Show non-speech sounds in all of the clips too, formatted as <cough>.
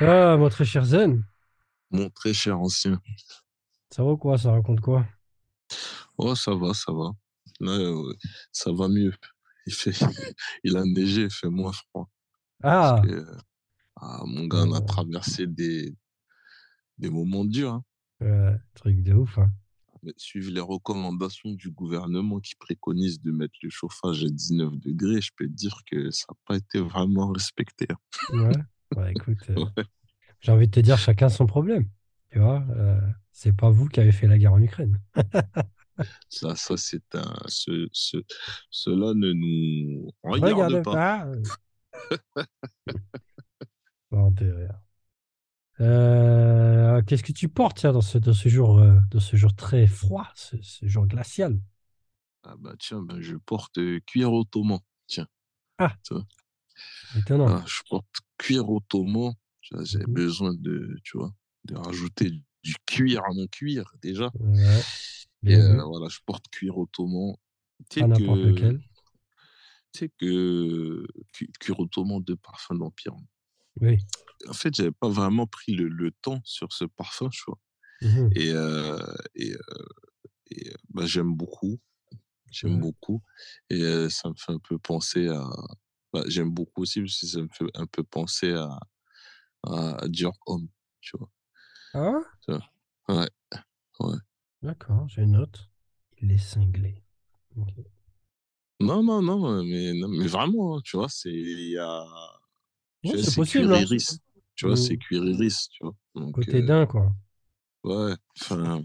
Ah, mon très cher Zen, Mon très cher ancien. ça va quoi? Ça raconte quoi? Oh, ça va, ça va. Là, ça va mieux. Il fait, <laughs> il a neigé, il fait moins froid. Ah, que, euh, ah, mon gars, on a euh, traversé des, des moments durs, hein. euh, truc de ouf, hein. Suivre les recommandations du gouvernement qui préconise de mettre le chauffage à 19 degrés, je peux te dire que ça n'a pas été vraiment respecté. hein. Ouais. <laughs> Ouais, écoute, euh, Ouais. j'ai envie de te dire chacun son problème. Tu vois, euh, c'est pas vous qui avez fait la guerre en Ukraine. <laughs> Ça, ça c'est un. Ce, ce- cela ne nous regarde Regardez pas. pas. <laughs> Bon. Euh, qu'est-ce que tu portes tiens, dans ce, dans ce jour, dans ce jour très froid, ce, ce jour glacial? Ah bah tiens, ben, je porte cuir ottoman. Tiens, Ah. Ah, je porte cuir ottoman. J'ai Mhm. besoin de, tu vois, de rajouter du cuir à mon cuir déjà. Ouais, Et bien euh, voilà, je porte cuir ottoman. Tu Pas sais n'importe que, lequel. tu sais que cu- cuir ottoman de parfum d'Empire. Oui. En fait, j'avais pas vraiment pris le, le temps sur ce parfum, tu vois. Mhm. Et, euh, et, euh, et, bah, j'aime beaucoup. J'aime Ouais. beaucoup. Et ça me fait un peu penser à. Bah, j'aime beaucoup aussi parce que ça me fait un peu penser à, à Dior Homme, tu vois. Ah? Ouais, ouais. d'accord, je note. Il est cinglé. Non, non, non, mais, non, mais vraiment, hein, tu vois, c'est. Il y a. Tu Ouais, c'est c'est possible, hein. Tu vois, c'est Mm. cuir iris, tu vois. Donc, Côté euh, d'un, quoi. ouais, enfin.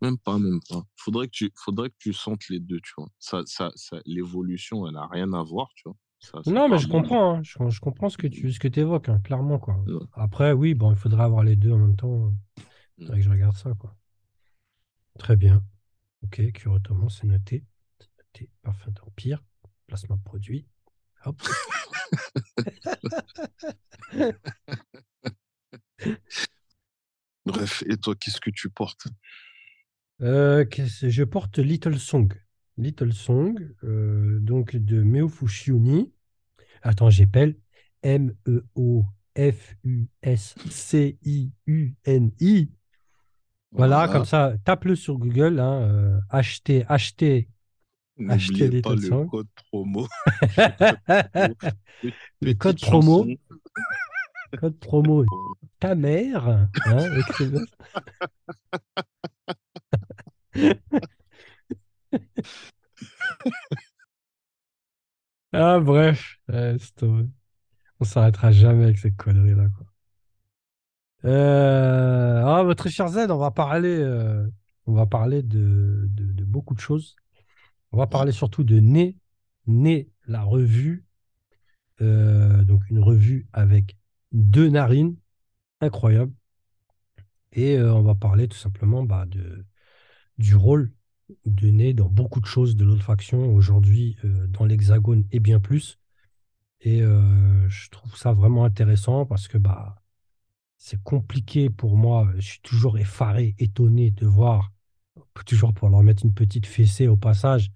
Même pas, même pas. Faudrait que tu, faudrait que tu sentes les deux, tu vois. Ça, ça, ça, l'évolution, elle n'a rien à voir, tu vois. Ça, Non, mais je comprends, hein. Je, je comprends ce que tu ce que évoques, hein, clairement, quoi. Ouais, Après, oui, bon, il faudrait avoir les deux en même temps. ouais. Faudrait que je regarde ça, quoi. Très bien. Ok, cure ottoman, c'est noté. Noté. Parfum d'Empire. Placement de produit. Hop. <laughs> Bref, et toi, qu'est-ce que tu portes? Euh, je porte Little Song. Little Song, euh, donc de Meo Fushiuni. Attends, j'appelle M-E-O-F-U-S-C-I-U-N-I. Voilà, comme ça, tape-le sur Google. Hein, euh, acheter, acheter, acheter N'oubliez pas le Song. code promo. <laughs> Le code promo, code promo, ta mère. Hein. <laughs> Ah, bref, euh, c'est- on s'arrêtera jamais avec ces conneries-là. quoi. Euh, ah, votre cher Z, on va parler, euh, on va parler de, de- beaucoup de choses. On va Ouais. parler surtout de Né, Né, la revue. Euh, donc, une revue avec deux narines, incroyable. Et on va parler tout simplement bah, de, du rôle de Né dans beaucoup de choses de l'olfaction aujourd'hui euh, dans l'Hexagone et bien plus. Et euh, je trouve ça vraiment intéressant parce que bah, c'est compliqué pour moi. Je suis toujours effaré, étonné de voir, toujours pour leur mettre une petite fessée au passage,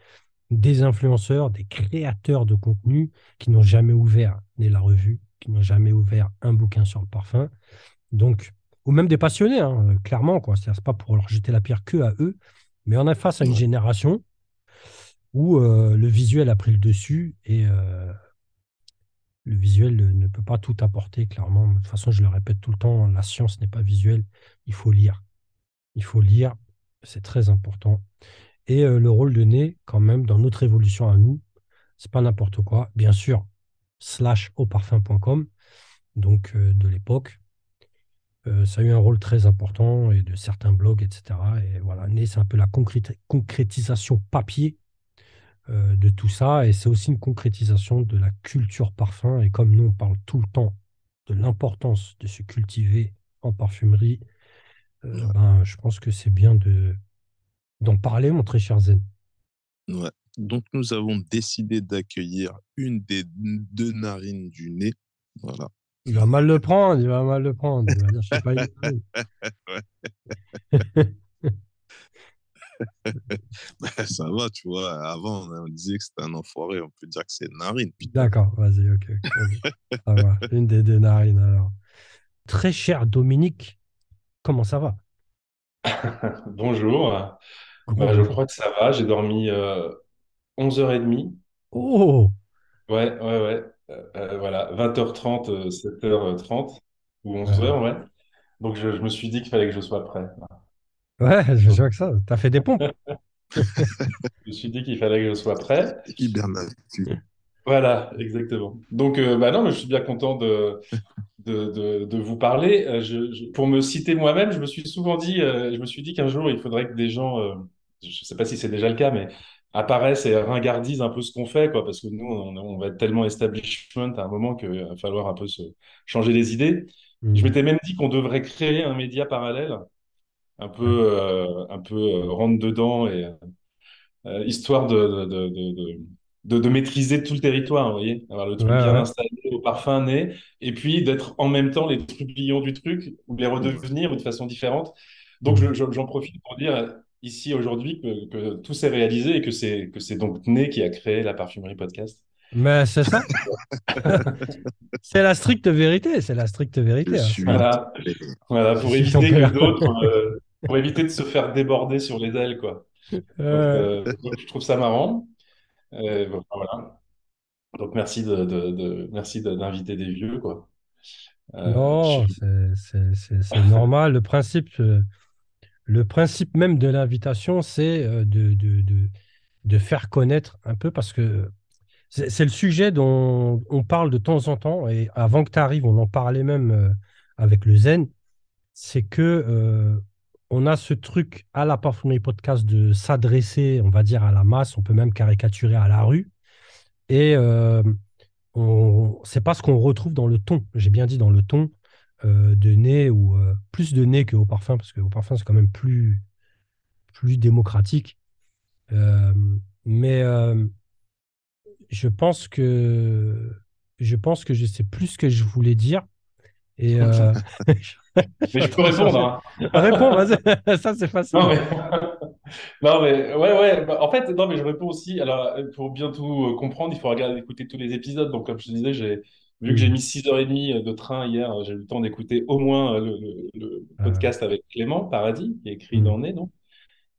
des influenceurs, des créateurs de contenu qui n'ont jamais ouvert ni la revue, qui n'ont jamais ouvert un bouquin sur le parfum. Donc, ou même des passionnés, hein, euh, clairement, quoi. C'est pas pour leur jeter la pierre que à eux, mais on est face à une génération où euh, le visuel a pris le dessus et euh, le visuel ne peut pas tout apporter, clairement. De toute façon, je le répète tout le temps, la science n'est pas visuelle, il faut lire. Il faut lire, c'est très important. Et euh, le rôle de nez, quand même, dans notre évolution à nous, c'est pas n'importe quoi. Bien sûr, slash auparfum.com, donc de l'époque. Euh, ça a eu un rôle très important et de certains blogs, etc. Et voilà, nez, c'est un peu la concrét- concrétisation papier euh, de tout ça. Et c'est aussi une concrétisation de la culture parfum. Et comme nous, on parle tout le temps de l'importance de se cultiver en parfumerie, euh, ben, je pense que c'est bien de, d'en parler, mon très cher Zen. Ouais. Donc, nous avons décidé d'accueillir une des deux narines du nez. Voilà. Il va mal le prendre, il va mal le prendre. Il va dire, je sais pas une <laughs> narine. <laughs> Ça va, tu vois. Avant, on disait que c'était un enfoiré. On peut dire que c'est une narine. D'accord, vas-y, ok. Ça va, une des deux narines alors. très cher Dominique, comment ça va? <laughs> Bonjour. Bah, je crois que ça va. J'ai dormi euh, 11h30. Oh, Ouais, ouais, ouais. Euh, euh, voilà, 20h30, euh, 7h30 ou ouais, 11h, ouais. Donc je, je me suis dit qu'il fallait que je sois prêt. ouais, je vois que ça. T'as fait des pompes. <laughs> je me suis dit qu'il fallait que je sois prêt. Hyper actu. Voilà, exactement. Donc, euh, bah non, mais je suis bien content de, de, de, de vous parler. Euh, je, je- pour me citer moi-même, je me suis souvent dit, euh, je me suis dit qu'un jour, il faudrait que des gens, euh, je ne sais pas si c'est déjà le cas, mais apparaissent et ringardisent un peu ce qu'on fait, quoi, parce que nous, on, on va être tellement establishment à un moment qu'il va falloir un peu se changer les idées. Je Hmm, m'étais même dit qu'on devrait créer un média parallèle, un peu, euh, un peu euh, rentre dedans et euh, histoire de, de, de, de, de, maîtriser tout le territoire, vous voyez, avoir le ouais, truc bien ouais. installé, au parfum né, et puis d'être en même temps les trublions du truc, ou les redevenir ou de façon différente. Donc je- je- j'en profite pour dire ici aujourd'hui que, que tout s'est réalisé et que c'est que c'est donc Né qui a créé la parfumerie podcast. Mais c'est ça. <laughs> C'est la stricte vérité. C'est la stricte Je vérité. hein, Voilà, voilà, Je pour éviter que d'autres, euh, pour éviter de se faire déborder sur les ailes, quoi. Donc, Euh, donc, je trouve ça marrant. Euh, voilà. Donc merci de, de, de- merci de- d'inviter des vieux, quoi. Euh, je non, suis- c'est normal. Le principe, euh, le principe même de l'invitation, c'est euh, de, faire connaître un peu parce que c'est le sujet dont on parle de temps en temps. Et avant que tu arrives, on en parlait même euh, avec le Zen. c'est que euh, on a ce truc à la Parfumerie Podcast de s'adresser, on va dire, à la masse, on peut même caricaturer à la rue. Et euh, c'est pas ce qu'on retrouve dans le ton, j'ai bien dit dans le ton de nez ou euh, plus de nez qu'au parfum, parce qu'au parfum, c'est quand même plus, plus démocratique. Euh, mais euh, je pense que je pense que je sais plus ce que je voulais dire. Et <laughs> euh, <laughs> Mais je peux répondre, hein. Réponds, vas-y. <laughs> Ça, c'est Non, facile. mais, non, mais, ouais, ouais. bah, en fait, non, mais je réponds aussi. Alors, euh, pour bien tout euh, comprendre, il faut regarder, écouter tous les épisodes. Donc, comme je te disais, j'ai, vu que j'ai Hmm. mis 6h30 de train hier, euh, j'ai eu le temps d'écouter au moins euh, le, le- le Euh, podcast avec Clément Paradis, qui est écrit hmm. dans Nez, non?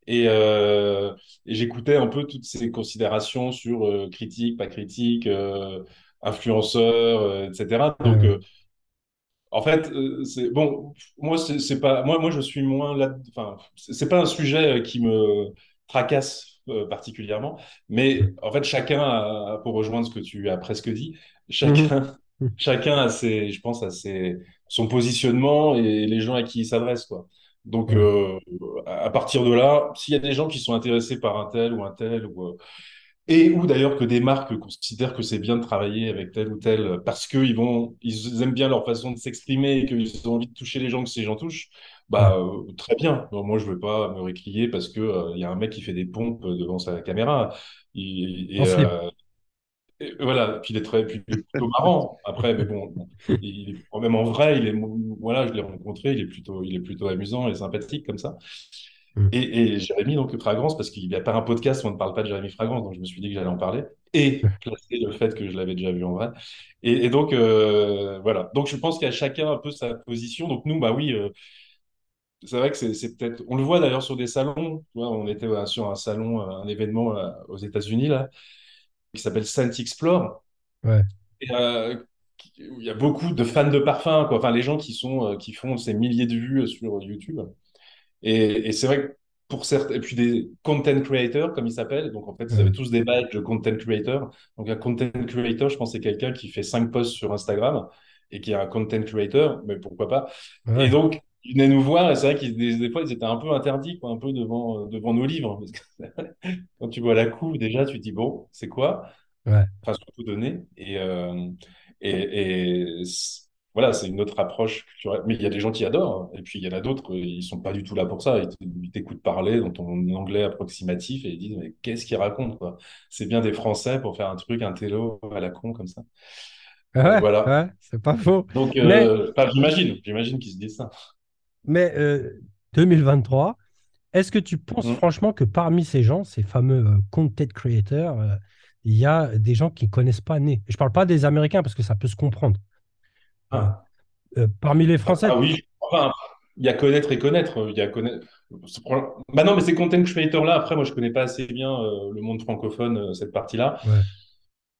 Et, euh, et j'écoutais un peu toutes ces considérations sur euh, critique, pas critique, euh, influenceur, euh, etc. Donc, Euh, euh, En fait, euh, c'est bon. Moi, c'est pas moi. Moi, je suis moins là. Enfin, c'est pas un sujet euh, qui me tracasse euh, particulièrement. Mais en fait, chacun, a, pour rejoindre ce que tu as presque dit, mhm. chacun, <laughs> chacun a ses, je pense, a ses, son positionnement et les gens à qui il s'adresse, quoi. Donc, euh, à partir de là, s'il y a des gens qui sont intéressés par un tel ou un tel ou euh, et ou d'ailleurs que des marques considèrent que c'est bien de travailler avec tel ou tel parce qu'ils vont, ils aiment bien leur façon de s'exprimer et qu'ils ont envie de toucher les gens que ces gens touchent, bah euh, très bien. Moi, je veux pas me récrier parce que euh, il y a un mec qui fait des pompes devant sa caméra. Et, euh, et voilà, puis il est très, puis il est plutôt marrant. Après, mais bon, il est, même en vrai, il est, voilà, je l'ai rencontré, il est plutôt, il est plutôt amusant et sympathique comme ça. Hmm. Et, et Jérémy, donc Fragrance, parce qu'il n'y a pas un podcast où on ne parle pas de Jérémy Fragrance, donc je me suis dit que j'allais en parler, et placer le fait que je l'avais déjà vu en vrai. Et, et donc, euh, voilà. Donc, je pense qu'il y a chacun un peu sa position. Donc, nous, bah oui, euh, c'est vrai que c'est peut-être. On le voit d'ailleurs sur des salons. On était euh, sur un salon, euh, un événement aux États-Unis, là, qui s'appelle Scent Explore. Ouais, Et, euh, il y a beaucoup de fans de parfums, quoi. Enfin, les gens qui sont, euh, qui font ces milliers de vues sur YouTube. Et, et c'est vrai que pour certains, et puis des content creators, comme ils s'appellent, donc en fait, ils avaient tous des badges de content creator. Donc un content creator, je pense, c'est quelqu'un qui fait cinq posts sur Instagram et qui est un content creator, mais pourquoi pas. Et donc, ils venaient nous voir, et c'est vrai qu'ils des, des fois, ils étaient un peu interdits, quoi, un peu devant, euh, devant nos livres. Parce que <laughs> quand tu vois la couve, déjà, tu te dis, bon, c'est quoi? ouais. enfin surtout donné. Et, euh, et, voilà, c'est une autre approche culturelle. Mais il y a des gens qui adorent. Et puis il y en a d'autres, euh, ils sont pas du tout là pour ça. Ils t'écoutent parler dans ton anglais approximatif et ils disent, mais qu'est-ce qu'ils racontent, quoi? C'est bien des Français pour faire un truc, un télo à la con comme ça. Ouais, voilà. ouais, c'est pas faux. Donc, euh, j'imagine, j'imagine qu'ils se disent ça. Mais euh, 2023, est-ce que tu penses Mm. franchement que parmi ces gens, ces fameux euh, content creators, euh, il y a des gens qui ne connaissent pas Né? Je parle pas des Américains parce que ça peut se comprendre. Euh, Ah. Euh, parmi les Français. Ah oui, enfin, il y a connaître et connaître. Il y a connaître. Bah non, mais ces content creators-là, après, moi, je connais pas assez bien euh, le monde francophone, euh, cette partie-là. Ouais.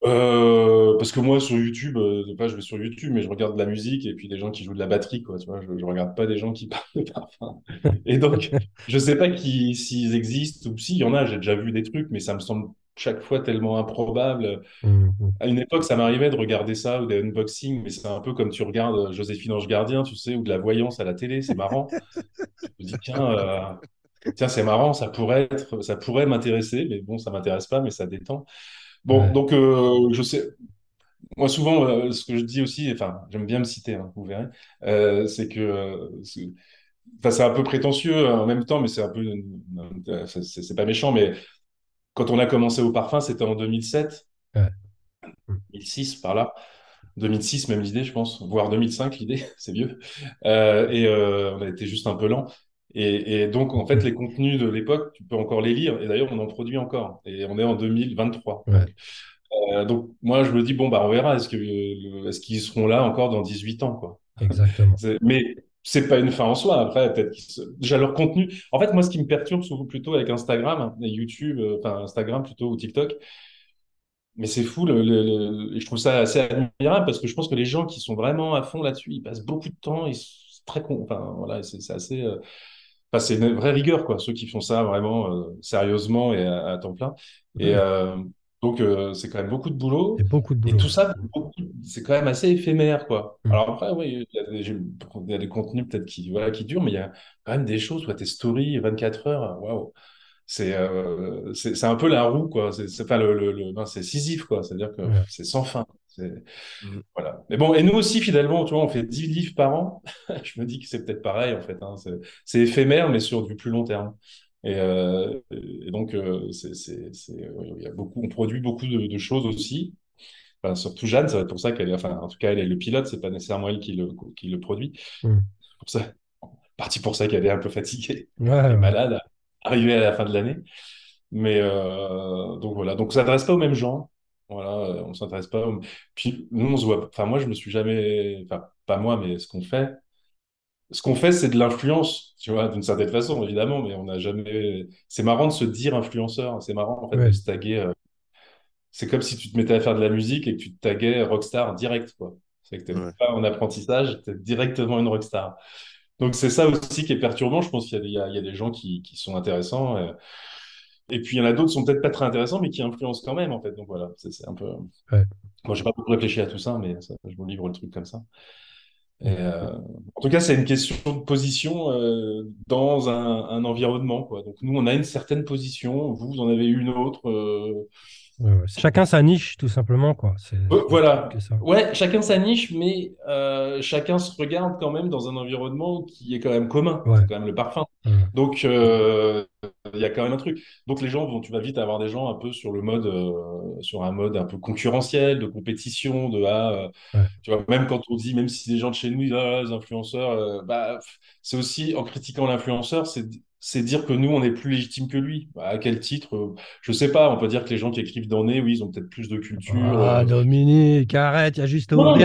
Euh, parce que moi, sur YouTube, euh, pas, je vais sur YouTube, mais je regarde de la musique et puis des gens qui jouent de la batterie, quoi. Tu vois, je, je regarde pas des gens qui <laughs> parlent de parfum. Et donc, <laughs> je sais pas qui, s'ils existent ou s'il y en a, j'ai déjà vu des trucs, mais ça me semble chaque fois tellement improbable. Hum, hum. À une époque, ça m'arrivait de regarder ça ou des unboxings, mais c'est un peu comme tu regardes Joséphine Ange Gardien, tu sais, ou de la voyance à la télé, c'est marrant. <laughs> Je me dis, tiens, euh, tiens, c'est marrant, ça pourrait être, ça pourrait m'intéresser, mais bon, ça m'intéresse pas, mais ça détend. Bon, Ouais. donc, euh, je sais, moi, souvent, euh, ce que je dis aussi, enfin, j'aime bien me citer, hein, vous verrez, euh, c'est que, c'est enfin, c'est un peu prétentieux en même temps, mais c'est un peu, c'est pas méchant, mais quand on a commencé au parfum, c'était en 2007. Ouais. Hum. 2006 par là. 2006 même l'idée, je pense, voire 2005 l'idée, <laughs> c'est vieux. Et on a été juste un peu lent. Et, et donc en fait les contenus de l'époque, tu peux encore les lire. Et d'ailleurs on en produit encore. Et on est en 2023. Ouais. Donc, euh, donc moi je me dis bon bah on verra. Est-ce que est-ce qu'ils seront là encore dans 18 ans quoi? Exactement. Mais c'est pas une fin en soi. Après, peut-être qu'ils se- déjà leur contenu. En fait, moi, ce qui me perturbe souvent plutôt avec Instagram et YouTube, euh, enfin Instagram plutôt ou TikTok, mais c'est fou. Le, le- le- et je trouve ça assez admirable parce que je pense que les gens qui sont vraiment à fond là-dessus, ils passent beaucoup de temps. Ils sont très con. Enfin voilà, c'est c'est assez. euh, Enfin, c'est une vraie rigueur quoi. Ceux qui font ça vraiment euh, sérieusement et à, à temps plein. Et euh, donc euh, c'est quand même beaucoup de boulot. Et beaucoup de Et boulot. tout ça, c'est quand même assez éphémère, quoi. Mm. Alors après, oui, il y a des, contenus peut-être qui, voilà, qui durent, mais il y a quand même des choses, toi, tes stories, 24 heures, waouh. C'est euh, c'est c'est un peu la roue, quoi. C'est c'est- enfin, le, le, c'est Sisyphe, quoi. C'est-à-dire que Ouais. c'est sans fin. C'est, Mm. voilà. Mais bon, et nous aussi, finalement, tu vois, on fait 10 livres par an. <laughs> Je me dis que c'est peut-être pareil, en fait. hein. C'est éphémère, mais sur du plus long terme. Et, euh, et donc, euh, c'est, euh, il y a beaucoup, on produit beaucoup de, de choses aussi. Enfin, surtout Jeanne, c'est pour ça qu'elle est, enfin, en tout cas, elle est le pilote, c'est pas nécessairement elle qui le, qui le produit. Mm. C'est pour ça, partie pour ça qu'elle est un peu fatiguée Ouais, ouais. malade, arrivée à la fin de l'année. Mais euh, donc voilà, donc on s'intéresse pas aux mêmes gens. Voilà, euh, on s'intéresse pas. Puis nous, on se voit. Enfin, moi, je me suis jamais. Enfin, pas moi, mais ce qu'on fait. Ce qu'on fait, c'est de l'influence, tu vois, d'une certaine façon, évidemment, mais on n'a jamais. C'est marrant de se dire influenceur. C'est marrant, en fait, de se taguer. euh, C'est comme si tu te mettais à faire de la musique et que tu te taguais rockstar direct, quoi. C'est que t'es Ouais. pas en apprentissage, t'es directement une rockstar. Donc c'est ça aussi qui est perturbant. Je pense qu'il y a, des- il y a- il y a des gens qui, qui sont intéressants. euh, et puis il y en a d'autres qui sont peut-être pas très intéressants, mais qui influencent quand même, en fait. Donc voilà, c'est un peu. Ouais. Moi, j'ai pas beaucoup réfléchi à tout ça, mais ça, je me livre le truc comme ça. Et, euh, en tout cas, c'est une question de position euh, dans un, un environnement, quoi. Donc nous, on a une certaine position, vous, vous en avez une autre. euh, Ouais, ouais. Chacun sa niche, tout simplement, quoi. Voilà. Ouais, chacun sa niche, mais chacun se regarde quand même dans un environnement qui est quand même commun. C'est quand même le parfum. Ouais. Donc, euh, il y a quand même un truc. Donc, les gens vont, tu vas vite avoir des gens un peu sur le mode, euh, sur un mode un peu concurrentiel, de compétition, de ah, euh, Ouais. tu vois, même quand on dit, même si des gens de chez nous disent, ah, les influenceurs, bah, c'est aussi en critiquant l'influenceur, c'est c'est dire que nous, on est plus légitime que lui. Bah, à quel titre? Je sais pas. On peut dire que les gens qui écrivent dans Nez, oui, ils ont peut-être plus de culture. Ah, Dominique, arrête, il y a juste à Non,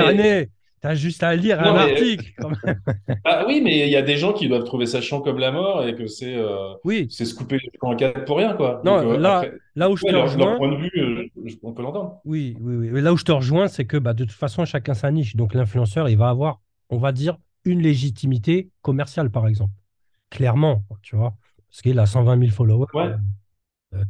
T'as juste à lire un mais- article. <laughs> quand même. Ah oui, mais il y a des gens qui doivent trouver ça chiant comme la mort et que c'est euh, Oui, c'est se couper les cheveux en quatre pour rien, quoi. non, Donc, euh, là, après, là où je ouais, te rejoins, point de vue, euh, je- on peut l'entendre. oui, oui, oui. Mais Là où je te rejoins, c'est que bah, de toute façon, chacun sa niche. Donc l'influenceur, il va avoir, on va dire, une légitimité commerciale, par exemple. Clairement, tu vois. Parce qu'il a 120 000 followers. Ouais. Euh,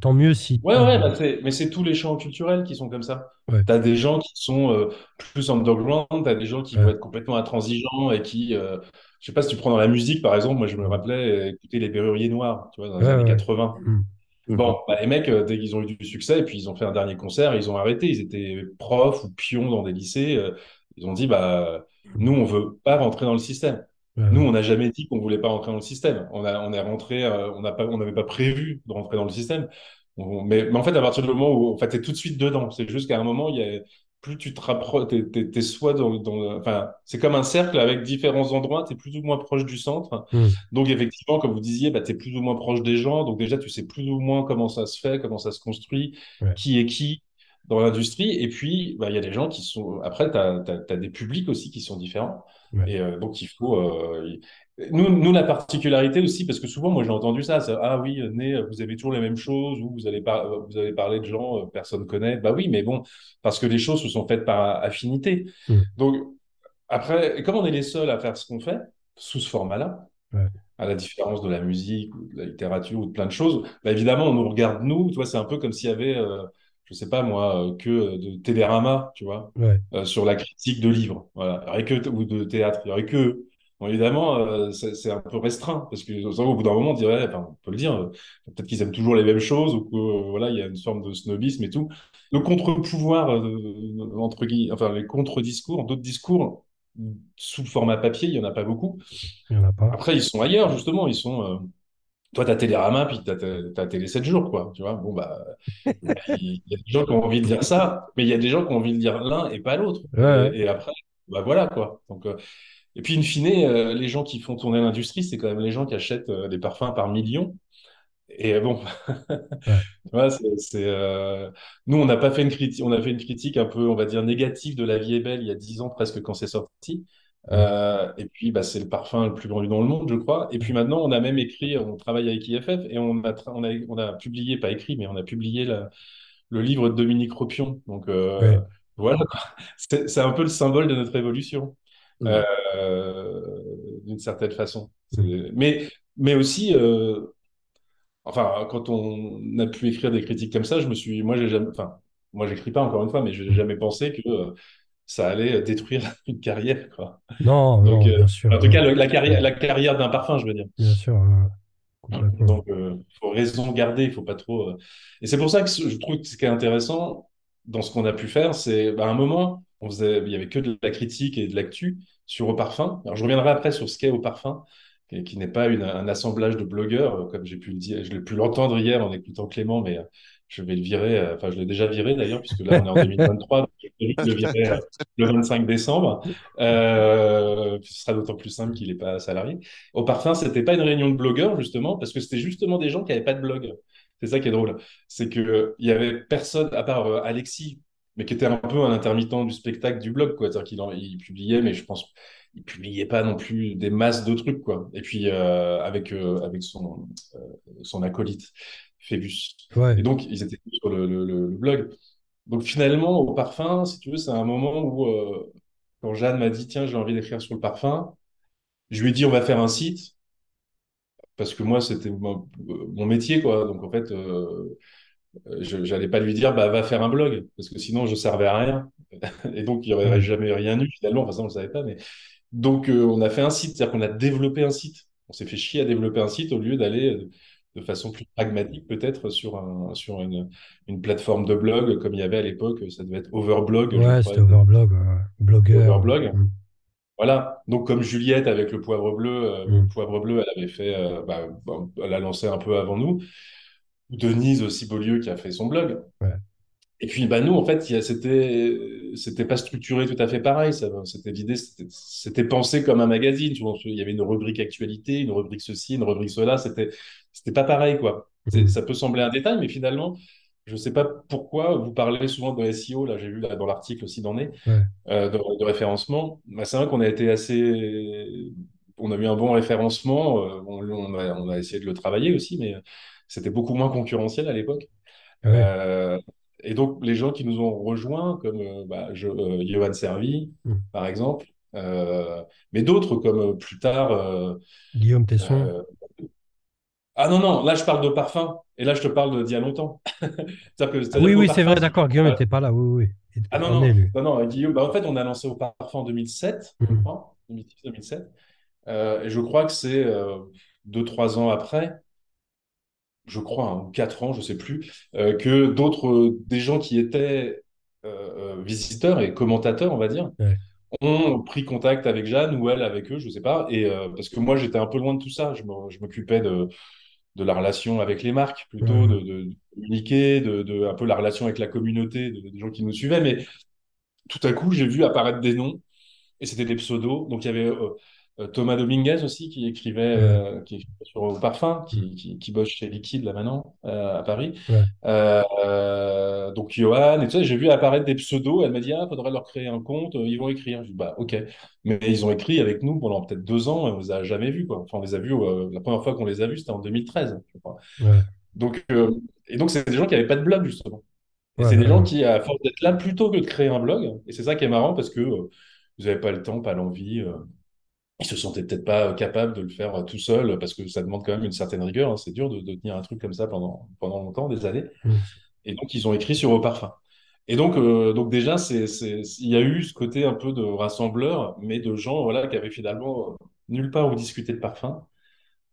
tant mieux si. Ouais, ouais, bah, mais c'est tous les champs culturels qui sont comme ça. Ouais. T'as des gens qui sont euh, plus underground, t'as des gens qui Ouais. vont être complètement intransigeants et qui, euh, je sais pas si tu prends dans la musique, par exemple, moi je me rappelais euh, écouter les Berruriers Noirs, tu vois, dans les Ouais, années ouais. 80. Mm. Bon, bah, les mecs, euh, dès qu'ils ont eu du succès, et puis ils ont fait un dernier concert, ils ont arrêté. Ils étaient profs ou pions dans des lycées. euh, ils ont dit, bah, nous, on veut pas rentrer dans le système. Nous, on n'a jamais dit qu'on voulait pas rentrer dans le système. On a, on est rentré, euh, on n'a pas, on n'avait pas prévu de rentrer dans le système. On- mais, mais en fait, à partir du moment où, en fait, t'es tout de suite dedans. C'est juste qu'à un moment, il y a, plus tu te rapproches, t'es, t'es soit dans, enfin, c'est comme un cercle avec différents endroits. T'es plus ou moins proche du centre. Mm. Donc, effectivement, comme vous disiez, bah, t'es plus ou moins proche des gens. Donc, déjà, tu sais plus ou moins comment ça se fait, comment ça se construit, Ouais. qui est qui. Dans l'industrie. Et puis, bah, il y a des gens qui sont. Après, tu as, des publics aussi qui sont différents. Ouais. Et euh, donc, il faut. euh, Nous, nous, la particularité aussi, parce que souvent, moi, j'ai entendu ça, ah oui, né, vous avez toujours les mêmes choses, ou vous allez, par... vous allez parler de gens, euh, personne connaît. Bah oui, mais bon, parce que les choses se sont faites par affinité. Mm. Donc, après, comme on est les seuls à faire ce qu'on fait, sous ce format-là, Ouais. à la différence de la musique, ou de la littérature, ou de plein de choses, bah évidemment, on nous regarde, nous, tu vois, c'est un peu comme s'il y avait, euh, je sais pas moi, euh, que euh, de Télérama, tu vois, Ouais. euh, sur la critique de livres, voilà, y que, ou de théâtre, il y aurait que. Bon, évidemment, euh, c'est un peu restreint, parce que au bout d'un moment, on dirait, on peut le dire, euh, peut-être qu'ils aiment toujours les mêmes choses, ou que, voilà, il y a une forme de snobisme et tout. Le contre-pouvoir, entre guillemets, enfin, les contre-discours, d'autres discours, sous format papier, il y en a pas beaucoup. Il n'y en a pas. Après, ils sont ailleurs, justement. Ils sont. Toi, t'as Télérama, puis t'as t'as Télé 7 jours, quoi. Tu vois, bon, bah, <laughs> il y a des gens qui ont envie de dire ça, mais il y a des gens qui ont envie de dire l'un et pas l'autre. Ouais, ouais. Et, après, bah voilà, quoi. Donc, euh, et puis, in fine, euh, les gens qui font tourner l'industrie, c'est quand même les gens qui achètent euh, des parfums par millions. Et bon, <laughs> tu vois, c'est, c'est, euh, nous, on n'a pas fait une critique, on a fait une critique un peu, on va dire, négative de La vie est belle il y a 10 ans presque quand c'est sorti. Euh, et puis, bah, c'est le parfum le plus vendu dans le monde, je crois. Et puis maintenant, on a même écrit, on travaille avec IFF et on a, tra- on a, on a publié, pas écrit, mais on a publié la- le livre de Dominique Ropion. Donc euh, Ouais. voilà. <laughs> C'est, un peu le symbole de notre évolution, Mm. euh, d'une certaine façon. Mm. Mais, mais aussi, enfin, quand on a pu écrire des critiques comme ça, je me suis, moi, j'ai jamais, enfin, moi, j'écris pas encore une fois, mais j'ai jamais pensé que ça allait détruire <laughs> une carrière, quoi. Non, Donc, non, euh, bien sûr. En tout cas, euh, le- la carrière, la carrière d'un parfum, je veux dire. Bien sûr, euh. Donc, il faut raison garder, il faut pas trop. euh. Et c'est pour ça que je trouve que ce qui est intéressant dans ce qu'on a pu faire, c'est bah, à un moment, on faisait, il y avait que de la critique et de l'actu sur Au Parfum. Alors, je reviendrai après sur ce qu'est Au Parfum, qui, qui n'est pas une- un assemblage de blogueurs, euh, comme j'ai pu le dire, je l'ai pu l'entendre hier en écoutant Clément, mais euh, je vais le virer. euh, Enfin, je l'ai déjà viré d'ailleurs, puisque là, on est en 2023. donc j'ai prévu de le virer euh, le 25 décembre. Euh, ce sera d'autant plus simple qu'il n'est pas salarié. Au parfum, c'était pas une réunion de blogueurs, justement, parce que c'était justement des gens qui n'avaient pas de blog. C'est ça qui est drôle. C'est qu'il il y avait personne, à part Alexis, mais qui était un peu un intermittent du spectacle du blog, quoi. C'est-à-dire qu'il il publiait, mais je pense il publiait pas non plus des masses de trucs, quoi. Et puis, avec, avec son, son acolyte, Phébus. Ouais, Et donc, ils étaient sur le, le- le- le blog. Donc, finalement, au parfum, si tu veux, c'est un moment où, euh, quand Jeanne m'a dit, tiens, j'ai envie d'écrire sur le parfum, je lui ai dit, on va faire un site, parce que moi, c'était mon, mon métier, quoi. Donc, en fait, euh, je j'allais pas lui dire, bah, va faire un blog, parce que sinon, je servais à rien. <laughs> Et donc, il n'y aurait jamais rien eu, finalement. Enfin, ça, on ne le savait pas. Mais... Donc, euh, on a fait un site, c'est-à-dire qu'on a développé un site. On s'est fait chier à développer un site au lieu d'aller euh, de façon plus pragmatique, peut-être, sur, un, sur une, une plateforme de blog, comme il y avait à l'époque, ça devait être Overblog, ouais, c'était Overblog, euh, blogueur. Overblog. Mm. Voilà. Donc, comme Juliette avec le poivre bleu, euh, le Mm. poivre bleu, elle avait fait, euh, bah, elle a lancé un peu avant nous. Denise aussi Beaulieu qui a fait son blog. Ouais. Et puis, bah, nous, en fait, c'était, c'était pas structuré tout à fait pareil. C'était l'idée, c'était, c'était pensé comme un magazine. Tu vois, il y avait une rubrique actualité, une rubrique ceci, une rubrique cela. C'était, c'était pas pareil, quoi. Mm. Ça peut sembler un détail, mais finalement, je sais pas pourquoi vous parlez souvent de SEO. Là, j'ai vu là, dans l'article aussi d'en est, Ouais. euh, de, de référencement. Bah, c'est vrai qu'on a été assez, on a eu un bon référencement. euh, on, on a, on a essayé de le travailler aussi, mais c'était beaucoup moins concurrentiel à l'époque. Ouais, Euh, et donc, les gens qui nous ont rejoints, comme bah, je, Johan Servi, Mm. par exemple, mais d'autres, comme plus tard. Guillaume Tesson. Euh, Ah non, non, là, je parle de parfum. Et là, je te parle d'il y a longtemps. <laughs> Que, oui, oui, c'est vrai, d'accord. Guillaume euh, n'était pas là. Oui, oui. ah non, non, non, non, Guillaume, bah, en fait, on a lancé au parfum en 2007, je Mm. crois, 2006-2007. Euh, et je crois que c'est euh, deux, trois ans après, je crois, hein, ou quatre ans, je sais plus, euh, que d'autres, euh, des gens qui étaient euh, euh, visiteurs et commentateurs, on va dire, Ouais. ont pris contact avec Jeanne ou elle avec eux, je sais pas. Et euh, parce que moi, j'étais un peu loin de tout ça. Je m'occupais de, de la relation avec les marques, plutôt de, de- de communiquer, de, de un peu la relation avec la communauté, de- des gens qui nous suivaient. Mais tout à coup, j'ai vu apparaître des noms. et c'était des pseudos. Donc il y avait euh, Thomas Dominguez aussi qui écrivait, euh, qui écrivait sur au parfum, Mm. qui, qui, qui bosse chez Liquide là maintenant euh, à Paris. Ouais. Euh, euh, donc Johan et tout ça, j'ai vu apparaître des pseudos. Elle m'a dit ah faudrait leur créer un compte, euh, ils vont écrire. Je dis bah ok, mais ils ont écrit avec nous pendant peut-être deux ans et on les a jamais vus quoi. Enfin on les a vus euh, la première fois qu'on les a vus c'était en 2013 je crois. Ouais. Donc euh, et donc c'est des gens qui n'avaient pas de blog justement. Et Ouais, c'est des gens qui à force d'être là plutôt que de créer un blog. Et c'est ça qui est marrant parce que euh, vous n'avez pas le temps, pas l'envie. Ils se sentaient peut-être pas capables de le faire euh, tout seul parce que ça demande quand même une certaine rigueur. hein. C'est dur de, de tenir un truc comme ça pendant, pendant longtemps, des années. Mm. Et donc, ils ont écrit sur Au Parfum. Et donc, euh, donc déjà, c'est, c'est, il y a eu ce côté un peu de rassembleur, mais de gens voilà, qui avaient finalement euh, nulle part où discuter de parfum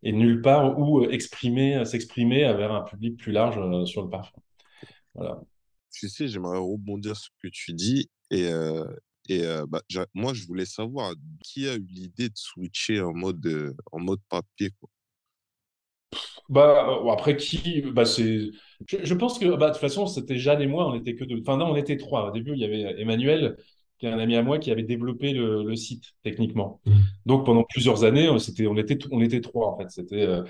et nulle part où exprimer, s'exprimer vers un public plus large euh, sur le parfum. Voilà. Tu sais, j'aimerais rebondir sur ce que tu dis. Et, euh, et euh, bah, moi, je voulais savoir qui a eu l'idée de switcher en mode, euh, en mode papier, quoi? Bah, après qui, bah c'est, je, je pense que, bah, de toute façon, c'était Jeanne et moi, on était que deux. Enfin, non, on était trois. Au début, il y avait Emmanuel, qui est un ami à moi, qui avait développé le, le site techniquement. Mm. Donc, pendant plusieurs années, on, c'était, on était, on était trois, en fait. C'était, euh,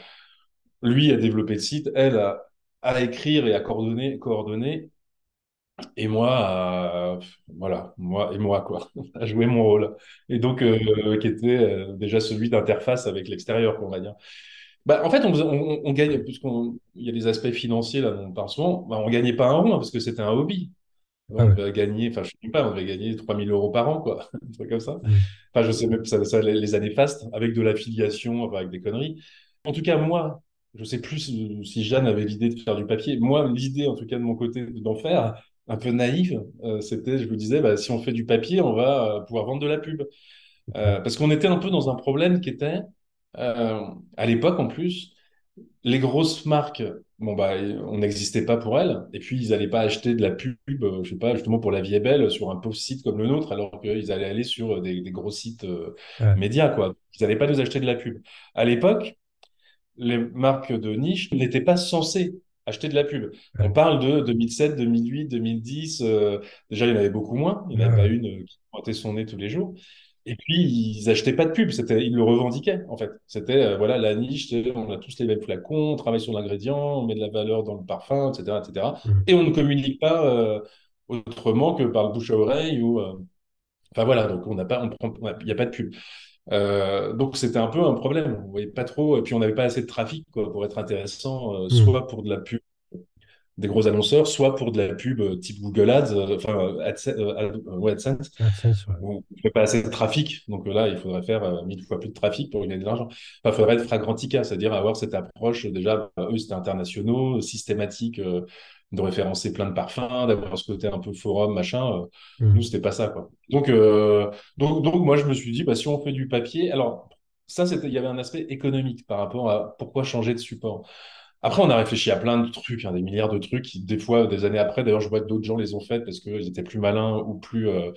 lui a développé le site, elle à, à écrire et à coordonner, coordonner, et moi, à- voilà, moi et moi, quoi, <laughs> à jouer mon rôle. Et donc, euh, qui était euh, déjà celui d'interface avec l'extérieur, on va dire. Bah, en fait, on, on, on puisqu'il y a des aspects financiers là dont on parle souvent, bah, on gagnait pas un rond hein, parce que c'était un hobby. Ah On ouais. devait gagner, enfin, je sais pas, on devait gagner 3000 euros par an, quoi, <laughs> un truc comme ça. Mm. Enfin, je sais même, ça, ça, les années fastes, avec de l'affiliation, enfin, avec des conneries. En tout cas, moi, je sais plus si si Jeanne avait l'idée de faire du papier. Moi, l'idée, en tout cas, de mon côté, d'en faire, un peu naïve, euh, c'était, je me disais, bah, si on fait du papier, on va euh, pouvoir vendre de la pub. Euh, parce qu'on était un peu dans un problème qui était, à l'époque en plus, les grosses marques, bon bah, on n'existait pas pour elles, et puis ils n'allaient pas acheter de la pub, je sais pas, justement pour La Vie est belle sur un pauvre site comme le nôtre, alors qu'ils allaient aller sur des, des gros sites euh, Ouais. médias, quoi. Ils n'allaient pas nous acheter de la pub. À l'époque, les marques de niche n'étaient pas censées acheter de la pub. Ouais. On parle de 2007, 2008, 2010. euh, déjà, il y en avait beaucoup moins. Il n'y en Ouais, avait pas une euh, qui pointait son nez tous les jours. Et puis, ils achetaient pas de pub. C'était, ils le revendiquaient, en fait. C'était, euh, voilà, la niche, on a tous les mêmes flacons, on travaille sur l'ingrédient, on met de la valeur dans le parfum, etc., etc. Mm. Et on ne communique pas euh, autrement que par le bouche à oreille ou, enfin voilà. Donc, on n'a pas, il n'y a pas de pub. Euh, donc c'était un peu un problème. On voyait pas trop, et puis on n'avait pas assez de trafic quoi, pour être intéressant, euh, Mm. soit pour de la pub des gros annonceurs, soit pour de la pub euh, type Google Ads, enfin AdSense, ouais, AdSense, AdSense, ouais. où on ne fait pas assez de trafic. Donc là, il faudrait faire mille fois plus de trafic pour gagner de l'argent. Enfin, il faudrait être fragrantica, c'est-à-dire avoir cette approche. Déjà, euh, eux, c'était internationaux, systématique, de référencer plein de parfums, d'avoir ce côté un peu forum, machin. euh, Mm. nous, c'était pas ça, quoi. Donc, euh, donc, donc, moi, je me suis dit, bah, si on fait du papier, alors, ça, c'était, il y avait un aspect économique par rapport à pourquoi changer de support. Après, on a réfléchi à plein de trucs, hein, des milliards de trucs qui, des fois, des années après, d'ailleurs, je vois que d'autres gens les ont faites parce qu'ils étaient plus malins ou plus. euh,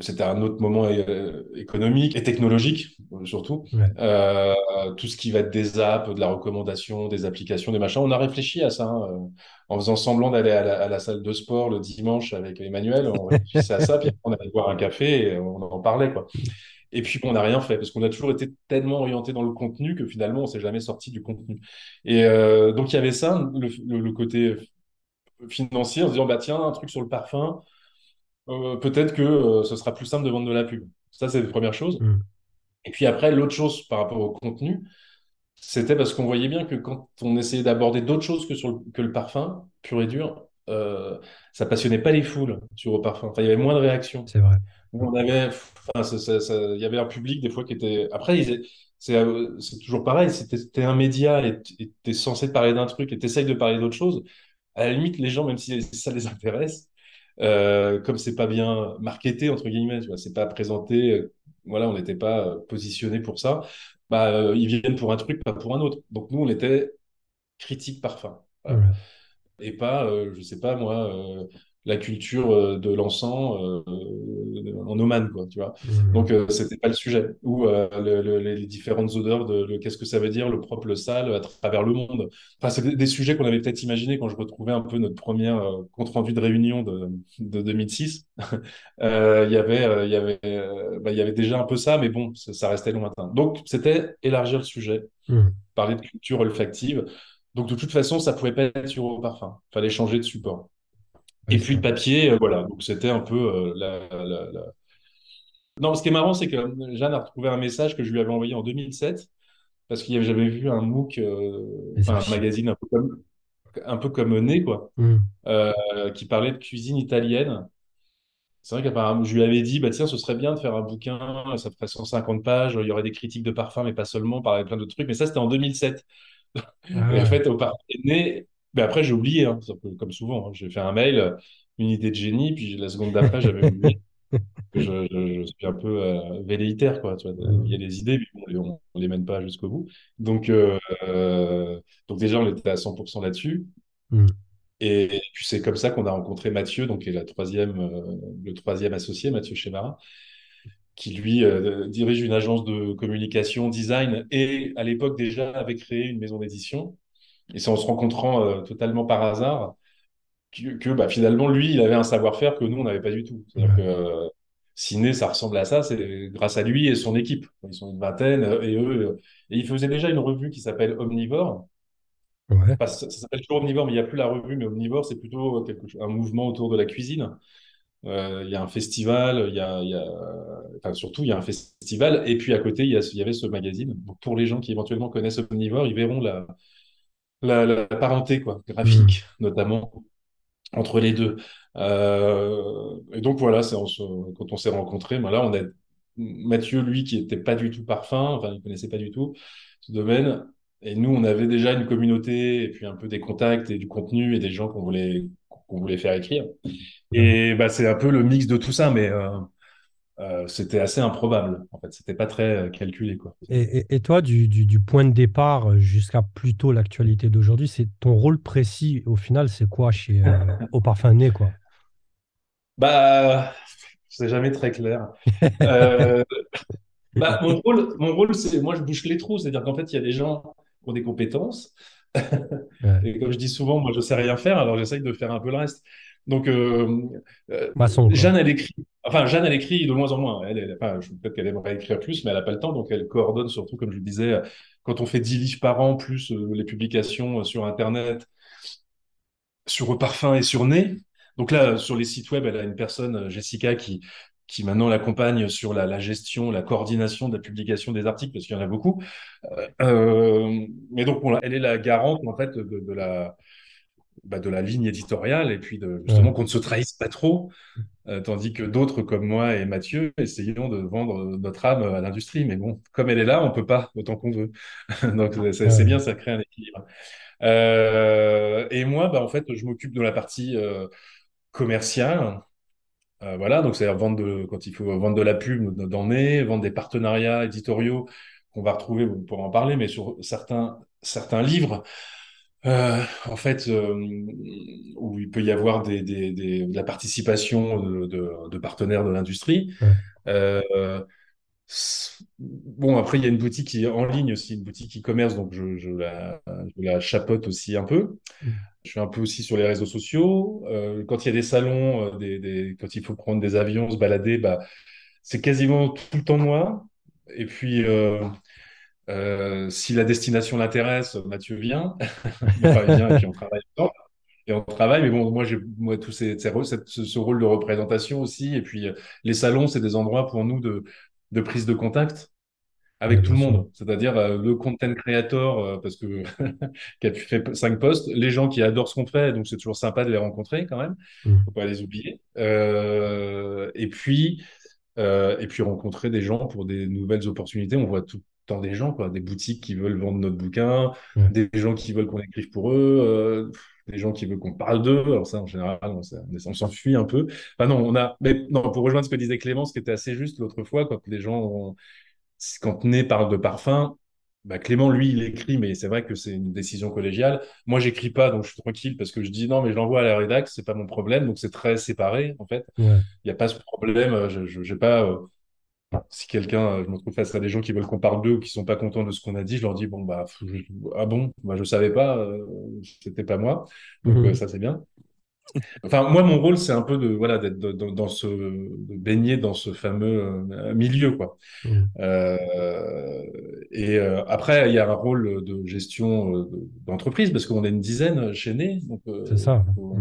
c'était un autre moment euh, économique et technologique, euh, surtout. Ouais. Euh, tout ce qui va être des apps, de la recommandation, des applications, des machins. On a réfléchi à ça, hein, en faisant semblant d'aller à la, à la salle de sport le dimanche avec Emmanuel. On réfléchissait à ça, puis après, on allait boire un café et on en parlait, quoi. Et puis, on n'a rien fait parce qu'on a toujours été tellement orienté dans le contenu que finalement, on s'est jamais sorti du contenu. Et euh, donc, il y avait ça, le, le- le côté financier, en se disant, bah tiens, un truc sur le parfum, euh, peut-être que euh, ce sera plus simple de vendre de la pub. Ça, c'est la première chose. Mm. Et puis après, l'autre chose par rapport au contenu, c'était parce qu'on voyait bien que quand on essayait d'aborder d'autres choses que, sur le, que le parfum, pur et dur, euh, ça passionnait pas les foules sur le parfum. Enfin, il y avait moins de réactions. C'est vrai. On avait, enfin, ça- ça- ça- il y avait un public des fois qui était. Après, c'est euh, c'est toujours pareil. Si t'es t'es un média et tu es censé parler d'un truc et t'essayes de parler d'autre chose, à la limite, les gens, même si ça les intéresse, euh, comme c'est pas bien marketé, entre guillemets, c'est pas présenté, euh, voilà, on n'était pas euh, positionné pour ça, bah, ils viennent pour un truc, pas pour un autre. Donc nous, on était critique parfum. Voilà. Et pas, je sais pas moi, la culture euh, de l'encens euh, en Oman, quoi, tu vois. Mhm. Donc, euh, c'était pas le sujet. Ou le- le- les différentes odeurs de qu'est-ce que ça veut dire, le propre, le sale, à travers le monde. Enfin, c'est des, des sujets qu'on avait peut-être imaginés quand je retrouvais un peu notre première compte-rendu de réunion de, de 2006. <laughs> Euh, Il y avait, il y avait, bah, y avait déjà un peu ça, mais bon, ça, ça restait lointain. Donc, c'était élargir le sujet, Mhm. parler de culture olfactive. Donc, de toute façon, ça pouvait pas être sur au parfum. Fallait changer de support. Et puis le papier, euh, voilà, donc c'était un peu euh, la, la- la- Non, ce qui est marrant, c'est que Jeanne a retrouvé un message que je lui avais envoyé en 2007, parce que j'avais vu un MOOC, euh, un magazine un peu comme, un peu comme quoi, euh, qui parlait de cuisine italienne. C'est vrai qu'apparemment, je lui avais dit, bah tiens, ce serait bien de faire un bouquin, ça ferait 150 pages, il y aurait des critiques de parfum, mais pas seulement, parler de plein d'autres trucs. Mais ça, c'était en 2007. Ah Et en fait, au parfum est né, mais après, j'ai oublié, hein, comme souvent. hein. J'ai fait un mail, une idée de génie, puis la seconde d'après, j'avais oublié. <laughs> je, je- je suis un peu euh, velléitaire, quoi. Tu vois, il y a des idées, mais bon, on, on les mène pas jusqu'au bout. Donc, euh, donc déjà, on était à 100% là-dessus. Mhm. Et puis c'est comme ça qu'on a rencontré Mathieu, donc qui est la troisième, euh, le troisième associé, Mathieu Chemara, qui lui euh, dirige une agence de communication, design, et à l'époque déjà avait créé une maison d'édition. Et c'est en se rencontrant euh, totalement par hasard que, que, bah, finalement, lui, il avait un savoir-faire que nous, on n'avait pas du tout. C'est-à-dire que Ouais. euh, Ciné, ça ressemble à ça, c'est grâce à lui et son équipe. Ils sont une vingtaine, euh, et eux, et ils faisaient déjà une revue qui s'appelle Omnivore. Ouais. Enfin, ça, ça s'appelle toujours Omnivore, mais il n'y a plus la revue, mais Omnivore, c'est plutôt quelque chose, un mouvement autour de la cuisine. Euh, Il y a un festival, il y a, il y a, enfin, surtout, il y a un festival, et puis à côté, il y, a, il y avait ce magazine. Donc, pour les gens qui éventuellement connaissent Omnivore, ils verront la, la, la parenté, quoi, graphique, notamment entre les deux. Euh, et donc voilà, c'est quand on s'est rencontrés, ben là, on a Mathieu, lui, qui était pas du tout parfum, enfin, il connaissait pas du tout ce domaine. Et nous, on avait déjà une communauté, et puis un peu des contacts et du contenu et des gens qu'on voulait, qu'on voulait faire écrire. Ouais. Et bah, c'est un peu le mix de tout ça, mais euh, euh, c'était assez improbable. En fait, c'était pas très euh, calculé, quoi. Et, et- et toi, du, du- du point de départ jusqu'à plutôt l'actualité d'aujourd'hui, c'est ton rôle précis au final, c'est quoi chez euh, <laughs> Au Parfum Né, quoi? Bah, c'est jamais très clair. <laughs> Euh, Bah, mon rôle, mon rôle, c'est moi je bouche les trous, c'est-à-dire qu'en fait il y a des gens qui ont des compétences <laughs> et comme je dis souvent, moi je sais rien faire, alors j'essaye de faire un peu le reste. Donc euh, euh, Maçon. Jeanne elle écrit, enfin Jeanne elle écrit de moins en moins. Elle, elle, enfin, peut-être qu'elle aimerait écrire plus, mais elle a pas le temps, donc elle coordonne surtout, comme je le disais, quand on fait 10 livres par an plus euh, les publications euh, sur Internet, sur Parfum et sur Nez. Donc là, sur les sites web, elle a une personne, euh, Jessica, qui, qui maintenant l'accompagne sur la, la gestion, la coordination de la publication des articles, parce qu'il y en a beaucoup. Euh, mais donc, bon, elle est la garante, en fait, de, de la, bah, de la ligne éditoriale, et puis de, Ouais. justement qu'on ne se trahisse pas trop, euh, tandis que d'autres comme moi et Mathieu essayons de vendre notre âme à l'industrie. Mais bon, comme elle est là, on peut pas autant qu'on veut. <laughs> Donc, c'est bien, ça crée un équilibre. Euh, et moi, bah, en fait, je m'occupe de la partie euh, commerciale. Euh, voilà, donc c'est-à-dire vendre de, quand il faut vendre de la pub Nez, vendre des partenariats éditoriaux qu'on va retrouver, on pourra en parler, mais sur certains, certains livres, euh, en fait, euh, où il peut y avoir des, des, des- de la participation de, de, de partenaires de l'industrie. Ouais. Euh, bon, après, il y a une boutique qui est en ligne aussi, une boutique e-commerce, donc je, je la, je la chapeaute aussi un peu. Je suis un peu aussi sur les réseaux sociaux. Quand il y a des salons, des- quand il faut prendre des avions, se balader, bah, c'est quasiment tout le temps moi. Et puis, euh, si la destination l'intéresse, Mathieu vient. Enfin, il vient et puis on travaille ensemble. Et on travaille, mais bon, moi, j'ai moi, tous ces, ces ce, ce rôle de représentation aussi. Et puis, euh, les salons, c'est des endroits pour nous de, de prise de contact avec tout le monde. C'est-à-dire euh, le content creator, euh, parce que <laughs> qui a pu faire cinq posts, les gens qui adorent ce qu'on fait, donc c'est toujours sympa de les rencontrer quand même. Mm. Faut pas les oublier. Euh, et puis et puis rencontrer des gens pour des nouvelles opportunités. On voit tout des gens, quoi, des boutiques qui veulent vendre notre bouquin, Ouais. des gens qui veulent qu'on écrive pour eux, euh, des gens qui veulent qu'on parle d'eux. Alors ça, en général, on, on s'enfuit un peu. Enfin non, on a. Mais non, pour rejoindre ce que disait Clément, ce qui était assez juste l'autre fois, quand les gens ont quand Nez parle de parfum, bah, Clément, lui, il écrit, mais c'est vrai que c'est une décision collégiale. Moi, j'écris pas, donc je suis tranquille parce que je dis non, mais je l'envoie à la rédac, c'est pas mon problème. Donc c'est très séparé, en fait. Il Ouais. n'y a pas ce problème. euh, Je, j'ai pas, euh, si quelqu'un, euh, je me trouve face à des gens qui veulent qu'on parle d'eux ou qui sont pas contents de ce qu'on a dit, je leur dis bon bah je- ah bon, bah je savais pas, euh, c'était pas moi. Donc euh, Mhm. ça c'est bien. Enfin, moi, mon rôle, c'est un peu de, voilà, d'être dans ce, de baigner dans ce fameux euh, milieu, quoi. Mhm. Euh, et euh, après, il y a un rôle de gestion euh, d'entreprise parce qu'on est une dizaine chez Né, donc C'est euh, ça. faut-.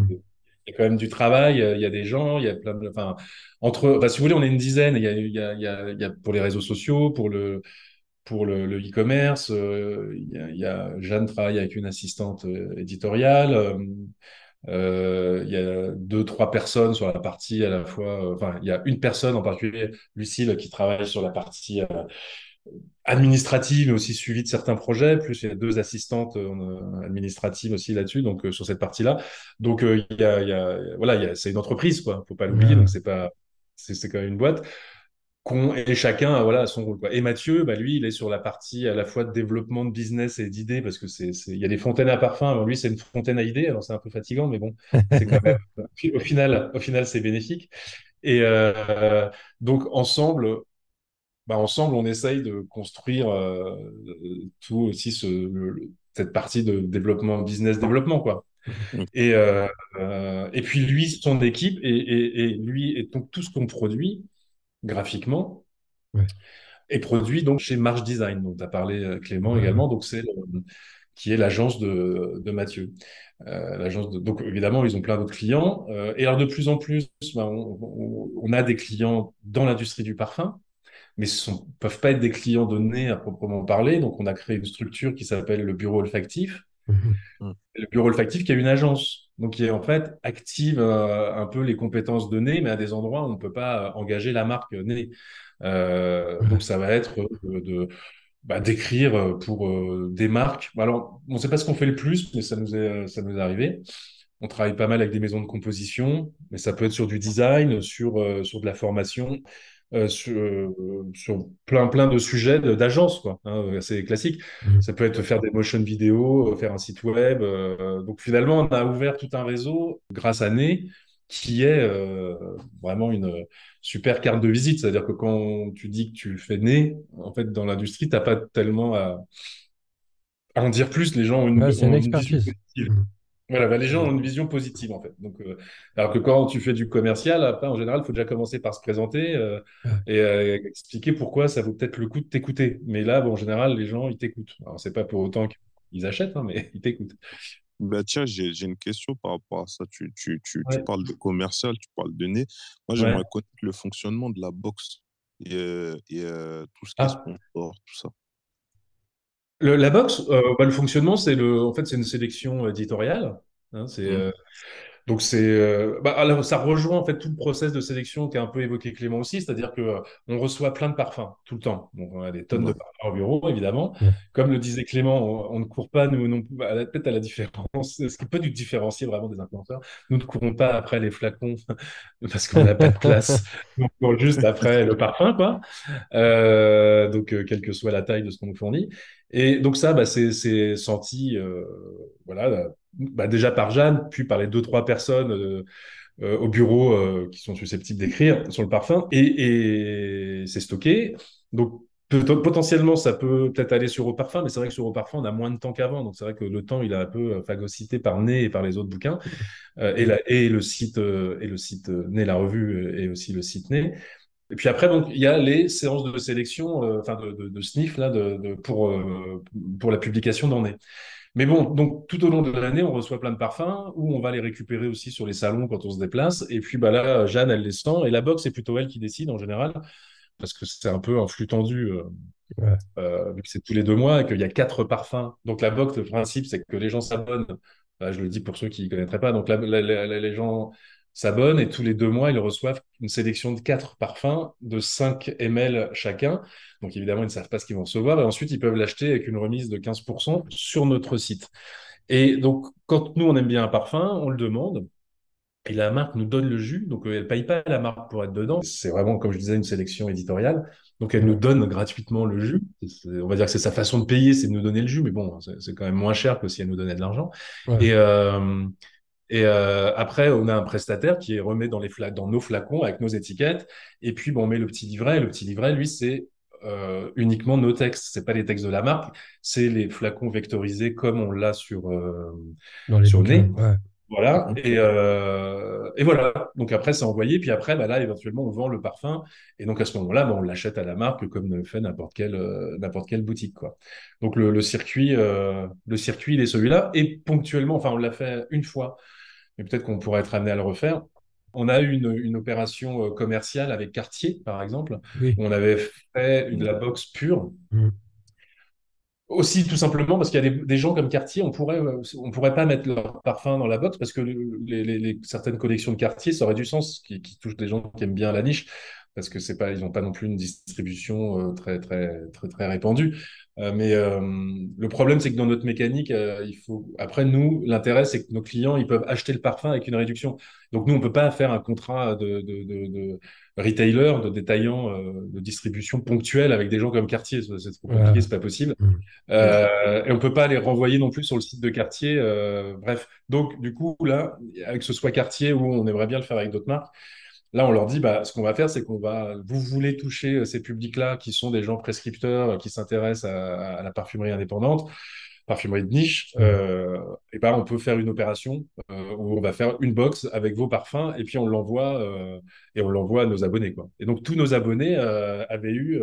Quand même du travail, euh, il y a des gens, il y a plein de, enfin, entre, si vous voulez, on est une dizaine. Il y a, il y a, il y a, pour les réseaux sociaux, pour le, pour le, e-commerce, euh, il y a, Jeanne travaille avec une assistante euh, éditoriale. euh, euh, il y a deux, trois personnes sur la partie à la fois. euh, Enfin, il y a une personne en particulier, Lucille, qui travaille sur la partie euh, administrative, mais aussi suivi de certains projets. Plus il y a deux assistantes euh, administratives aussi là-dessus, donc euh, sur cette partie-là. Donc euh, il y a, il y a, voilà, il y a, c'est une entreprise, quoi. Faut pas l'oublier. Donc c'est pas, c'est, c'est quand même une boîte. Qu'on, et chacun voilà son rôle quoi. Et Mathieu bah lui il est sur la partie à la fois de développement de business et d'idées parce que c'est c'est il y a des fontaines à parfum alors lui c'est une fontaine à idées alors c'est un peu fatigant mais bon c'est quand même <laughs> au final au final c'est bénéfique et euh, donc ensemble bah, ensemble, on essaye de construire euh, tout aussi ce, le- le- cette partie de développement, business développement, quoi. <laughs> Et, euh, euh, et puis lui, son équipe, et, et, et lui, et donc tout ce qu'on produit graphiquement Ouais. est produit donc chez March Design, dont tu as parlé euh, Clément Ouais. également, donc c'est qui est l'agence de, de Mathieu. Euh, l'agence de, donc évidemment, ils ont plein d'autres clients. Et alors de plus en plus, bah, on- on a des clients dans l'industrie du parfum mais ce ne peuvent pas être des clients donnés à proprement parler. Donc, on a créé une structure qui s'appelle le bureau olfactif. Mhm. Le bureau olfactif qui a une agence, donc qui est en fait active euh, un peu les compétences de nez, mais à des endroits où on ne peut pas engager la marque nez. Euh, Ouais. donc, ça va être de, de- bah, d'écrire pour euh, des marques. Alors, on ne sait pas ce qu'on fait le plus, mais ça nous est, ça nous est arrivé. On travaille pas mal avec des maisons de composition, mais ça peut être sur du design, sur, euh, sur de la formation, euh, sur, euh, sur plein, plein de sujets d'agence, quoi. hein, assez classique. Mhm. Ça peut être faire des motion vidéo, euh, faire un site web. euh, donc finalement, on a ouvert tout un réseau grâce à Né, qui est euh, vraiment une super carte de visite. C'est-à-dire que quand tu dis que tu fais Né, en fait, dans l'industrie, t'as pas tellement à, à en dire plus. Les gens ont une, c'est ont expertise. positive. Voilà, bah, les gens ont une vision positive en fait. Donc, euh, alors que quand tu fais du commercial, après, en général, il faut déjà commencer par se présenter euh, et euh, expliquer pourquoi ça vaut peut-être le coup de t'écouter. Mais là, bon, en général, les gens, ils t'écoutent. Alors, c'est pas pour autant qu'ils achètent, hein, mais <laughs> ils t'écoutent. Bah, tiens, j'ai, j'ai une question par rapport à ça. Tu, tu, tu, tu Ouais. parles de commercial, tu parles de nez. Moi, Ouais. j'aimerais connaître le fonctionnement de la box et, et tout ce qui est Ah. sponsor, tout ça. Le- la box, euh, bah, le fonctionnement, c'est le, en fait, c'est une sélection éditoriale. hein, c'est, Mm. euh, donc c'est, euh, bah, alors, ça rejoint en fait tout le process de sélection qu'a un peu évoqué Clément aussi, c'est-à-dire que euh, on reçoit plein de parfums tout le temps. Donc on a des tonnes de parfums au bureau, évidemment. Ouais. Comme le disait Clément, on, on ne court pas nous non peut-être à la différence, ce qui peut nous différencier vraiment des influenceurs. Nous ne courons pas après les flacons <laughs> parce qu'on n'a pas de place. On court juste après le parfum, quoi. Euh, donc, quelle que soit la taille de ce qu'on nous fournit. Et donc ça, bah, c'est senti, euh, voilà, bah, déjà par Jeanne, puis par les deux trois personnes euh, euh, au bureau qui sont susceptibles d'écrire sur le parfum, et, c'est stocké. Donc potentiellement, ça peut peut-être aller sur au parfum, mais c'est vrai que sur au parfum, on a moins de temps qu'avant. Donc c'est vrai que le temps, il est un peu phagocyté par Nez et par les autres bouquins, et, la- le site et le site Nez, la revue, et aussi le site Nez. Et puis après, donc, il y a les séances de sélection, euh, enfin de, de, de sniff là, de, pour, euh, pour la publication d'en nez. Mais bon, donc tout au long de l'année, on reçoit plein de parfums où on va les récupérer aussi sur les salons quand on se déplace. Et puis bah là, Jeanne, elle les sent. Et la box, c'est plutôt elle qui décide en général, parce que c'est un peu un flux tendu, euh, Ouais. vu que c'est tous les deux mois et qu'il y a quatre parfums. Donc la box, le principe, c'est que les gens s'abonnent. Bah, je le dis pour ceux qui ne connaîtraient pas. Donc la- la- la- les gens s'abonnent et tous les deux mois, ils reçoivent une sélection de quatre parfums de 5 ml chacun. Donc évidemment, ils ne savent pas ce qu'ils vont recevoir. Et ensuite, ils peuvent l'acheter avec une remise de 15% sur notre site. Et donc, quand nous, on aime bien un parfum, on le demande. Et la marque nous donne le jus, donc euh, elle paye pas la marque pour être dedans. C'est vraiment, comme je disais, une sélection éditoriale. Donc elle nous donne gratuitement le jus. On va dire que c'est sa façon de payer, c'est de nous donner le jus, mais bon, c'est quand même moins cher que si elle nous donnait de l'argent. Et, euh, et euh, après, on a un prestataire qui remet dans, les dans nos flacons avec nos étiquettes. Et puis, bon, on met le petit livret. Et le petit livret, lui, c'est euh, uniquement nos textes. C'est pas les textes de la marque, c'est les flacons vectorisés comme on l'a sur, euh, sur Nez. Voilà. Et, euh, et, voilà. Donc après, c'est envoyé. Puis après, bah là, éventuellement, on vend le parfum. Et donc à ce moment-là, bah, on l'achète à la marque comme le fait n'importe quelle, euh, n'importe quelle boutique. Quoi. Donc le, le circuit, euh, le circuit, il est celui-là. Et ponctuellement, enfin, on l'a fait une fois, mais peut-être qu'on pourrait être amené à le refaire. On a eu une, une opération euh, commerciale avec Cartier, par exemple. Où on avait fait une, la box pure. Mmh. Aussi, tout simplement, parce qu'il y a des, gens comme Cartier, on pourrait, euh, on pourrait pas mettre leur parfum dans la box parce que les, certaines collections de Cartier, ça aurait du sens, qui, qui touchent des gens qui aiment bien la niche parce que c'est pas, ils n'ont pas non plus une distribution euh, très, très, très, très répandue. Euh, mais euh, le problème, c'est que dans notre mécanique, il faut. Après, nous, l'intérêt, c'est que nos clients, ils peuvent acheter le parfum avec une réduction. Donc, nous, on peut pas faire un contrat de, de, de, retailer, de détaillant, de distribution ponctuelle avec des gens comme Cartier. C'est trop compliqué, c'est pas possible. Mmh. et on peut pas les renvoyer non plus sur le site de Cartier. bref, donc du coup là, avec ce soit Cartier ou on aimerait bien le faire avec d'autres marques, Là, on leur dit, bah, ce qu'on va faire, c'est qu'on va, vous voulez toucher euh, ces publics-là qui sont des gens prescripteurs, euh, qui s'intéressent à, la parfumerie indépendante, parfumerie de niche, euh, et ben, on peut faire une opération où on va faire une box avec vos parfums et puis on l'envoie et on l'envoie à nos abonnés, quoi. Et donc tous nos abonnés avaient eu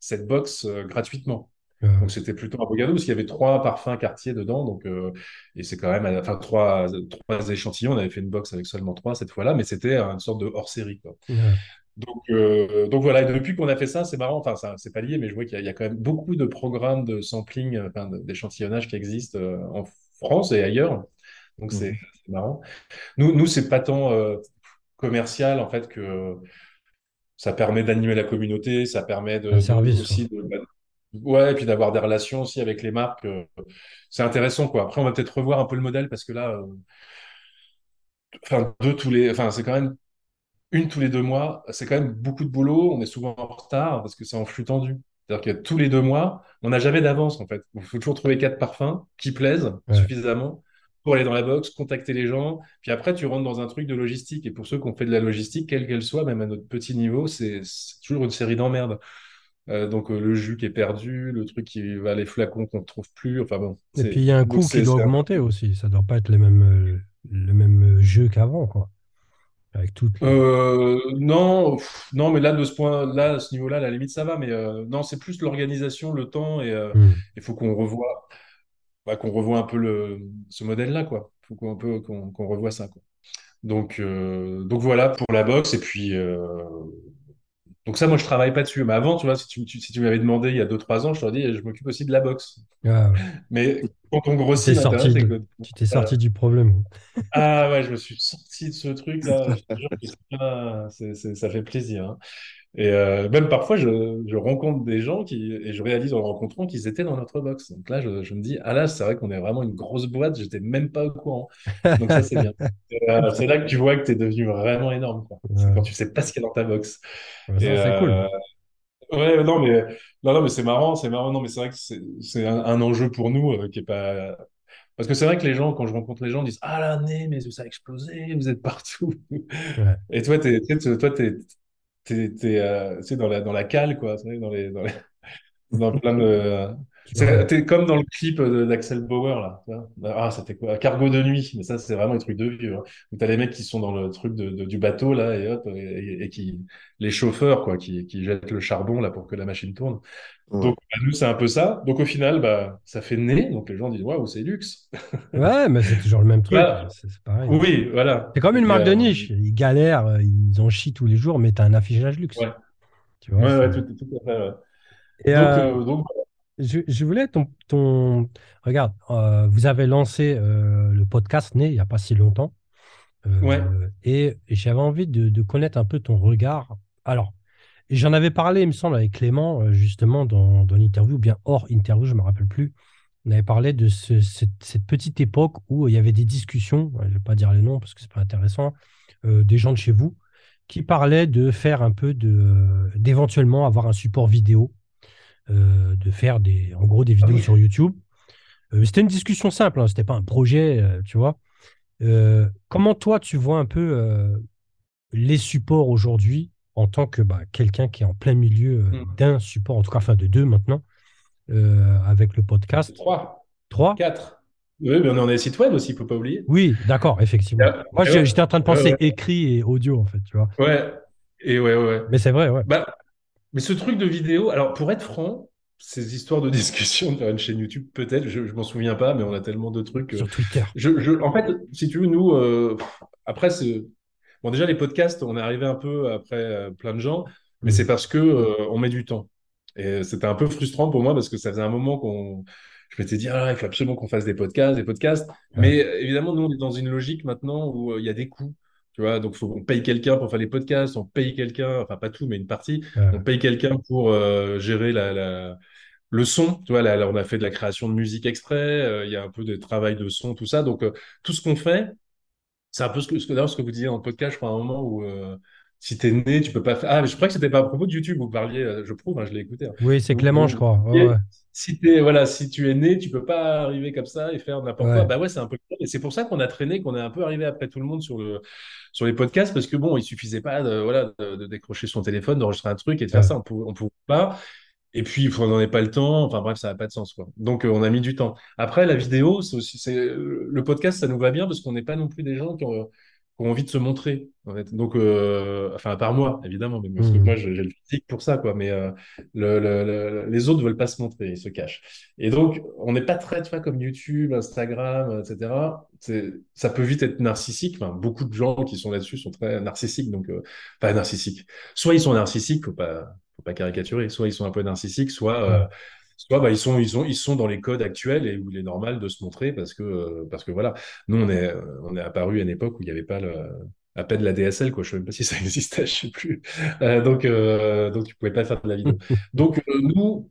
cette box gratuitement. Donc c'était plutôt un beau cadeau parce qu'il y avait trois parfums quartiers dedans. Donc, euh, et c'est quand même, enfin, trois, trois échantillons. On avait fait une box avec seulement trois cette fois-là, mais c'était une sorte de hors-série. Donc, euh, donc voilà, et depuis qu'on a fait ça, c'est marrant, enfin, c'est pas lié, mais je vois qu'il y, a quand même beaucoup de programmes de sampling, enfin, d'échantillonnage qui existent euh, en France et ailleurs. Donc c'est mmh. marrant. Nous, nous c'est pas tant commercial en fait que ça permet d'animer la communauté, ça permet de, aussi de, Ouais, et puis d'avoir des relations aussi avec les marques, euh, c'est intéressant quoi. Après, on va peut-être revoir un peu le modèle parce que là, euh, enfin deux tous les, enfin c'est quand même une tous les deux mois, c'est quand même beaucoup de boulot. On est souvent en retard parce que c'est en flux tendu. C'est-à-dire que tous les deux mois, on n'a jamais d'avance en fait. Il faut toujours trouver quatre parfums qui plaisent suffisamment pour aller dans la box, contacter les gens. Puis après, tu rentres dans un truc de logistique. Et pour ceux qui ont fait de la logistique, quelle qu'elle soit, même à notre petit niveau, c'est toujours une série d'emmerdes. Euh, donc euh, le jus qui est perdu, le truc qui va les flacons qu'on ne trouve plus. Enfin bon. Et puis il y a un coût qui doit augmenter aussi. Ça ne doit pas être les mêmes, euh, le même jeu qu'avant, quoi. Avec toutes. non, non, mais là de ce point, là à ce niveau-là, à la limite ça va. Mais non, c'est plus l'organisation, le temps et hmm. il faut qu'on revoie, bah, qu'on revoie un peu le, ce modèle-là, quoi. Il faut qu'on qu'on revoie ça, quoi. Donc, donc voilà pour la boxe et puis donc ça, moi, je travaille pas dessus. Mais avant, tu vois, si tu, si tu m'avais demandé il y a 2-3 ans, je t'aurais dit, je m'occupe aussi de la boxe. Ah, Mais quand on grossit, sorti tu t'es sorti du problème. ah ouais, je me suis sorti de ce truc-là. <laughs> ça fait plaisir. Hein. Et euh, même parfois, je, je, rencontre des gens qui, et je réalise en rencontrant qu'ils étaient dans notre box. Donc là, je, je me dis, ah là, c'est vrai qu'on est vraiment une grosse boîte, j'étais même pas au courant. Donc ça, c'est bien. <laughs> Euh, c'est là que tu vois que tu es devenu vraiment énorme. C'est quand tu sais pas ce qu'il y a dans ta box. c'est cool. Euh, ouais, non, mais, non, non, mais c'est marrant, c'est marrant. Non, mais c'est vrai que c'est un, un, enjeu pour nous qui est pas. Parce que c'est vrai que les gens, quand je rencontre les gens, disent Ah l'année, mais ça a explosé, vous êtes partout. Et toi, tu toi, t'es, euh, dans la, dans cale, quoi, dans les, dans <laughs> de, T'es comme dans le clip d'Axel Bauer, là. Ah, c'était quoi? Cargo de nuit. Mais ça, c'est vraiment un truc de vieux. Hein. Où t'as les mecs qui sont dans le truc de, du bateau, là, et hop, et, qui, les chauffeurs, quoi, qui, qui jettent le charbon, là, pour que la machine tourne. Donc, bah, nous, c'est un peu ça. Donc, au final, bah, ça fait nez. Donc, les gens disent, waouh, c'est luxe. <laughs> ouais, mais c'est toujours le même truc. C'est pareil. Oui, voilà. C'est comme une marque de euh, niche. Ils galèrent, ils en chient tous les jours, mais t'as un affichage luxe. Ouais. Tu vois, ouais, ouais, tout, à fait. Et donc, euh, euh donc je, voulais ton, ton... Regarde, euh, vous avez lancé euh, le podcast Né il n'y a pas si longtemps. Euh, ouais. Et, j'avais envie de, connaître un peu ton regard. Alors, j'en avais parlé, il me semble, avec Clément, justement, dans, dans l'interview, ou bien hors interview, je ne me rappelle plus, On avait parlé de ce- cette, cette petite époque où il y avait des discussions, je ne vais pas dire les noms parce que c'est pas intéressant, des gens de chez vous qui parlaient de faire un peu de, d'éventuellement avoir un support vidéo, euh, de faire des, en gros des vidéos oui. sur YouTube. Euh, c'était une discussion simple, hein, c'était pas un projet, euh, tu vois. Comment toi tu vois un peu les supports aujourd'hui en tant que bah, quelqu'un qui est en plein milieu euh, Mm. d'un support, en tout cas enfin de deux maintenant, avec le podcast? Trois, Trois? quatre. Oui, mais on en a les sites web aussi, il faut pas oublier. Oui, d'accord, effectivement. Ah, Moi, ouais. j'étais en train de Ouais, penser ouais. écrit et audio, en fait, tu vois. Ouais, et ouais, ouais. Mais c'est vrai, ouais. Bah, mais ce truc de vidéo, alors pour être franc, ces histoires de <laughs> discussion faire une chaîne YouTube, peut-être, je, je m'en souviens pas, mais on a tellement de trucs. euh, Sur Twitter. Je, je, en fait, si tu veux, nous, euh, après, c'est. Bon, déjà, les podcasts, on est arrivé un peu après euh, plein de gens, mais Mm. c'est parce que euh, on met du temps. Et c'était un peu frustrant pour moi parce que ça faisait un moment qu'on. Je m'étais dit, ah, il faut absolument qu'on fasse des podcasts, des podcasts. Mais évidemment, nous, on est dans une logique maintenant où il y a des coûts. Tu vois, donc faut, on paye quelqu'un pour faire les podcasts, on paye quelqu'un, enfin pas tout, mais une partie, Ouais. on paye quelqu'un pour euh, gérer la, la- le son. Tu vois, là, là, on a fait de la création de musique exprès, euh, il y a un peu de travail de son, tout ça. Donc, euh, tout ce qu'on fait, c'est un peu ce que, ce que, d'ailleurs, ce que vous disiez dans le podcast, je crois, à un moment où si t'es né, tu peux pas faire. Ah, mais je crois que c'était pas à propos de YouTube, vous parliez, je prouve, hein, je l'ai écouté. hein. Oui, c'est Clément, vous- je crois. ouais. Si voilà, si tu es né, tu peux pas arriver comme ça et faire n'importe quoi. Bah ouais, c'est un peu. Et c'est pour ça qu'on a traîné, qu'on est un peu arrivé après tout le monde sur le, sur les podcasts, parce que bon, il suffisait pas de, voilà, de, de décrocher son téléphone, d'enregistrer un truc et de faire Ouais. ça. On pouvait, on pouvait pas. Et puis, on n'en avait pas le temps. Enfin bref, ça n'a pas de sens, quoi. Donc, euh, on a mis du temps. Après, la vidéo, c'est aussi, c'est, euh, le podcast, ça nous va bien parce qu'on n'est pas non plus des gens qui ont, ont envie de se montrer, en fait. Donc, euh, enfin, à part moi, évidemment, mais parce que Mhm. moi, j'ai le physique pour ça, quoi. Mais euh, le, le- le- les autres veulent pas se montrer, ils se cachent. Et donc, on n'est pas très, tu vois, comme YouTube, Instagram, etc. C'est, ça peut vite être narcissique. Enfin, beaucoup de gens qui sont là-dessus sont très narcissiques. Donc, euh, pas narcissiques. Soit ils sont narcissiques, faut pas, faut pas caricaturer. Soit ils sont un peu narcissiques, soit, euh, Ouais. Soit bah, ils sont, ils sont, ils sont dans les codes actuels et où il est normal de se montrer parce que, euh, parce que voilà. Nous, on est, euh, on est apparu à une époque où il n'y avait pas le, à peine la DSL, quoi. Je sais même pas si ça <laughs> existait, je sais plus. Euh, donc, euh, donc tu pouvais pas faire de la vidéo. <laughs> Donc, euh, nous,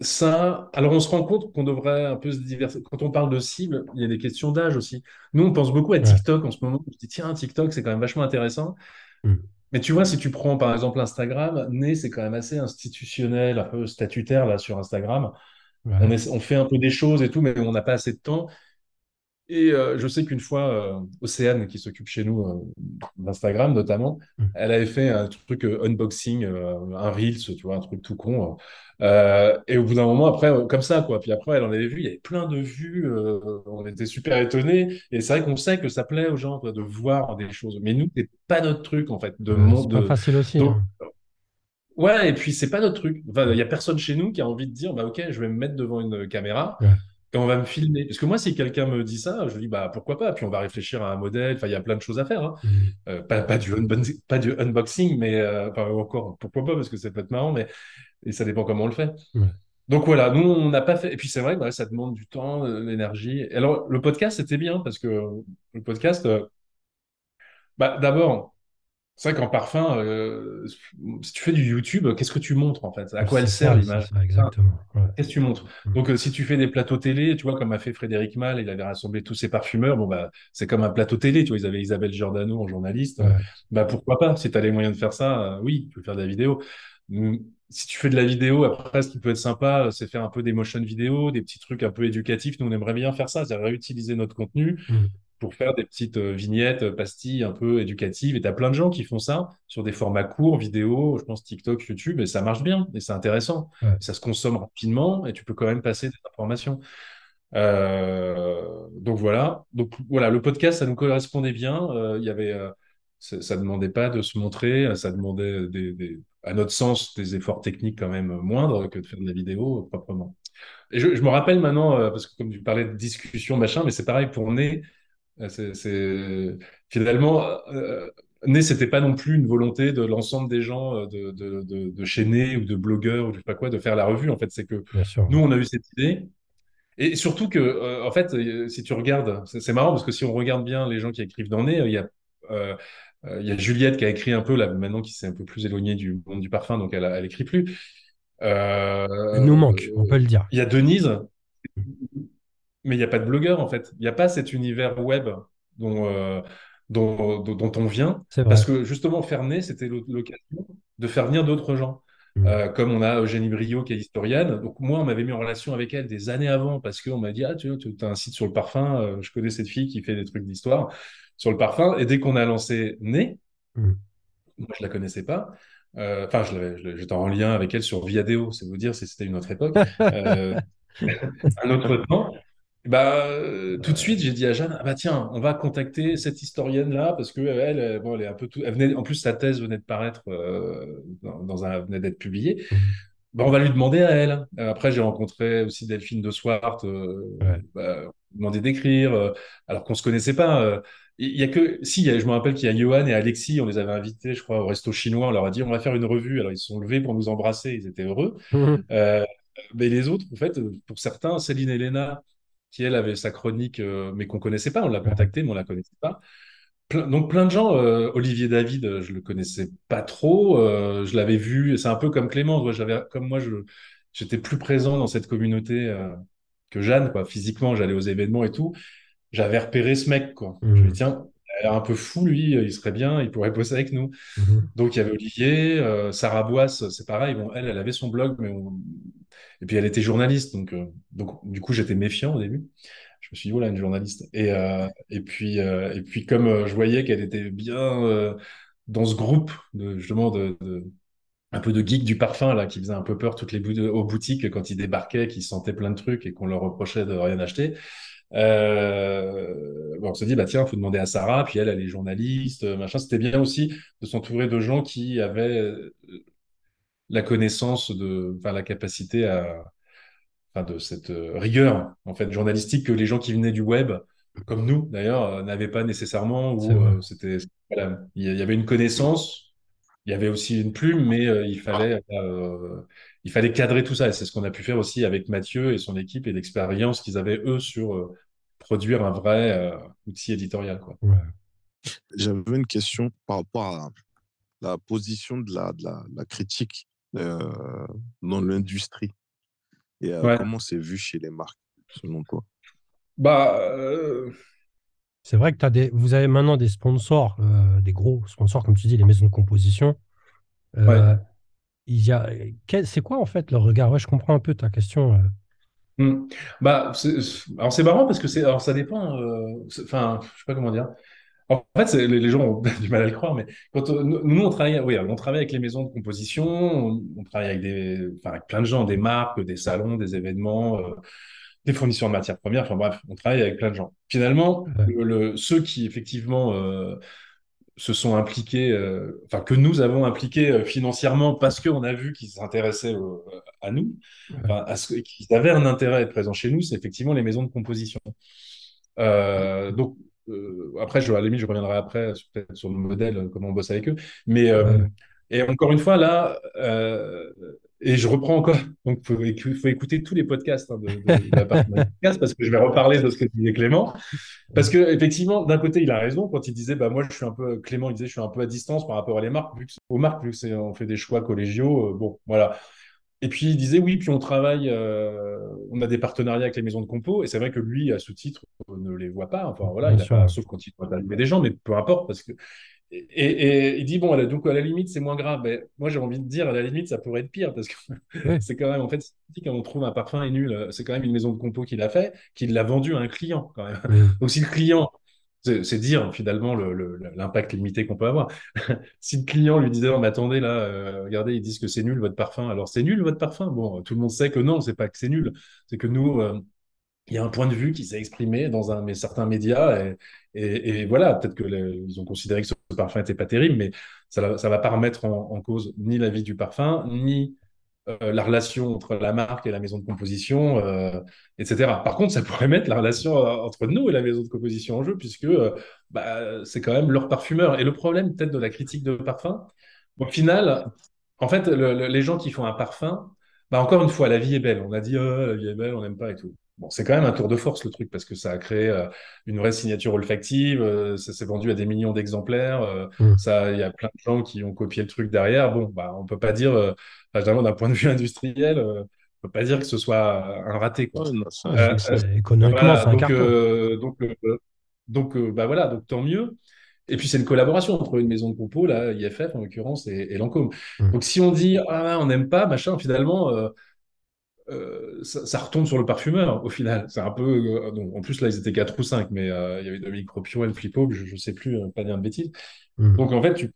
ça, alors on se rend compte qu'on devrait un peu se diversifier. Quand on parle de cible, il y a des questions d'âge aussi. Nous, on pense beaucoup à Ouais. TikTok en ce moment. On se dit, tiens, TikTok, c'est quand même vachement intéressant. Mm. Mais tu vois, si tu prends par exemple Instagram, Né, c'est quand même assez institutionnel, un peu statutaire là sur Instagram. Ouais. On, est- on fait un peu des choses et tout, mais on n'a pas assez de temps. Et euh, je sais qu'une fois, euh, Océane, qui s'occupe chez nous euh, d'Instagram notamment, Mm. elle avait fait un truc unboxing, un Reels, tu vois, un truc tout con. Et au bout d'un moment, après, comme ça, quoi. Puis après, elle en avait vu, il y avait plein de vues, on était super étonnés. Et c'est vrai qu'on sait que ça plaît aux gens quoi, de voir des choses. Mais nous, c'est pas notre truc, en fait, de mon- c'est pas facile aussi. donc, hein. Ouais, et puis c'est pas notre truc. Enfin, il y a personne chez nous qui a envie de dire, bah ok, je vais me mettre devant une caméra Ouais. Et on va me filmer. Parce que moi, si quelqu'un me dit ça, je dis, bah pourquoi pas? Puis on va réfléchir à un modèle. Enfin, il y a plein de choses à faire. hein. Mhm. Euh, pas, pas du unboxing, pas du unboxing, mais euh, enfin, encore, pourquoi pas, parce que ça peut être marrant, mais et ça dépend comment on le fait. Ouais. Donc voilà, nous, on n'a pas fait. Et puis c'est vrai, bah, ça demande du temps, de l'énergie. Et Alors, le podcast, c'était bien parce que le podcast, euh, bah, d'abord, c'est vrai qu'en parfum, euh, si tu fais du YouTube, qu'est-ce que tu montres en fait? À quoi elle sert l'image? exactement. Ouais. Qu'est-ce que tu montres? Mm. Donc, euh, si tu fais des plateaux télé, tu vois, comme a fait Frédéric Malle, il avait rassemblé tous ses parfumeurs, bon, bah, c'est comme un plateau télé, tu vois, ils avaient Isabelle Giordano en journaliste, Ouais. bah, pourquoi pas? Si tu as les moyens de faire ça, euh, oui, tu peux faire de la vidéo. Mm, Si tu fais de la vidéo, après, ce qui peut être sympa, c'est faire un peu des motion vidéo, des petits trucs un peu éducatifs. Nous, on aimerait bien faire ça, c'est réutiliser notre contenu Mm. Pour faire des petites euh, vignettes, euh, pastilles un peu éducatives. Et tu as plein de gens qui font ça sur des formats courts, vidéo, je pense TikTok, YouTube, et ça marche bien, et c'est intéressant. Ouais. Ça se consomme rapidement, et tu peux quand même passer des informations. Euh, donc voilà. Donc voilà, le podcast, ça nous correspondait bien. Euh, il y avait, euh, ça, ça demandait pas de se montrer, ça demandait des, des- à notre sens des efforts techniques quand même moindres que de faire de la vidéo proprement. Et je, je me rappelle maintenant, parce que comme tu parlais de discussion, machin, mais c'est pareil pour Né. Euh, C'est, finalement, euh, Né, c'était pas non plus une volonté de l'ensemble des gens euh, de, de, de, de chez Né ou de blogueurs ou je sais pas quoi de faire la revue. En fait, c'est que nous, on a eu cette idée. Et surtout que, euh, en fait, euh, si tu regardes, c'est marrant parce que si on regarde bien les gens qui écrivent dans Nez, euh, il y a, euh, euh, il y a Juliette qui a écrit un peu là, maintenant qui s'est un peu plus éloignée du monde du parfum, donc elle, elle écrit plus. Euh, Elle nous manque, on peut le dire. Il y a Denise. Mais il n'y a pas de blogueur en fait. Il n'y a pas cet univers web dont, euh, dont, dont, dont on vient. Parce que justement, faire naître, c'était l'o- l'occasion de faire venir d'autres gens. Mm. Euh, comme on a Eugénie Brio qui est historienne. Donc moi, on m'avait mis en relation avec elle des années avant parce qu'on m'a dit, ah, tu as un site sur le parfum, euh, je connais cette fille qui fait des trucs d'histoire sur le parfum. Et dès qu'on a lancé Né, Mm. moi, je la connaissais pas. Enfin, j'étais en lien avec elle sur Viadeo, c'est vous dire si c'était une autre époque, <laughs> un autre temps. Bah, euh, tout de suite, j'ai dit à Jeanne, ah bah tiens, on va contacter cette historienne-là parce que elle, bon, elle est un peu tout. Elle venait, en plus, sa thèse venait de paraître euh, dans, dans un, venait d'être publiée. Mhm. Bah, on va lui demander à elle. Euh, après, j'ai rencontré aussi Delphine de Swart, Ouais. bah, demandé d'écrire, alors qu'on se connaissait pas. Il y a que, si, il y a- je me rappelle qu'il y a Johan et Alexis, on les avait invités, je crois, au resto chinois. On leur a dit, on va faire une revue. Alors, ils se sont levés pour nous embrasser. Ils étaient heureux. Euh, mais les autres, en fait, pour certains, Céline Elena, qui elle avait sa chronique, euh, mais qu'on connaissait pas, on l'a contactée, mais on la connaissait pas. Plein- donc plein de gens, euh, Olivier David, euh, je le connaissais pas trop, euh, je l'avais vu, c'est un peu comme Clément, j'avais, comme moi, je, j'étais plus présent dans cette communauté que Jeanne, quoi. Physiquement, j'allais aux événements et tout, j'avais repéré ce mec, quoi. Je me dis, tiens, a l'air un peu fou, lui, il serait bien, il pourrait bosser avec nous. Mhm. Donc, il y avait Olivier, euh, Sarah Boisse, c'est pareil. Bon, elle, elle avait son blog, mais on- et puis elle était journaliste. Donc, euh, donc du coup, j'étais méfiant au début. Je me suis dit, voilà, une journaliste. Et, euh, et puis, et puis comme je voyais qu'elle était bien dans ce groupe, de, justement, de, de- un peu de geek du parfum, là, qui faisait un peu peur toutes les aux boutiques quand ils débarquaient, qui sentaient plein de trucs et qu'on leur reprochait de rien acheter. Euh, bon, on se dit, bah tiens, faut demander à Sarah, puis elle, elle est journaliste, euh, machin. C'était bien aussi de s'entourer de gens qui avaient euh, la connaissance de, enfin, la capacité à, enfin, de cette rigueur, en fait, journalistique que les gens qui venaient du web, comme nous, d'ailleurs, n'avaient pas nécessairement, ou c'était, voilà, il y il avait une connaissance, il y avait aussi une plume, mais il fallait, euh, il fallait cadrer tout ça. Et c'est ce qu'on a pu faire aussi avec Mathieu et son équipe et l'expérience qu'ils avaient, eux, sur euh, produire un vrai euh, outil éditorial, quoi. Ouais. J'avais une question par rapport à la position de la, de la, de la critique euh, dans l'industrie et euh, Ouais. comment c'est vu chez les marques, selon toi? Bah, euh, C'est vrai que t'as des, vous avez maintenant des sponsors, euh, des gros sponsors, comme tu dis, les maisons de composition. Euh, Ouais. Il y a, c'est quoi en fait leur regard? Ouais, je comprends un peu ta question. euh. Hmm. Bah, alors c'est marrant parce que c'est, alors ça dépend. euh, Enfin, je sais pas comment dire. En fait, les, gens ont <laughs> du mal à le croire, mais quand on- nous, nous, on travaille, oui, on travaille avec les maisons de composition, on, on travaille avec des, enfin, avec plein de gens, des marques, des salons, des événements, euh, des fournisseurs de matières premières. Enfin bref, on travaille avec plein de gens. Finalement, Ouais. le, le- ceux qui effectivement euh, se sont impliqués, euh, enfin que nous avons impliqués euh, financièrement parce qu'on a vu qu'ils s'intéressaient au- à nous, enfin, à ce qu'ils avaient un intérêt à être présents chez nous, c'est effectivement les maisons de composition. Euh, donc euh, après, je, à la limite, je reviendrai après sur, peut-être sur le modèle, euh, comment on bosse avec eux. Mais euh, et encore une fois là, euh, et je reprends encore. Donc faut, écou- faut écouter tous les podcasts hein, de, de- de la partie podcast parce que je vais reparler de ce que disait Clément. Parce que effectivement, d'un côté, il a raison quand il disait, bah moi, je suis un peu Clément, il disait, je suis un peu à distance par rapport à les marques, vu que, aux marques, vu que on fait des choix collégiaux. euh, bon, voilà. Et puis il disait, oui, puis on travaille, euh, on a des partenariats avec les maisons de compo, et c'est vrai que lui, à ce titre, on ne les voit pas. Enfin voilà, il a pas, sauf quand il doit arriver des gens, mais peu importe, parce que. Et, il dit, bon, à la- donc à la limite, c'est moins grave. Mais moi, j'ai envie de dire, à la limite, ça pourrait être pire, parce que <laughs> Ouais. c'est quand même, en fait, quand on trouve un parfum est nul, c'est quand même une maison de compo qui l'a fait, qui l'a vendu à un client, quand même. Donc si le client, c'est dire finalement le- le- l'impact limité qu'on peut avoir. <laughs> Si le client lui disait, oh, mais attendez là, euh, regardez, ils disent que c'est nul votre parfum, alors c'est nul votre parfum? Bon, tout le monde sait que non, c'est pas que c'est nul, c'est que nous, euh, il y a un point de vue qui s'est exprimé dans un, certains médias et, voilà, peut-être que les- ils ont considéré que ce parfum était pas terrible, mais ça, ça va pas remettre en, cause ni la vie du parfum, ni euh, la relation entre la marque et la maison de composition, euh, etc. Par contre, ça pourrait mettre la relation euh, entre nous et la maison de composition en jeu, puisque bah, c'est quand même leur parfumeur. Et le problème peut-être de la critique de parfum, au final, en fait, le- le- les gens qui font un parfum, bah, encore une fois, la vie est belle. On a dit, oh, la vie est belle, on n'aime pas et tout. Bon, c'est quand même un tour de force le truc parce que ça a créé euh, une vraie signature olfactive, euh, ça s'est vendu à des millions d'exemplaires, euh, Mm. ça, il y a plein de gens qui ont copié le truc derrière. Bon, bah, on peut pas dire, euh, d'un point de vue industriel, euh, peut pas dire que ce soit un raté. Quoi. Ouais, non, ça, Euh, je sais. euh, Économiquement, voilà, c'est un donc, carton. euh, donc, euh, donc euh, bah voilà, donc tant mieux. Et puis c'est une collaboration entre une maison de compo, là, IFF en l'occurrence, et, et Lancôme. Mm. Donc si on dit ah on n'aime pas machin, finalement euh, ça, ça retombe sur le parfumeur au final. C'est un peu euh, donc, en plus là ils étaient quatre ou cinq, mais euh, il y avait Dominique Propio, El Flippo, je, je sais plus, euh, pas dire de bêtises. Mm. Donc en fait, tu,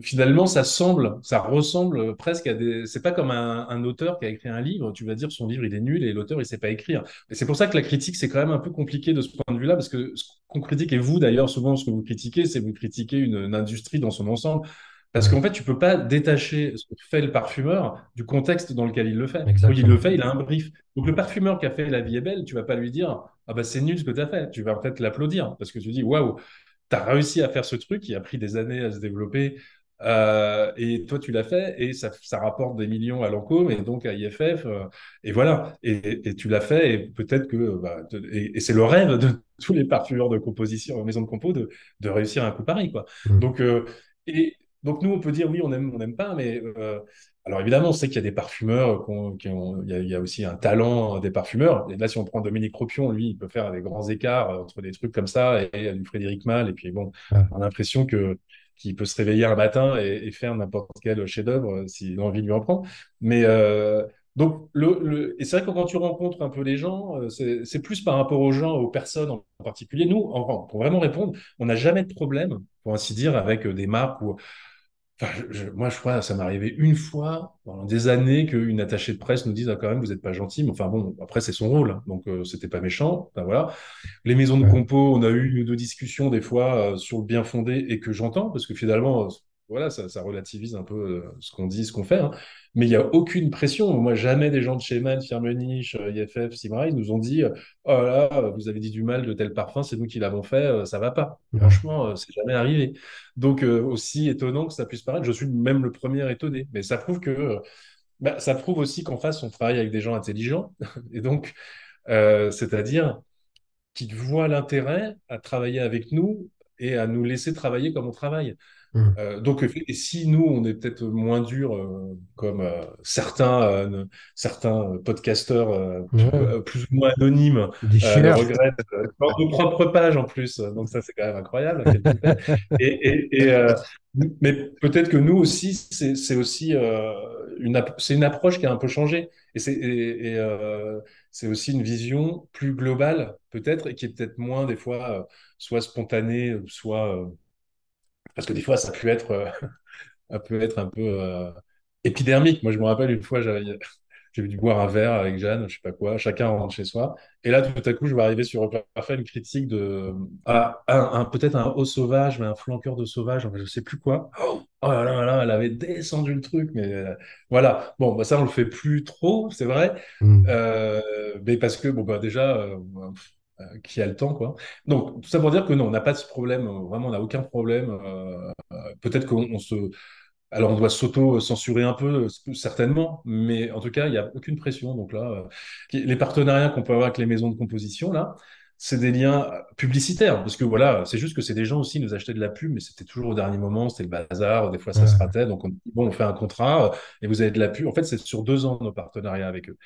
finalement, ça semble, ça ressemble presque à des. C'est pas comme un, un auteur qui a écrit un livre. Tu vas dire son livre il est nul et l'auteur il sait pas écrire. Et c'est pour ça que la critique c'est quand même un peu compliqué de ce point de vue-là parce que ce qu'on critique et vous d'ailleurs souvent ce que vous critiquez c'est vous critiquez une, une industrie dans son ensemble. Parce qu'en fait, tu peux pas détacher ce que fait le parfumeur du contexte dans lequel il le fait. Il le fait, il a un brief. Donc, le parfumeur qui a fait La vie est belle, tu vas pas lui dire Ah bah c'est nul ce que tu as fait. Tu vas en fait l'applaudir parce que tu dis Waouh, tu as réussi à faire ce truc qui a pris des années à se développer. euh, et toi, tu l'as fait et ça, ça rapporte des millions à Lancôme et donc à IFF. euh, et voilà. Et, et tu l'as fait et peut-être que. bah, te- et et c'est le rêve de tous les parfumeurs de composition, maison de compo, de, de réussir un coup pareil. Quoi. Mm. Donc, euh, et, donc nous, on peut dire oui, on aime, on n'aime pas, mais euh, alors évidemment, on sait qu'il y a des parfumeurs, qu'on- qui ont- il y a, il y a aussi un talent des parfumeurs. Et là, si on prend Dominique Ropion, lui, il peut faire des grands écarts euh, entre des trucs comme ça et, du Frédéric Malle. Et puis bon, on a l'impression que qu'il peut se réveiller un matin et, et faire n'importe quel chef-d'œuvre euh, si l'envie lui en prend. Mais euh, donc, le, le- et c'est vrai que quand tu rencontres un peu les gens, euh, c'est plus par rapport aux gens, aux personnes en particulier. Nous, en- pour vraiment répondre, on n'a jamais de problème, pour ainsi dire, avec euh, des marques ou Enfin, je- moi, je crois, ça m'est arrivé une fois pendant des années qu'une attachée de presse nous dise ah, quand même, vous n'êtes pas gentil. Mais enfin bon, après, c'est son rôle, hein. donc euh, c'était pas méchant. Enfin, voilà. Les maisons de Ouais. compo, on a eu une ou deux discussions des fois euh, sur le bien fondé et que j'entends parce que finalement, voilà, ça, ça relativise un peu euh, ce qu'on dit, ce qu'on fait. hein. Mais il n'y a aucune pression. Moi, jamais des gens de chez Man, Firmenich, euh, IFF, Simrise nous ont dit oh là, vous avez dit du mal de tel parfum, c'est nous qui l'avons fait, euh, ça va pas. Ouais. Franchement, c'est jamais arrivé. Donc, euh, aussi étonnant que ça puisse paraître, je suis même le premier étonné. Mais ça prouve que, bah, ça prouve aussi qu'en face, on travaille avec des gens intelligents. <laughs> Et donc, euh, c'est-à-dire qui voient l'intérêt à travailler avec nous et à nous laisser travailler comme on travaille. Mm. Euh, donc, et si nous, on est peut-être moins dur, euh, comme euh, certains, euh, certains podcasteurs euh, plus, Ouais. euh, plus ou moins anonymes euh, regrettent, dans nos propres pages en plus. Donc ça, c'est quand même incroyable. <laughs> Et, et, et, euh, mais peut-être que nous aussi, c'est aussi euh, une, c'est une approche qui a un peu changé. Et c'est et, euh, c'est aussi une vision plus globale, peut-être, et qui est peut-être moins, des fois, euh, soit spontanée, soit... euh, parce que des fois, ça peut être, euh, <laughs> ça peut être un peu euh, épidermique. Moi, je me rappelle une fois, j'avais <laughs> dû boire un verre avec Jeanne, je sais pas quoi, chacun rentre chez soi. Et là, tout à coup, je vais arriver sur faire une critique de ah, un, un- peut-être un haut sauvage, mais un flanqueur de sauvage, enfin, je sais plus quoi. Oh, oh là là là, elle avait descendu le truc, mais euh, voilà. Bon, bah, ça, on le fait plus trop, c'est vrai. Mm. Euh, mais parce que, bon, bah, déjà, euh, qui a le temps, quoi. Donc, tout ça pour dire que non, on n'a pas de ce problème, euh, vraiment, on n'a aucun problème. euh, peut-être qu'on on se. Alors, on doit s'auto-censurer un peu, certainement, mais en tout cas, il n'y a aucune pression. Donc là, les partenariats qu'on peut avoir avec les maisons de composition, là, c'est des liens publicitaires. Parce que voilà, c'est juste que c'est des gens aussi qui nous achetaient de la pub, mais c'était toujours au dernier moment, c'était le bazar, des fois ça se ratait. Donc, on bon, on fait un contrat et vous avez de la pub. En fait, c'est sur deux ans nos partenariats avec eux.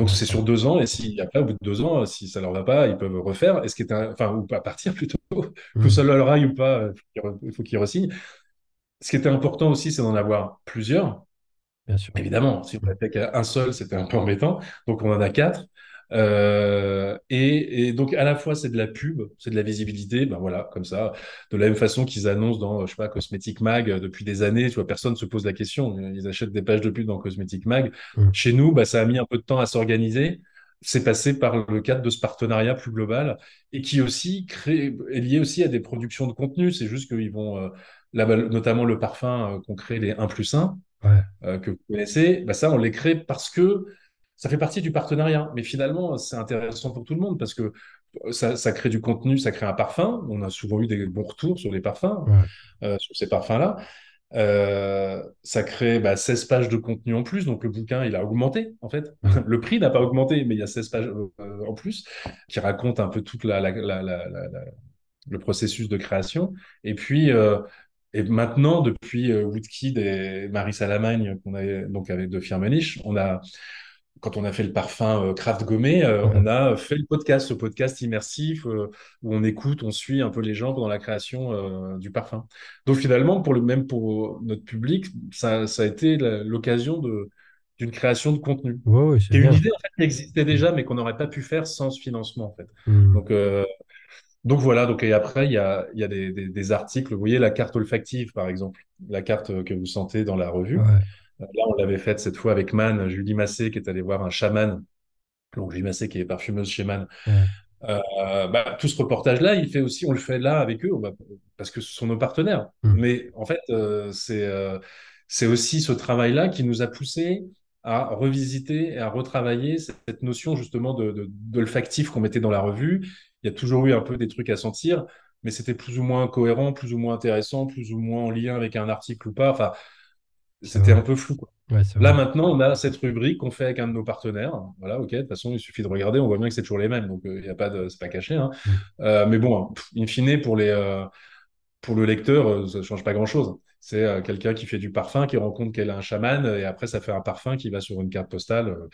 Donc c'est sur deux ans, et si après, au bout de deux ans, si ça leur va pas, ils peuvent refaire. Et ce qui est un- enfin, ou pas partir <laughs> plutôt, que Mm. ça leur aille ou pas, il faut qu'ils re- il faut qu'ils re-signent. Ce qui était important aussi, c'est d'en avoir plusieurs. Bien sûr. Évidemment, si on n'avait qu'un seul, c'était un peu embêtant. Donc, on en a quatre. Euh, et, et donc, à la fois, c'est de la pub, c'est de la visibilité, ben voilà, comme ça, de la même façon qu'ils annoncent dans, je sais pas, Cosmetic Mag euh, depuis des années, tu vois, personne ne se pose la question. Ils achètent des pages de pub dans Cosmetic Mag. Mm. Chez nous, bah, ça a mis un peu de temps à s'organiser. C'est passé par le cadre de ce partenariat plus global et qui aussi crée, est lié aussi à des productions de contenu. C'est juste qu'ils vont, euh, là, notamment le parfum euh, qu'on crée, les 1 plus 1, Ouais. euh, que vous connaissez, bah ça, on les crée parce que ça fait partie du partenariat. Mais finalement, c'est intéressant pour tout le monde parce que ça, ça crée du contenu, ça crée un parfum. On a souvent eu des bons retours sur les parfums, Ouais. euh, sur ces parfums-là. Euh, ça crée bah, 16 pages de contenu en plus, donc le bouquin, il a augmenté, en fait. <laughs> Le prix n'a pas augmenté, mais il y a 16 pages euh, en plus qui racontent un peu toute la, la, la, la, la- la- le processus de création. Et puis, euh, et maintenant, depuis euh, Woodkid et Marie Salamagne, qu'on a donc avec de Firmenich, on a quand on a fait le parfum euh, Craft Gourmet, euh, Ouais. on a fait le podcast, ce podcast immersif euh, où on écoute, on suit un peu les gens pendant la création du parfum. Donc finalement, pour le même pour notre public, ça, ça a été l'occasion de d'une création de contenu. Ouais, ouais, c'est une bien. idée en fait, qui existait déjà, mais qu'on n'aurait pas pu faire sans ce financement en fait. Hmm. Donc euh, donc voilà, donc et après il y a, il y a des, des, des articles, vous voyez la carte olfactive par exemple, la carte que vous sentez dans la revue. Ouais. Là, on l'avait faite cette fois avec Man, Julie Massé, qui est allée voir un chaman. Donc, Julie Massé, qui est parfumeuse chez Man. Euh, bah, tout ce reportage-là, il fait aussi, on le fait là avec eux, bah, parce que ce sont nos partenaires. Mm. Mais en fait, euh, c'est euh, c'est aussi ce travail-là qui nous a poussé à revisiter et à retravailler cette notion justement de, de, d'olfactif qu'on mettait dans la revue. Il y a toujours eu un peu des trucs à sentir, mais c'était plus ou moins cohérent, plus ou moins intéressant, plus ou moins en lien avec un article ou pas. Enfin, c'était un peu flou. quoi. Ouais, c'est Là, maintenant, on a cette rubrique qu'on fait avec un de nos partenaires. Voilà, ok. De toute façon, il suffit de regarder. On voit bien que c'est toujours les mêmes. Donc, il y a pas de, c'est pas caché. Hein. Mm. Euh, mais bon, pff, in fine, pour les, euh, pour le lecteur, euh, ça change pas grand-chose. C'est euh, quelqu'un qui fait du parfum, qui rencontre qu'elle a un chaman, et après, ça fait un parfum qui va sur une carte postale euh,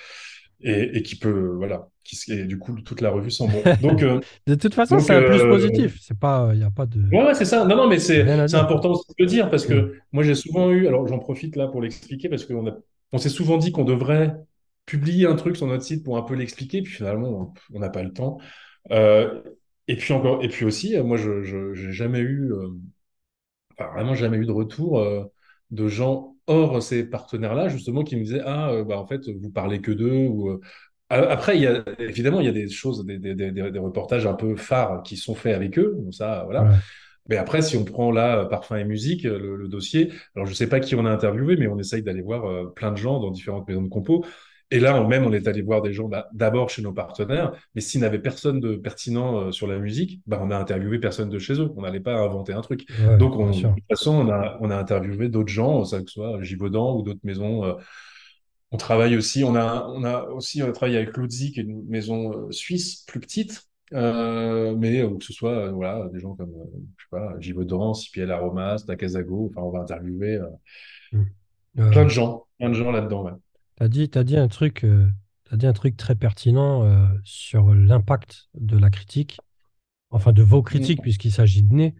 et, et qui peut, euh, voilà, qui, et du coup, toute la revue sent bon. <laughs> Donc, euh, De toute façon, c'est un plus euh, positif. C'est pas, il n'y a pas de. Ouais, ouais, c'est ça. Non, non, mais c'est important aussi de le dire parce que moi, j'ai souvent eu, alors j'en profite là pour l'expliquer parce qu'on a, on s'est souvent dit qu'on devrait publier un truc sur notre site pour un peu l'expliquer, puis finalement, on n'a pas le temps. Euh, et puis encore, et puis aussi, euh, moi, je, j'ai jamais eu, euh, enfin, vraiment jamais eu de retour euh, de gens hors ces partenaires-là, justement, qui me disaient, ah, euh, bah, en fait, vous parlez que d'eux ou. euh, Après, il y a, évidemment, il y a des choses, des, des, des, des reportages un peu phares qui sont faits avec eux. Donc ça, voilà. Ouais. Mais après, si on prend là Parfum et musique, le, le dossier, alors je sais pas qui on a interviewé, mais on essaye d'aller voir euh, plein de gens dans différentes maisons de compo. Et là, on- même, on est allé voir des gens bah, d'abord chez nos partenaires, mais s'il n'avait personne de pertinent euh, sur la musique, bah, on a interviewé personne de chez eux. On n'allait pas inventer un truc. Ouais, Donc, on, de toute façon, on a, on a interviewé d'autres gens, ça que ce soit Givaudan ou d'autres maisons. euh, on travaille aussi, on a, on a aussi travaillé avec Luzzi, qui est une maison euh, suisse plus petite, euh, mais euh, que ce soit euh, voilà, des gens comme, je sais pas, Givaudan, CPL Aromas, Takazago, enfin, on va interviewer Euh, plein de gens, plein de gens là-dedans. Ouais. T'as dit, t'as dit un truc, euh, t'as dit un truc très pertinent euh, sur l'impact de la critique, enfin de vos critiques, puisqu'il s'agit de nez,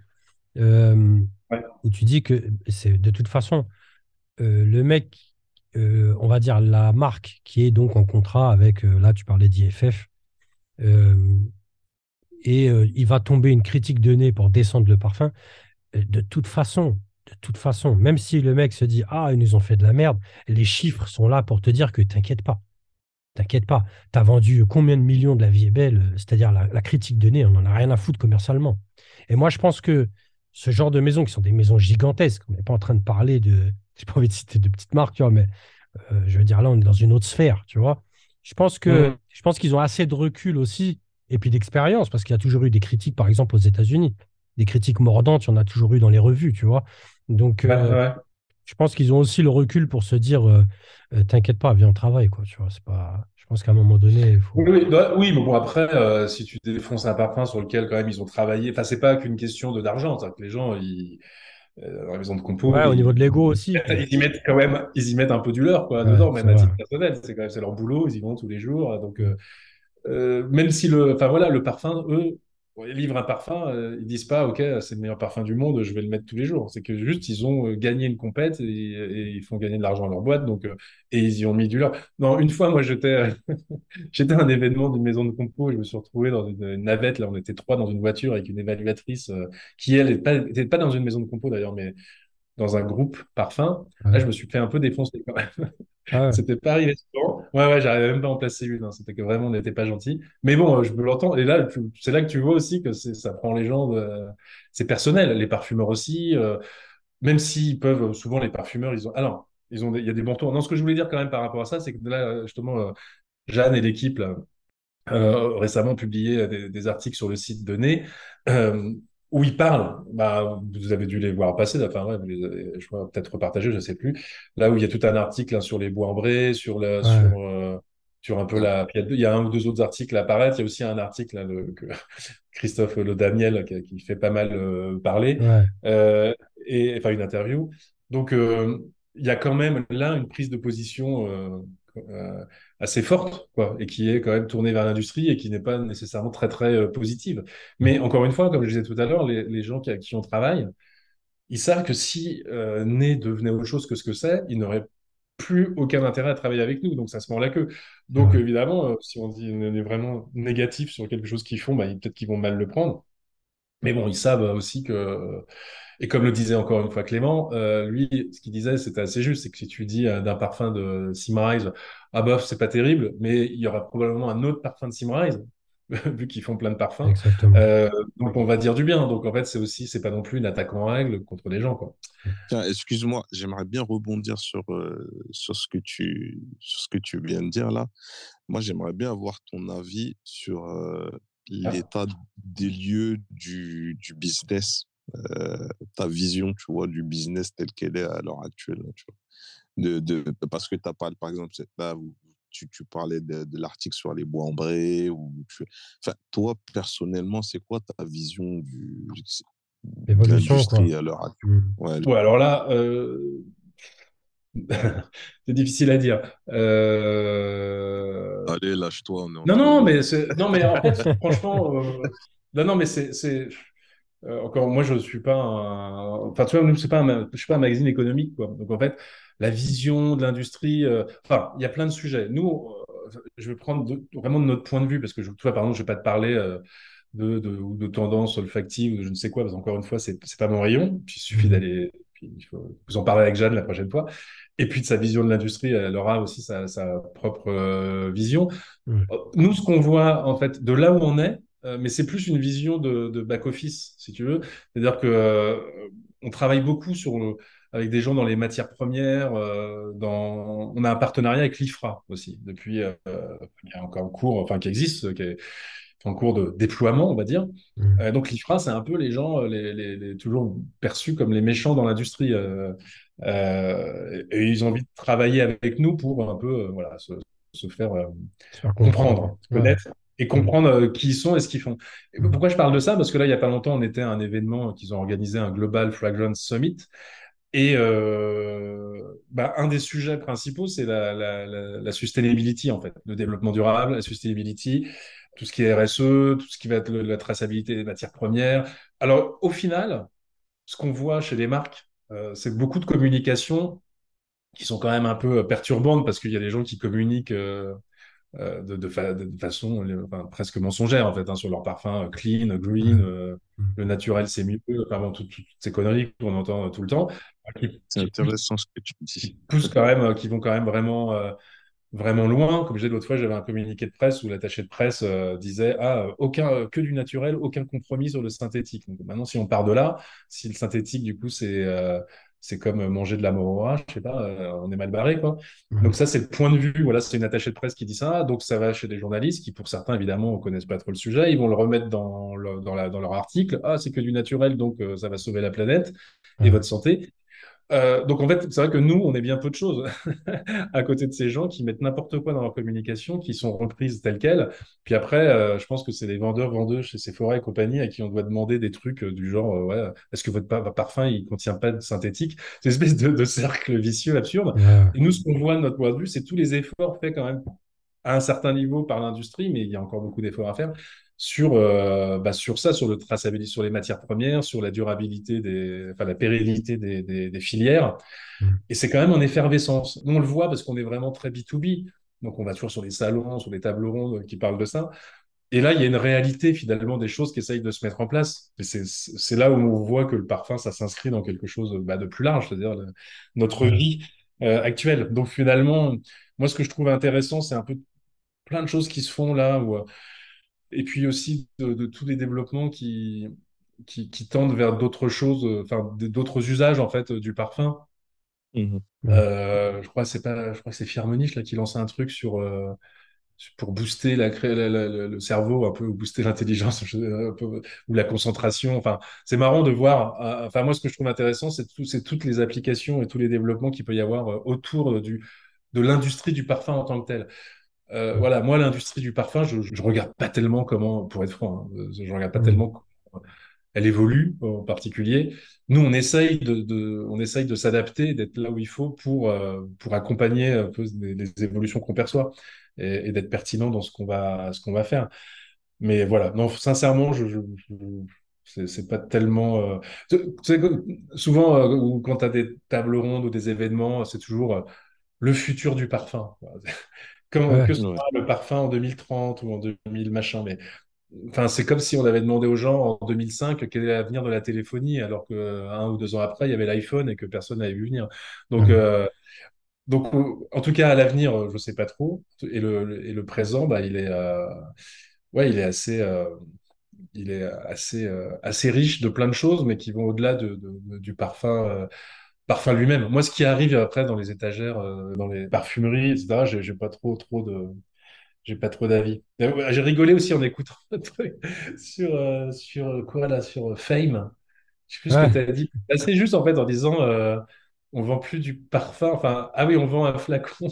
euh, Ouais. où tu dis que c'est de toute façon le mec, on va dire la marque qui est donc en contrat avec, là tu parlais d'IFF, et il va tomber une critique de nez pour descendre le parfum. De toute façon, de toute façon, même si le mec se dit ah ils nous ont fait de la merde, les chiffres sont là pour te dire que t'inquiète pas. T'inquiète pas, tu as vendu combien de millions de La Vie est belle, euh, c'est-à-dire la, la critique de nez, on n'en a rien à foutre commercialement. Et moi, je pense que ce genre de maisons, qui sont des maisons gigantesques, on n'est pas en train de parler de, <laughs> j'ai pas envie de citer de petites marques, tu vois, mais euh, je veux dire, là, on est dans une autre sphère, tu vois. Je pense que, Mhm. je pense qu'ils ont assez de recul aussi, et puis d'expérience, parce qu'il y a toujours eu des critiques, par exemple, aux États-Unis. Des critiques mordantes, il y en a toujours eu dans les revues, tu vois. Donc, Ouais, euh, ouais. je pense qu'ils ont aussi le recul pour se dire, euh, euh, t'inquiète pas, viens, on travaille, quoi, tu vois. C'est pas... Je pense qu'à un moment donné, il faut... Oui, bah, oui, mais bon, après, si tu défonces un parfum sur lequel, quand même, ils ont travaillé, enfin, c'est pas qu'une question de d'argent, que les gens, ils, dans la maison de compo, Ouais, au niveau de l'ego aussi. ils y mettent quand même, ils y mettent un peu du leur, quoi, Ouais, dedans, même à titre personnel. C'est quand même, c'est leur boulot, ils y vont tous les jours. Donc, euh, même si le, enfin voilà, le parfum, eux, ils livrent un parfum, euh, ils disent pas, ok, c'est le meilleur parfum du monde, je vais le mettre tous les jours. C'est que juste, ils ont euh, gagné une compète et, ils font gagner de l'argent à leur boîte, donc, euh, et ils y ont mis du leur. Non, une fois, moi, j'étais, <laughs> j'étais à un événement d'une maison de compo et je me suis retrouvé dans une, navette. Là, on était trois dans une voiture avec une évaluatrice euh, qui, elle, n'était pas, pas dans une maison de compo d'ailleurs, mais dans un groupe parfum. Là, je me suis fait un peu défoncer quand même. Ah ouais. <laughs> C'était pas arrivé souvent. Ouais, ouais, j'arrivais même pas à en placer une. hein. C'était que vraiment, on n'était pas gentil. Mais bon, euh, je me l'entends. Et là, c'est là que tu vois aussi que ça prend les gens de... C'est personnel. Les parfumeurs aussi, euh, même s'ils peuvent, souvent, les parfumeurs, ils ont. Alors, ils ont des- il y a des bons tours. Non, ce que je voulais dire quand même par rapport à ça, c'est que là, euh, justement, euh, Jeanne et l'équipe, euh, récemment publié des, des articles sur le site de Nez euh, où ils parlent. Bah, vous avez dû les voir passer, enfin, ouais, vous les avez, je crois, peut-être repartagés, je sais plus. Là où il y a tout un article hein, sur les bois ambrés, sur, la, Ouais. sur, euh, sur un peu la. Il y, a deux- il y a un ou deux autres articles à apparaître. Il y a aussi un article là, le- que <laughs> Christophe Le Damiel qui, qui fait pas mal euh, parler, Ouais. euh, et enfin une interview. Donc, euh, il y a quand même là une prise de position euh, assez forte, quoi, et qui est quand même tournée vers l'industrie et qui n'est pas nécessairement très, très positive. Mais encore une fois, comme je disais tout à l'heure, les, les, gens qui, qui on travaille, ils savent que si euh, Né devenait autre chose que ce que c'est, ils n'auraient plus aucun intérêt à travailler avec nous. Donc ça se mord la queue. Donc évidemment, euh, si on dit on est vraiment négatif sur quelque chose qu'ils font, bah, peut-être qu'ils vont mal le prendre. Mais bon, ils savent aussi que, et comme le disait encore une fois Clément, euh, lui, ce qu'il disait, c'était assez juste, c'est que si tu dis d'un parfum de Simrise, ah bof, c'est pas terrible, mais il y aura probablement un autre parfum de Simrise <laughs> vu qu'ils font plein de parfums. Euh, donc on va dire du bien. Donc en fait, c'est aussi, c'est pas non plus une attaque en règle contre les gens. Quoi. excuse-moi, j'aimerais bien rebondir sur, euh, sur, ce que tu, sur ce que tu viens de dire là. Moi, j'aimerais bien avoir ton avis sur euh, ah. l'état des lieux du, du business, ta vision, tu vois, du business tel qu'elle est à l'heure actuelle. Tu vois? De, de, parce que tu as parlé, par exemple, là, tu, parlais de, l'article sur les bois ambrés. Ou enfin, toi, personnellement, c'est quoi ta vision du, de l'industrie à l'heure actuelle? Mmh. ouais. alors là, euh, <laughs> c'est difficile à dire. Euh, Allez, lâche-toi. Non, non, mais non, mais en fait, franchement, euh, non, non, mais c'est encore. Moi, je suis pas. Un... Enfin, tu vois, c'est pas. Un... Je suis pas un magazine économique, quoi. Donc, en fait, la vision de l'industrie. Euh, enfin, il y a plein de sujets. Nous, euh, je vais prendre vraiment de notre point de vue, parce que je, tu vois, par exemple, je ne vais pas te parler euh, de, de, de tendance olfactive ou de je ne sais quoi, parce qu'encore une fois, ce n'est pas mon rayon. Puis il suffit mmh. d'aller. il faut vous en parler avec Jeanne la prochaine fois. Et puis de sa vision de l'industrie, elle aura aussi sa, sa propre vision. Mmh. Nous, ce qu'on voit, en fait, de là où on est, mais c'est plus une vision de, de back-office, si tu veux. C'est-à-dire que on travaille beaucoup sur le, avec des gens dans les matières premières. Euh, dans... On a un partenariat avec l'IFRA aussi, depuis, euh, y a encore en cours, enfin qui existe, qui est en cours de déploiement, on va dire. Mmh. Euh, donc l'IFRA, c'est un peu les gens, les, les, toujours perçus comme les méchants dans l'industrie. et ils ont envie de travailler avec nous pour un peu voilà, se, se faire, comprendre, connaître et comprendre qui ils sont et ce qu'ils font. Mmh. pourquoi je parle de ça? Parce que là, il n'y a pas longtemps, on était à un événement qu'ils ont organisé, un Global Fragrance Summit. Et euh, bah, un des sujets principaux, c'est la, la, la, sustainability, en fait, le développement durable, la sustainability, tout ce qui est RSE, tout ce qui va être la traçabilité des matières premières. Alors, au final, ce qu'on voit chez les marques, euh, c'est beaucoup de communications qui sont quand même un peu perturbantes parce qu'il y a des gens qui communiquent euh, euh, de, de, façon presque mensongère en fait hein, sur leur parfum euh, clean, green, euh, mm. le naturel c'est mieux, enfin, toutes ces conneries qu'on entend tout le temps. C'est intéressant ce que tu dis. Qui poussent quand même, qui vont quand même vraiment vraiment loin. Comme je disais l'autre fois, j'avais un communiqué de presse où l'attaché de presse disait ah aucun que du naturel, aucun compromis sur le synthétique. Donc maintenant, si on part de là, si le synthétique du coup c'est c'est comme manger de la morora, je sais pas, euh, on est mal barré, quoi. Donc ça, c'est le point de vue, voilà, c'est une attachée de presse qui dit ça, donc ça va chez des journalistes qui, pour certains, évidemment, ne connaissent pas trop le sujet, ils vont le remettre dans, dans, la, dans leur article, ah, c'est que du naturel, donc euh, ça va sauver la planète et votre santé. Euh, donc en fait, c'est vrai que nous, on est bien peu de choses <laughs> à côté de ces gens qui mettent n'importe quoi dans leur communication, qui sont reprises telles quelles. Puis après, euh, je pense que c'est les vendeurs, vendeuses chez Sephora et compagnie à qui on doit demander des trucs euh, du genre, ouais, est-ce que votre, parfum, il contient pas de synthétique? C'est une espèce de, cercle vicieux absurde. Et nous, ce qu'on voit de notre point de vue, c'est tous les efforts faits quand même à un certain niveau par l'industrie, mais il y a encore beaucoup d'efforts à faire sur, euh, bah, sur ça, sur le traçabilité, sur les matières premières, sur la durabilité, des, enfin la pérennité des, des, des filières. Mmh. Et c'est quand même en effervescence. Nous, on le voit parce qu'on est vraiment très B2B. Donc, on va toujours sur les salons, sur les tables rondes qui parlent de ça. Et là, il y a une réalité finalement des choses qui essayent de se mettre en place. Et c'est là où on voit que le parfum, ça s'inscrit dans quelque chose bah, de plus large, c'est-à-dire notre vie euh, actuelle. Donc finalement, moi, ce que je trouve intéressant, c'est un peu plein de choses qui se font là où et puis aussi de, tous les développements qui, qui, tendent vers d'autres choses, enfin d'autres usages en fait du parfum. Mmh euh, je crois c'est pas, je crois que c'est Firmenich là qui lançait un truc sur euh, pour booster la, le cerveau un peu, booster l'intelligence ou la concentration. Enfin, c'est marrant de voir. Euh, enfin, moi, ce que je trouve intéressant, c'est c'est toutes les applications et tous les développements qu'il peut y avoir autour du, de l'industrie du parfum en tant que tel. Euh, voilà, moi, l'industrie du parfum, je, je regarde pas tellement comment, pour être franc, hein, je regarde pas tellement elle évolue en particulier. Nous, on essaye de, de on essaye de s'adapter, d'être là où il faut pour, euh, pour accompagner un peu les, les évolutions qu'on perçoit et, et d'être pertinent dans ce qu'on va, ce qu'on va faire. Mais voilà, non, sincèrement, je, je, je c'est pas tellement. Euh... Souvent, euh, quand tu as des tables rondes ou des événements, c'est toujours euh, le futur du parfum. Comme, Ouais, que ce soit le parfum en 2030 ou en 2000 machin, mais enfin, c'est comme si on avait demandé aux gens en 2005 quel est l'avenir de la téléphonie, alors que euh, un ou deux ans après, il y avait l'iPhone et que personne n'avait vu venir. Donc, ouais. euh, donc, en tout cas, à l'avenir, euh, je sais pas trop. Et le, le- et le présent, bah, il est, euh, ouais, il est assez, euh, il est assez, euh, assez riche de plein de choses, mais qui vont au-delà de, de- de- du parfum, euh, parfum lui-même. Moi, ce qui arrive après dans les étagères, euh, dans les parfumeries, etc., j'ai pas trop, trop de, j'ai pas trop d'avis. J'ai rigolé aussi en écoutant <laughs> un truc sur, euh, sur euh, quoi là, sur Fame. Je sais plus ce que tu as dit. C'est juste en fait en disant euh, on vend plus du parfum. Enfin, ah oui, on vend un flacon,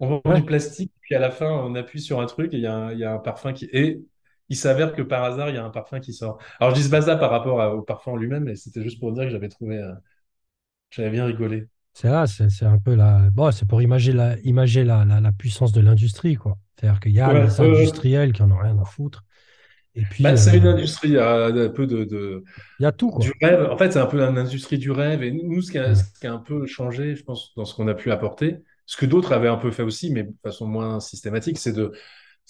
on vend ouais, du plastique, puis à la fin on appuie sur un truc et il y a un, il y a un parfum qui. Et il s'avère que par hasard il y a un parfum qui sort. Alors je dis ce bazar par rapport à- au parfum lui-même, mais c'était juste pour dire que j'avais trouvé, euh, j'avais bien rigolé. c'est là, c'est c'est un peu la. Bon, c'est pour imager la, imager la, la, la puissance de l'industrie, quoi. C'est-à-dire qu'il y a Ouais, les ouais. industriels qui en ont rien à foutre. Et puis, Bah, euh, c'est une industrie, euh, un peu de, de- il y a tout, du quoi. rêve. En fait, c'est un peu une industrie du rêve. Et nous, ce qui a, Ouais, ce qui a un peu changé, je pense, dans ce qu'on a pu apporter, ce que d'autres avaient un peu fait aussi, mais de façon moins systématique, c'est de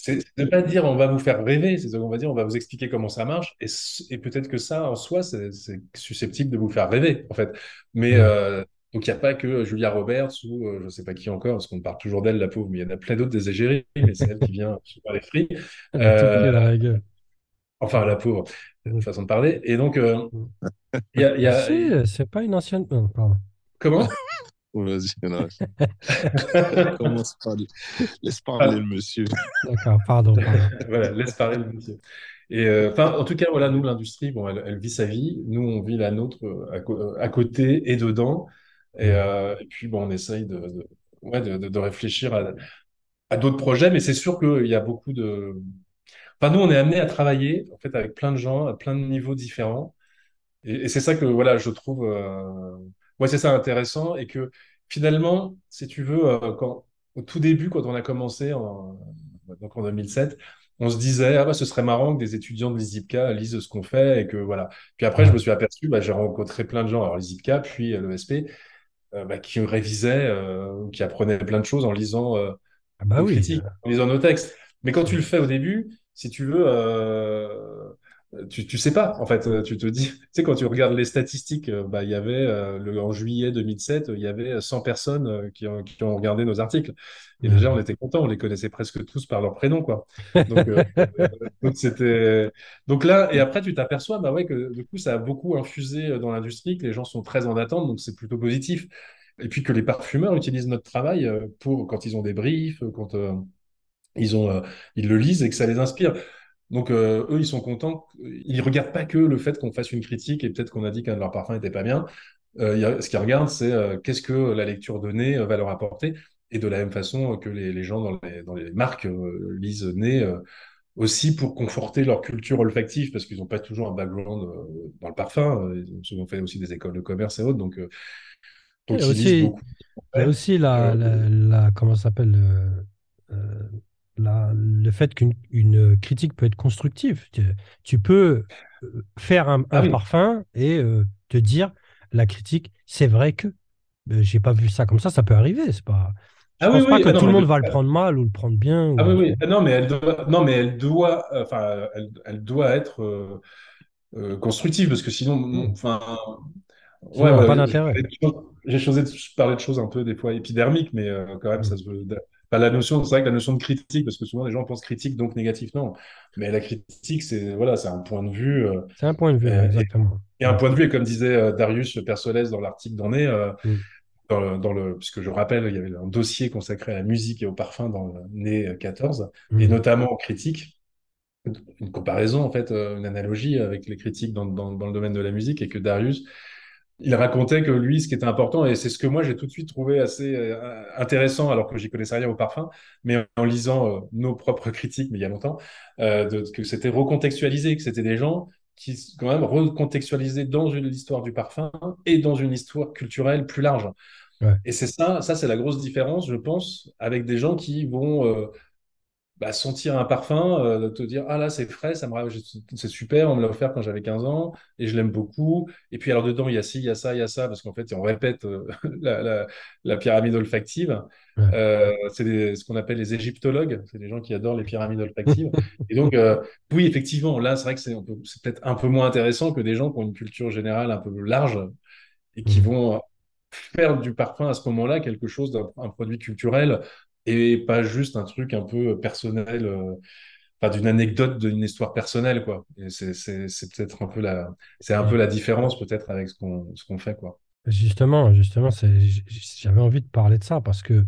c'est de pas dire on va vous faire rêver, c'est on va dire on va vous expliquer comment ça marche. Et, peut-être que ça, en soi, c'est susceptible de vous faire rêver, en fait. Mais ouais. euh, donc, il n'y a pas que Julia Roberts ou euh, je ne sais pas qui encore, parce qu'on parle toujours d'elle, la pauvre, mais il y en a plein d'autres des égéries, mais c'est elle qui vient <laughs> sur les Euh, gueule. enfin, la pauvre, euh, façon de parler. Et donc, euh, il y a, Ah, a- si, c'est pas une ancienne. pardon. comment? <laughs> Vas-y, non, <laughs> commence par... Laisse parler Ah, le monsieur. D'accord, pardon, pardon. <laughs> voilà, laisse parler le monsieur. Et euh, enfin, en tout cas, voilà, nous, l'industrie, bon, elle, elle vit sa vie. Nous, on vit la nôtre euh, à, euh, à côté et dedans. Et, euh, et puis, bon, on essaye de, de, ouais, de, de- de réfléchir à, à d'autres projets, mais c'est sûr qu'il y a beaucoup de. Enfin, nous, on est amené à travailler, en fait, avec plein de gens, à plein de niveaux différents. Et, et c'est ça que voilà, je trouve, euh, moi c'est ça intéressant et que finalement, si tu veux, euh, quand au tout début, quand on a commencé en, donc en 2007, on se disait ah bah ce serait marrant que des étudiants de l'ISIPCA lisent ce qu'on fait et que voilà. Puis après, je me suis aperçu, bah, j'ai rencontré plein de gens, alors l'ISIPCA, puis euh, l'ESP, euh, bah, qui révisaient, euh, qui apprenaient plein de choses en lisant euh, Ah bah oui. critiques, en lisant nos textes. Mais quand tu le fais au début, si tu veux, tu, tu sais pas. En fait, euh, tu te dis, <laughs> tu sais, quand tu regardes les statistiques, euh, bah, il y avait, euh, le, en juillet 2007, il y avait 100 personnes euh, qui ont, qui ont regardé nos articles. Et déjà, on Ouais. était contents, on les connaissait presque tous par leur prénom, quoi. <laughs> Donc, euh, donc c'était, donc là, et après, tu t'aperçois, bah ouais, que du coup, ça a beaucoup infusé dans l'industrie, que les gens sont très en attente, donc c'est plutôt positif. Et puis que les parfumeurs utilisent notre travail pour quand ils ont des briefs, quand euh, ils ont, euh, ils le lisent et que ça les inspire. Donc euh, eux, ils sont contents. Ils regardent pas que le fait qu'on fasse une critique et peut-être qu'on a dit qu'un de leurs parfums était pas bien. Euh, ce qu'ils regardent, c'est euh, qu'est-ce que la lecture de nez euh, va leur apporter. Et de la même façon que les, les gens dans les, dans les marques lisent nez aussi pour conforter leur culture olfactive parce qu'ils n'ont pas toujours un background dans le parfum. Ils ont souvent fait aussi des écoles de commerce et autres. Donc, Il y a donc ils lisent aussi, beaucoup. il y a aussi la, la, la- comment ça s'appelle, la- le fait qu'une une critique peut être constructive. Tu, tu peux euh, faire un, ah un oui. parfum et euh, te dire, la critique, c'est vrai que euh, j'ai pas vu ça comme ça, ça peut arriver. C'est pas, je Ah oui, pense pas oui. que Ah tout non, le monde va le prendre mal ou le prendre bien. Ah Ou, oui, tu oui. vois. Non, mais elle doit, non, mais elle doit, enfin, elle, elle doit être euh, constructive parce que sinon, non, Hmm. enfin, ouais, pas ouais, j'ai d'intérêt. j'ai parlé de choses un peu des fois épidermiques, mais quand même, Hmm. ça se veut. La notion, c'est vrai que la notion de critique, parce que souvent les gens pensent critique donc négatif, non. Mais la critique, c'est voilà, c'est un point de vue euh, C'est un point de vue, et, exactement. et un point de vue. Et comme disait euh, Darius Persolès dans l'article d'en est, euh, Hmm. dans le, dans le, puisque je rappelle, il y avait un dossier consacré à la musique et au parfum dans le né 14, et Hmm. notamment aux critiques une comparaison, en fait, euh, une analogie avec les critiques dans, dans, dans le domaine de la musique et que Darius, il racontait que lui, ce qui était important, et c'est ce que moi j'ai tout de suite trouvé assez euh, intéressant, alors que j'y connaissais rien au parfum, mais en lisant euh, nos propres <laughs> critiques, mais il y a longtemps, euh, de, que c'était recontextualisé, que c'était des gens qui quand même recontextualisé dans une histoire du parfum et dans une histoire culturelle plus large. Et c'est ça, ça c'est la grosse différence, je pense, avec des gens qui vont bah, sentir un parfum, euh, te dire ah là c'est frais, ça me c'est super, on me l'a offert quand j'avais 15 ans et je l'aime beaucoup. Et puis alors dedans il y a ci, il y a ça, il y a ça parce qu'en fait on répète euh, <laughs> la, pyramide olfactive. Euh, c'est ce qu'on appelle les égyptologues, c'est des gens qui adorent les pyramides olfactives. <laughs> et donc oui effectivement là c'est vrai que c'est peut-être un peu moins intéressant que des gens qui ont une culture générale un peu large et qui mmh. vont faire du parfum à ce moment-là quelque chose d'un produit culturel et pas juste un truc un peu personnel, euh, enfin d'une anecdote d'une histoire personnelle, quoi. c'est peut-être un peu la, c'est un peu la différence peut-être avec ce qu'on qu'on fait, quoi. Justement, justement, j'avais envie de parler de ça parce que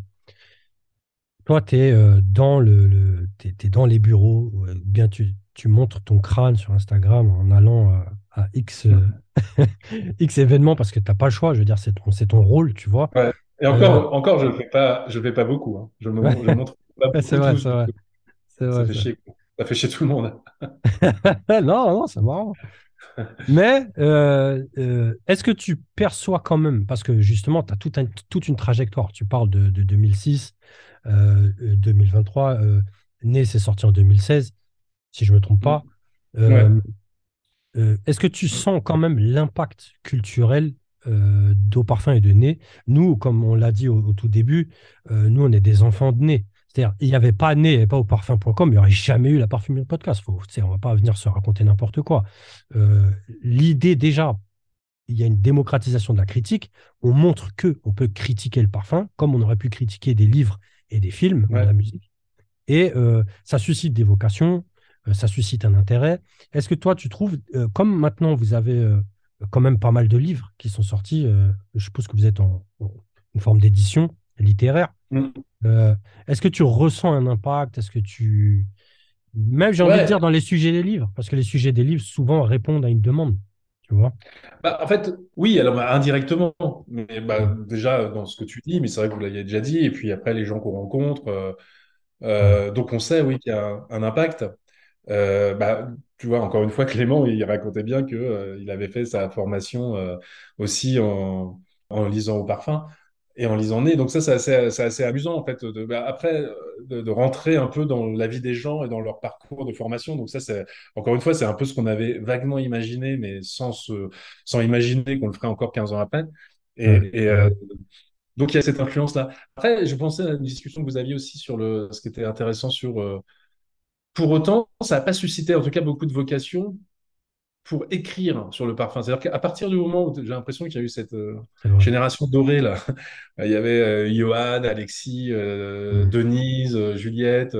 toi, tu es, euh, dans le, le es, dans les bureaux, bien tu, tu, montres ton crâne sur Instagram en allant à, X, <laughs> X événements parce que tu n'as pas le choix. Je veux dire, c'est ton, ton rôle, tu vois. Et encore, encore je ne fais pas, je fais pas beaucoup. Hein. Je, me, je montre pas beaucoup. c'est vrai, c'est vrai. ça, fait chier, ça fait chier tout le monde. <laughs> non, non, c'est marrant. Mais euh, euh, est-ce que tu perçois quand même, parce que justement, tu as tout un, toute une trajectoire, tu parles de, de 2006, euh, 2023, euh, Né, c'est sorti en 2016, si je ne me trompe pas. Est-ce que tu sens quand même l'impact culturel euh, d'eau parfum et de nez. Nous, comme on l'a dit au, tout début, euh, nous, on est des enfants de nez. C'est-à-dire, il n'y avait pas nez et pas au parfum.com, il n'y aurait jamais eu la parfumerie podcast. Faut, on ne va pas venir se raconter n'importe quoi. Euh, l'idée, déjà, il y a une démocratisation de la critique. On montre que on peut critiquer le parfum, comme on aurait pu critiquer des livres et des films ou la musique. Et ça suscite des vocations, ça suscite un intérêt. Est-ce que toi, tu trouves, comme maintenant vous avez quand même pas mal de livres qui sont sortis. Euh, je suppose que vous êtes en, une forme d'édition littéraire. Mm. Euh, est-ce que tu ressens un impact? Est-ce que tu. Même, j'ai envie de dire, dans les sujets des livres, parce que les sujets des livres souvent répondent à une demande. Tu vois? Bah, En fait, oui, alors bah, indirectement. Mais bah, déjà, dans ce que tu dis, mais c'est vrai que vous l'aviez déjà dit. Et puis après, les gens qu'on rencontre. Euh, donc, on sait, oui, qu'il y a un impact. Euh, bah, tu vois, encore une fois, <laughs> Clément, il racontait bien qu'il euh, il avait fait sa formation euh, aussi en, en, lisant au parfum et en lisant Né. Donc ça, c'est assez, assez, amusant, en fait, de, bah, après, de, rentrer un peu dans la vie des gens et dans leur parcours de formation. Donc ça, c'est, encore une fois, c'est un peu ce qu'on avait vaguement imaginé, mais sans, se, sans imaginer qu'on le ferait encore 15 ans après. Et, donc il y a cette influence-là. Après, je pensais à une discussion que vous aviez aussi sur le, ce qui était intéressant sur pour autant, ça n'a pas suscité en tout cas beaucoup de vocation pour écrire sur le parfum. C'est-à-dire qu'à partir du moment où j'ai l'impression qu'il y a eu cette euh, génération dorée, là, <laughs> il y avait euh, Johan, Alexis, euh, mm. Denise, Juliette,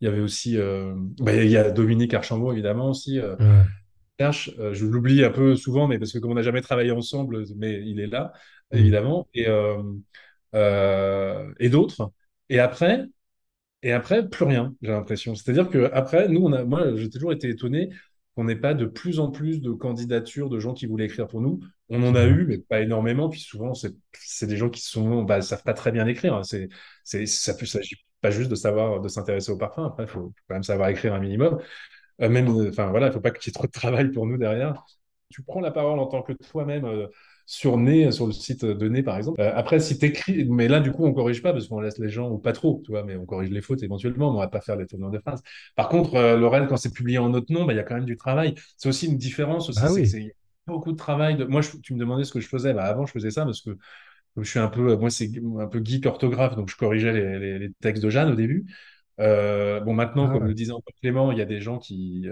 il y avait aussi, bah, il y a Dominique Archambault évidemment aussi. je l'oublie un peu souvent, mais parce que comme on n'a jamais travaillé ensemble, mais il est là, mm. évidemment, et, et d'autres. Et après, et après, plus rien, j'ai l'impression. C'est-à-dire que après, nous, on a, moi, j'ai toujours été étonné qu'on n'ait pas de plus en plus de candidatures de gens qui voulaient écrire pour nous. On en a eu, mais pas énormément. Puis souvent, c'est des gens qui sont, bah, savent pas très bien écrire. C'est, c'est, ça ne s'agit pas juste de savoir, de s'intéresser au parfum. Après, il faut quand même savoir écrire un minimum. Euh, même, enfin voilà, il faut pas qu'il y ait trop de travail pour nous derrière. Tu prends la parole en tant que toi-même. Euh, sur Né, sur le site de Né, par exemple. Euh, après, si tu écris, mais là, du coup, on corrige pas parce qu'on laisse les gens, ou pas trop, tu vois, mais on corrige les fautes éventuellement, mais on va pas faire les tournures de phrases. Par contre, euh, Laurel, quand c'est publié en notre nom, bah, il y a quand même du travail. C'est aussi une différence aussi. Ah c'est beaucoup de travail. De... Moi, tu me demandais ce que je faisais. Bah, avant, je faisais ça parce que je suis un peu, moi, c'est un peu geek orthographe, donc je corrigeais les, textes de Jeanne au début. Euh, bon, maintenant, ah comme le disait encore Clément, il y a des gens qui,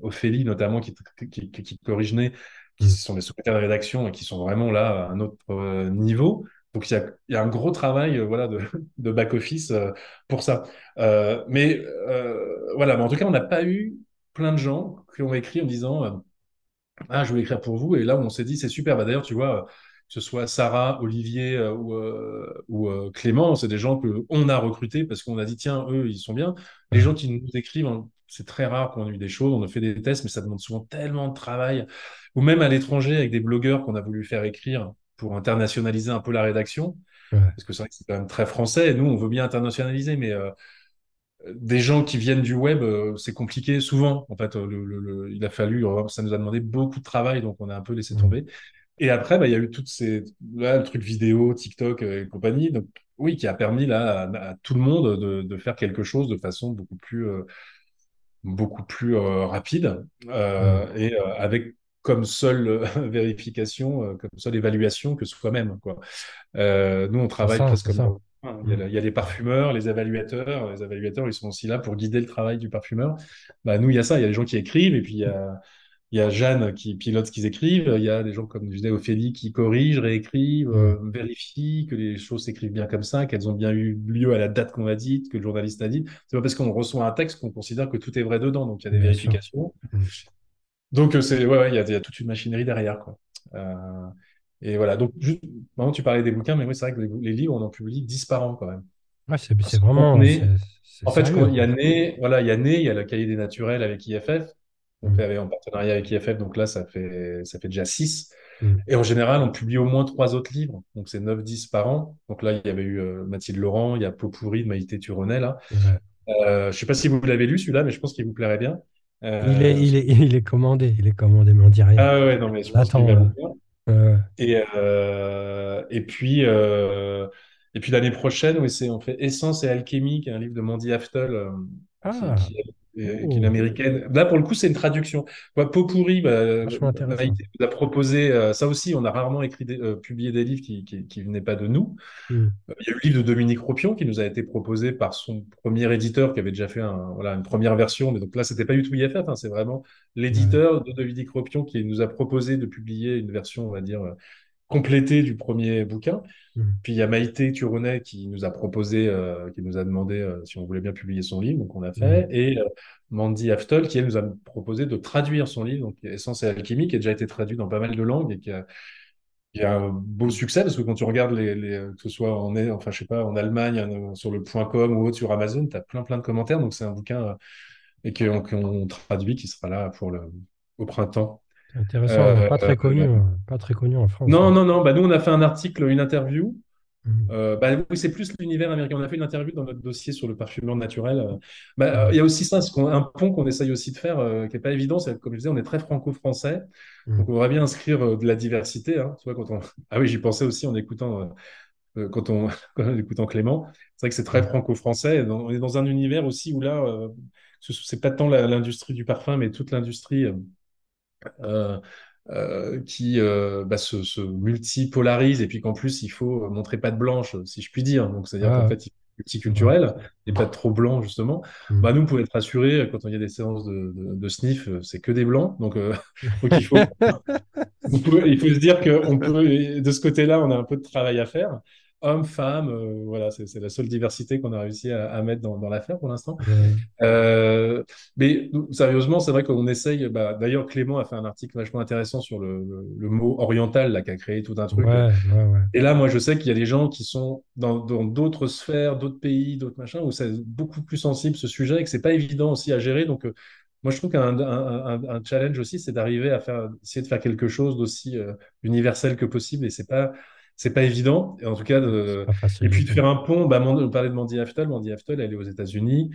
Ophélie notamment, qui, qui, qui, corrigent Né qui sont des secrétaires de rédaction et qui sont vraiment là à un autre euh, niveau. Donc il y a, un gros travail euh, voilà, de, <laughs> back-office euh, pour ça. mais voilà, mais en tout cas, on n'a pas eu plein de gens qui ont écrit en disant Ah, je vais écrire pour vous. Et là, on s'est dit C'est super. Bah, D'ailleurs, tu vois, ce soit Sarah, Olivier ou, ou Clément, c'est des gens qu'on a recrutés parce qu'on a dit Tiens, eux, ils sont bien. Les gens qui nous écrivent, hein, c'est très rare qu'on ait eu des choses. On a fait des tests, mais ça demande souvent tellement de travail ou même à l'étranger avec des blogueurs qu'on a voulu faire écrire pour internationaliser un peu la rédaction. Parce que c'est vrai que c'est quand même très français. nous, on veut bien internationaliser, mais euh, des gens qui viennent du web, euh, c'est compliqué souvent. En fait, euh, le, le- le- il a fallu, euh, ça nous a demandé beaucoup de travail, donc on a un peu laissé Mm. tomber. Et après, bah, il y a eu toutes ces, là, le truc vidéo, TikTok euh, et compagnie. Donc, oui, qui a permis là à, à tout le monde de, de faire quelque chose de façon beaucoup plus, euh, beaucoup plus euh, rapide Mm. euh, et avec comme seule <laughs> vérification, comme seule évaluation que soi-même, quoi. Nous, on travaille ça, presque comme ça. dans- hein, il y a, Mm. la- il y a les parfumeurs, les évaluateurs. Les évaluateurs, ils sont aussi là pour guider le travail du parfumeur. Bah, nous, il y a ça. Il y a les gens qui écrivent et puis il y a, il y a Jeanne qui pilote ce qu'ils écrivent. Il y a des gens comme je disais, Ophélie qui corrigent, réécrivent, Mm. euh, vérifient que les choses s'écrivent bien comme ça, qu'elles ont bien eu lieu à la date qu'on a dite, que le journaliste a dit. C'est pas parce qu'on reçoit un texte qu'on considère que tout est vrai dedans. Donc il y a des Bien vérifications. Mm. Donc, euh, c'est, ouais, ouais, il y a, il y a toute une machinerie derrière, quoi. Euh, et voilà. Donc, juste, maintenant, tu parlais des bouquins, mais oui, c'est vrai que les, les livres, on en publie 10 par an, quand même. Ouais, c'est vraiment, est, en fait, sérieux, il y a. Né, voilà, il y a Né, il y a le cahier des naturels avec IFF. On Mm. fait avec- en partenariat avec IFF, donc là, ça fait, ça fait déjà 6. Mm. Et en général, on publie au moins trois autres livres. Donc, c'est 9-10 par an. Donc là, il y avait eu euh, Mathilde Laurent, il y a Peau pourrie de Maïté Turonet, là. Ouais. Euh, je sais pas si vous l'avez lu, celui-là, mais je pense qu'il vous plairait bien. Il est, Euh, il est, il est commandé, il est commandé, mais on dit rien. ah ouais, non, mais je pense qu'il l'attend, va là. Ouais. Et, euh, et puis, euh, et puis l'année prochaine, oui, c'est, on fait Essence et Alchimie, qui est un livre de Mandy Aftel, euh, qui, Ah, qui, est, euh, qui est une oh, américaine. Là, pour le coup, c'est une traduction. Quoi, Pot pourri, bah. Maïté nous a proposé, euh, ça aussi, on a rarement écrit des- euh, publié des livres qui, qui, qui venaient pas de nous. Mm. Euh, Il y a eu le livre de Dominique Ropion qui nous a été proposé par son premier éditeur qui avait déjà fait un, voilà, une première version. Mais donc là, c'était pas du tout IFF, hein, c'est vraiment l'éditeur de Dominique Ropion qui nous a proposé de publier une version, on va dire, complétée du premier bouquin. Mm. Puis il y a Maïté Turonet qui nous a proposé, euh, qui nous a demandé euh, si on voulait bien publier son livre, donc on l'a fait. Ouais. Et euh, Mandy Aftol qui elle nous a proposé de traduire son livre, donc Essence et Alchimie, qui a déjà été traduit dans pas mal de langues et qui a, y a un beau succès parce que quand tu regardes les, les- que ce soit en, enfin, je sais pas, en Allemagne, sur le point .com ou autre sur Amazon, tu as plein plein de commentaires. Donc c'est un bouquin et qu'on qu'on traduit qui sera là pour le, au printemps. Intéressant, Euh, pas très connu, euh, hein. pas très connu en France. non, hein. non, non. Bah, nous, on a fait un article, une interview. Mm. Euh, bah, c'est plus l'univers américain. On a fait une interview dans notre dossier sur le parfumeur naturel. Bah, euh, il y a aussi ça, un pont qu'on essaye aussi de faire, qui n'est pas évident. C'est comme je disais, on est très franco-français. Mm. Donc, on voudrait bien inscrire de la diversité. hein. Tu vois, quand on... <laughs> Ah oui, j'y pensais aussi en écoutant, quand on... <laughs> écoutant Clément. C'est vrai que c'est très franco-français. On est dans un univers aussi où là, euh, ce- c'est pas tant l'industrie du parfum, mais toute l'industrie. euh, euh, euh, qui euh, bah, se, se multipolarise et puis qu'en plus il faut montrer patte blanche, si je puis dire. Donc c'est-à-dire qu'en Ah, fait il faut multiculturel et pas trop blanc justement. Mm. Bah nous, pour être rassurés, quand il y a des séances de, de, de sniff, c'est que des blancs. Donc, euh, <laughs> donc il faut, <laughs> on peut- il faut se dire qu'on peut, et de ce côté-là, on a un peu de travail à faire. Hommes, femmes, euh, voilà, c'est la seule diversité qu'on a réussi à, à mettre dans, dans l'affaire pour l'instant. Euh, mais sérieusement, c'est vrai qu'on essaye. Bah, d'ailleurs, Clément a fait un article vachement intéressant sur le, le- le mot oriental, là, qui a créé tout un truc. Ouais, ouais, ouais. Et là, moi, je sais qu'il y a des gens qui sont dans d'autres sphères, d'autres pays, d'autres machins, où c'est beaucoup plus sensible ce sujet et que c'est pas évident aussi à gérer. Donc, euh, moi, je trouve qu'un un, un- un challenge aussi, c'est d'arriver à faire, essayer de faire quelque chose d'aussi euh, universel que possible. Et c'est pas, c'est pas évident. Et en tout cas, de- et puis de faire un pont. Bah, on parlait de Mandy Aftel. Mandy Aftel, elle est aux États-Unis.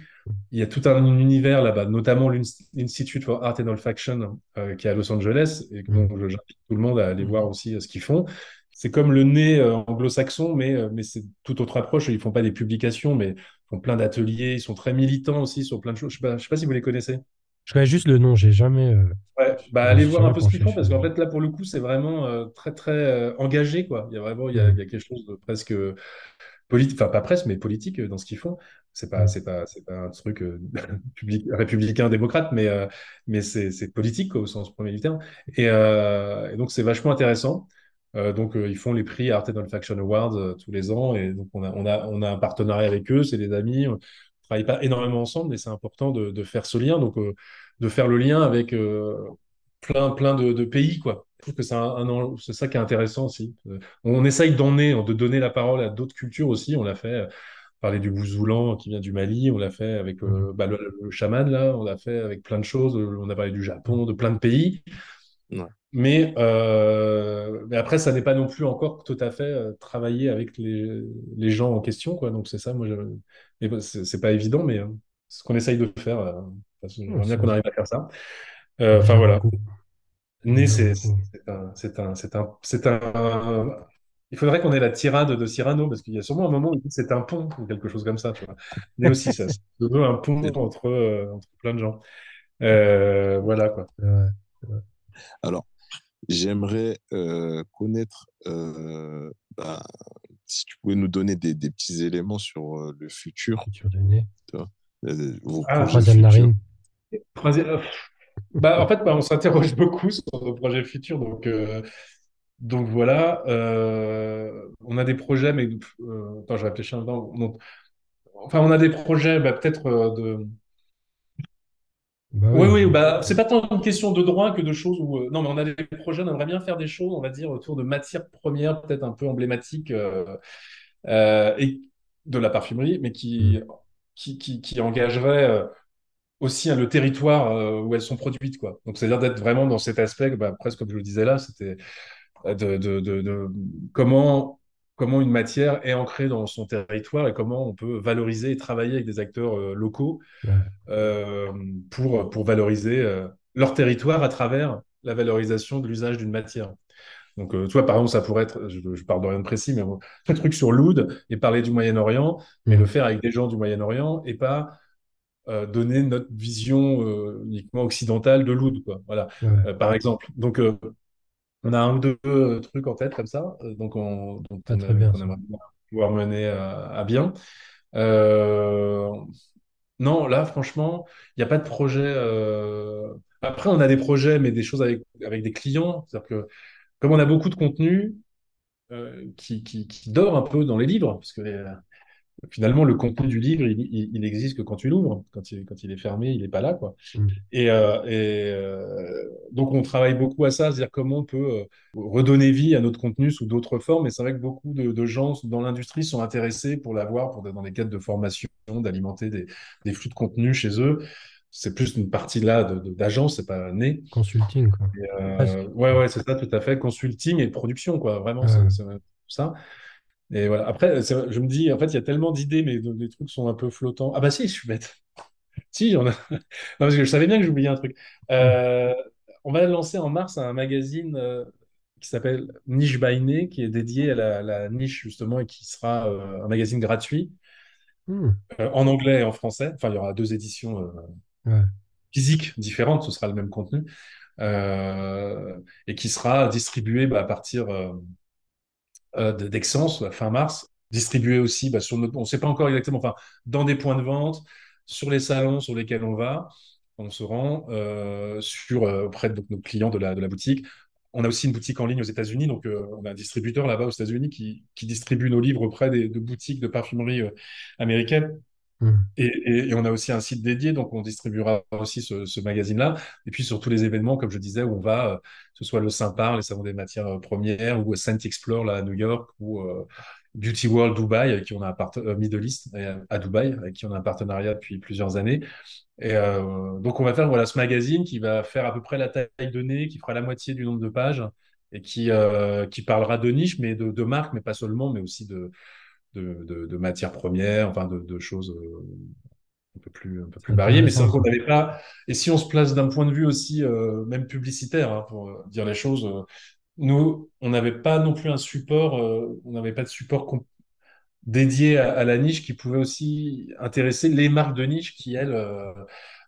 Il y a tout un univers là-bas, notamment l'Institute for Art and Olfaction euh, qui est à Los Angeles et Mm. je- j'invite tout le monde à aller voir aussi euh, ce qu'ils font. C'est comme le nez euh, anglo-saxon, mais, euh, mais c'est toute autre approche. Ils font pas des publications, mais ils font plein d'ateliers. Ils sont très militants aussi sur plein de choses. Je sais pas, je sais pas si vous les connaissez. Je connais juste le nom, j'ai jamais, euh, Ouais, bah allez voir un peu ce qu'ils font parce qu'en fait là pour le coup c'est vraiment euh, très très euh, engagé quoi. Il y a vraiment il y a, il y Mm. a quelque chose de presque politique, enfin pas presque mais politique dans ce qu'ils font. C'est pas Mm. c'est pas c'est pas un truc <laughs> public, républicain démocrate mais mais c'est c'est politique quoi, au sens premier du terme. Et, et donc c'est vachement intéressant. Euh, donc euh, ils font les prix Art and Olfaction Awards euh, tous les ans et donc on a on a on a un partenariat avec eux, c'est des amis. Travaille pas énormément ensemble mais c'est important de, de faire ce lien donc euh, de faire le lien avec euh, plein, plein de, de pays, quoi. Je trouve que c'est un, un c'est ça qui est intéressant aussi. Euh, On essaye d'emmener, de donner la parole à d'autres cultures aussi. On l'a fait, parler du bouzoulan qui vient du Mali, on l'a fait avec Mm. euh, bah, le, le chaman, là, on l'a fait avec plein de choses. On a parlé du. Japon, de plein de pays. Ouais. Mais, euh, mais après, ça n'est pas non plus encore tout à fait euh, travaillé avec les, les gens en question, quoi. Donc c'est ça, moi, mais bon, c'est pas évident, mais, euh, ce qu'on essaye de faire. euh, J'aimerais bien qu'on arrive à faire ça. Euh, Enfin voilà. Né, c'est un, c'est un, c'est un, c'est un- Il faudrait qu'on ait la tirade de Cyrano, parce qu'il y a sûrement un moment où il dit que c'est un pont ou quelque chose comme ça, tu vois. Né aussi, ça, veut un pont entre, euh, entre plein de gens. Euh, voilà, quoi. Alors, j'aimerais euh, connaître, euh, bah, si tu pouvais nous donner des, des petits éléments sur euh, le futur, Futur de nez. euh, vos Ah, projets Troisième. Troisième- euh, Bah, en fait, bah, on s'interroge beaucoup sur nos projets futurs, donc, euh, donc voilà. Euh, on a des projets, mais euh, attends, je réfléchis même temps. Enfin, on a des projets, bah, peut-être euh, de. Bah Oui, oui. bah, c'est pas tant une question de droit que de choses où. euh, non, mais on a des projets, on aimerait bien faire des choses, on va dire, autour de matières premières, peut-être un peu emblématiques, euh, euh, et de la parfumerie, mais qui, qui, qui, qui engageraient aussi hein, le territoire où elles sont produites, quoi. Donc, c'est-à-dire d'être vraiment dans cet aspect, bah, presque comme je le disais là, c'était de, de, de, de comment, comment une matière est ancrée dans son territoire et comment on peut valoriser et travailler avec des acteurs euh, locaux euh, pour, pour valoriser euh, leur territoire à travers la valorisation de l'usage d'une matière. Donc, toi, par exemple, ça pourrait être, je, je parle de rien de précis, mais bon, un truc sur l'oud et parler du Moyen-Orient, mais Mm. le faire avec des gens du Moyen-Orient et pas euh, donner notre vision euh, uniquement occidentale de l'oud, quoi. Voilà, Ouais. Euh, par exemple. Donc, on a un ou deux euh, trucs en tête comme ça, euh, donc on, donc Ah, on, très a- bien, aimerait pouvoir mener à, à bien. Euh, non, là, franchement, il n'y a pas de projet. euh, Après, on a des projets, mais des choses avec, avec des clients. C'est-à-dire que comme on a beaucoup de contenu euh, qui, qui, qui dort un peu dans les livres, parce que euh, finalement, le contenu du livre, il, il, il existe que quand tu l'ouvres. Quand il, quand il est fermé, il n'est pas là, quoi. Mm. Et, euh, et euh, donc, on travaille beaucoup à ça, c'est-à-dire comment on peut euh, redonner vie à notre contenu sous d'autres formes. Et c'est vrai que beaucoup de, de gens dans l'industrie sont intéressés pour l'avoir pour, dans les cadres de formation, d'alimenter des, des flux de contenu chez eux. C'est plus une partie là d'agence, c'est pas né. Consulting, quoi. Euh, ouais, ouais, c'est ça, tout à fait. Consulting et production, quoi. Vraiment, c'est ça. Et voilà. Après, je me dis, en fait, il y a tellement d'idées, mais les trucs sont un peu flottants. Ah bah si, je suis bête. <laughs> Si, j'en ai. <laughs> Non, parce que je savais bien que j'oubliais un truc. Euh, on va lancer en mars un magazine euh, qui s'appelle Niche by Nez, qui est dédié à la, la niche, justement, et qui sera euh, un magazine gratuit Mm. euh, en anglais et en français. Enfin, il y aura deux éditions Ouais. physiques différentes, ce sera le même contenu. Et qui sera distribué bah, à partir euh, euh, de- d'Aix-en-Provence, fin mars, distribué aussi bah, sur notre, on ne sait pas encore exactement, enfin, dans des points de vente, sur les salons sur lesquels on va, on se rend euh, euh, auprès de nos clients de la, boutique. On a aussi une boutique en ligne aux États-Unis, donc euh, on a un distributeur là-bas aux États-Unis qui, qui distribue nos livres auprès de boutiques de parfumerie américaines. Mm. Et, on a aussi un site dédié, donc on distribuera aussi ce, magazine-là. Et puis sur tous les événements, comme je disais, où on va, euh, que ce soit le Saint-Par, les salons des matières euh, premières, ou Saint Explore là, à New York, ou euh, Beauty World Dubaï, qui on a un part- euh, Middle East à Dubaï, avec qui on a un partenariat depuis plusieurs années. Et donc on va faire voilà ce magazine qui va faire à peu près la taille de nez, qui fera la moitié du nombre de pages et qui parlera de niche, mais de, de marques, mais pas seulement, mais aussi de de, de, de matières premières, enfin de, de choses euh, un peu plus, un peu plus variées. Mais c'est vrai qu'on n'avait pas. Et si on se place d'un point de vue aussi, euh, même publicitaire, hein, pour euh, dire les choses, euh, nous, on n'avait pas non plus un support, euh, on n'avait pas de support dédié à, à la niche qui pouvait aussi intéresser les marques de niche qui, elles,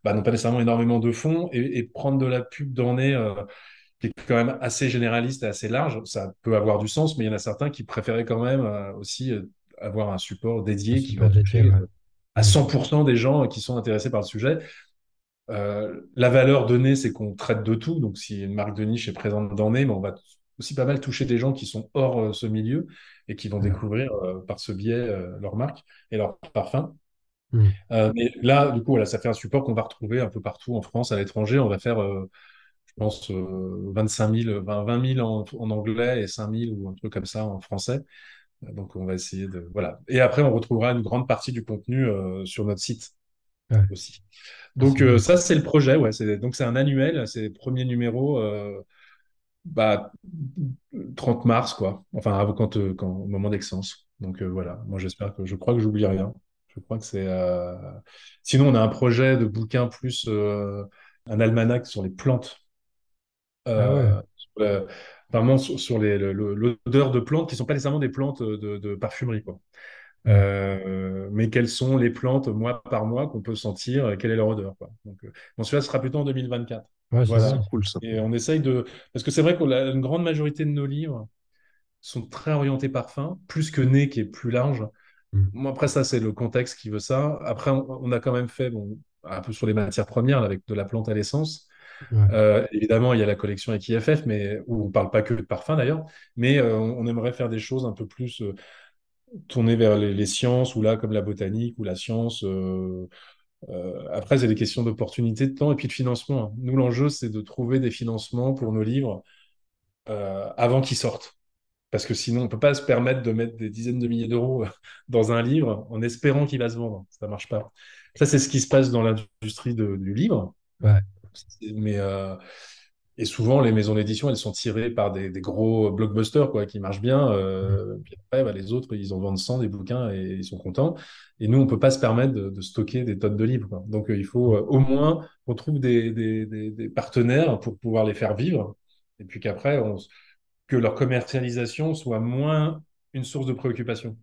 bah, n'ont pas nécessairement énormément de fonds et, et prendre de la pub dans euh, qui est quand même assez généraliste et assez large, ça peut avoir du sens, mais il y en a certains qui préféraient quand même aussi avoir un support dédié Un qui support va dédié, toucher ouais. euh, à 100% des gens qui sont intéressés par le sujet. Euh, la valeur donnée, c'est qu'on traite de tout. Donc, si une marque de niche est présente dans mais on va aussi pas mal toucher des gens qui sont hors euh, ce milieu et qui vont Ouais. découvrir euh, par ce biais leur marque et leur parfum. Mm. Euh, mais là, du coup, voilà, ça fait un support qu'on va retrouver un peu partout en France, à l'étranger. On va faire, je pense, euh, 25 000, 20, 20 000 en, en anglais et 5 000 ou un truc comme ça en français. Donc, on va essayer de. Voilà. Et après, on retrouvera une grande partie du contenu euh, sur notre site Ouais. aussi. Donc, euh, ça, c'est le projet. Ouais. C'est, donc, c'est un annuel. C'est le premier numéro. euh, bah, 30 mars, quoi. Enfin, avant- quand, quand, au moment d'Excence. Donc, voilà. Moi, j'espère que je crois que j'oublie rien. Je crois que c'est. Sinon, on a un projet de bouquin plus un almanach sur les plantes. Ah ouais. Sur la- Vraiment sur, sur les- le- le- l'odeur de plantes qui sont pas nécessairement des plantes de, de parfumerie, quoi. Mm. Euh, mais quelles sont les plantes mois par mois qu'on peut sentir, et quelle est leur odeur, quoi. Donc, euh, bon, celui-là sera plutôt en 2024. Ouais, c'est c'est ça. Voilà. cool ça. Et on essaye de... Parce que c'est vrai qu'une grande majorité de nos livres sont très orientés parfum, plus que nez qui est plus large. Mm. Moi, après, ça, c'est le contexte qui veut ça. Après, on, on a quand même fait, bon, un peu sur les matières premières, là, avec de la plante à l'essence. Ouais. Euh, évidemment, il y a la collection avec IFF, mais où on parle pas que de parfum d'ailleurs. Mais euh, on, aimerait faire des choses un peu plus euh, tournées vers les, les sciences, ou là, comme la botanique ou la science. après, c'est des questions d'opportunité, de temps et puis de financement. hein. Nous, l'enjeu, c'est de trouver des financements pour nos livres avant qu'ils sortent. Parce que sinon, on ne peut pas se permettre de mettre des dizaines de milliers d'euros dans un livre en espérant qu'il va se vendre. Ça ne marche pas. Ça, c'est ce qui se passe dans l'industrie du livre. Ouais. Mais, euh, et souvent, les maisons d'édition, elles sont tirées par des, des gros blockbusters quoi, qui marchent bien. euh, puis après, bah, les autres, ils en vendent 100 des bouquins et ils sont contents. Et nous, on ne peut pas se permettre de, de stocker des tonnes de livres. quoi. Donc, euh, il faut euh, au moins qu'on trouve des, des- des- des partenaires pour pouvoir les faire vivre. Et puis qu'après, que leur commercialisation soit moins une source de préoccupation.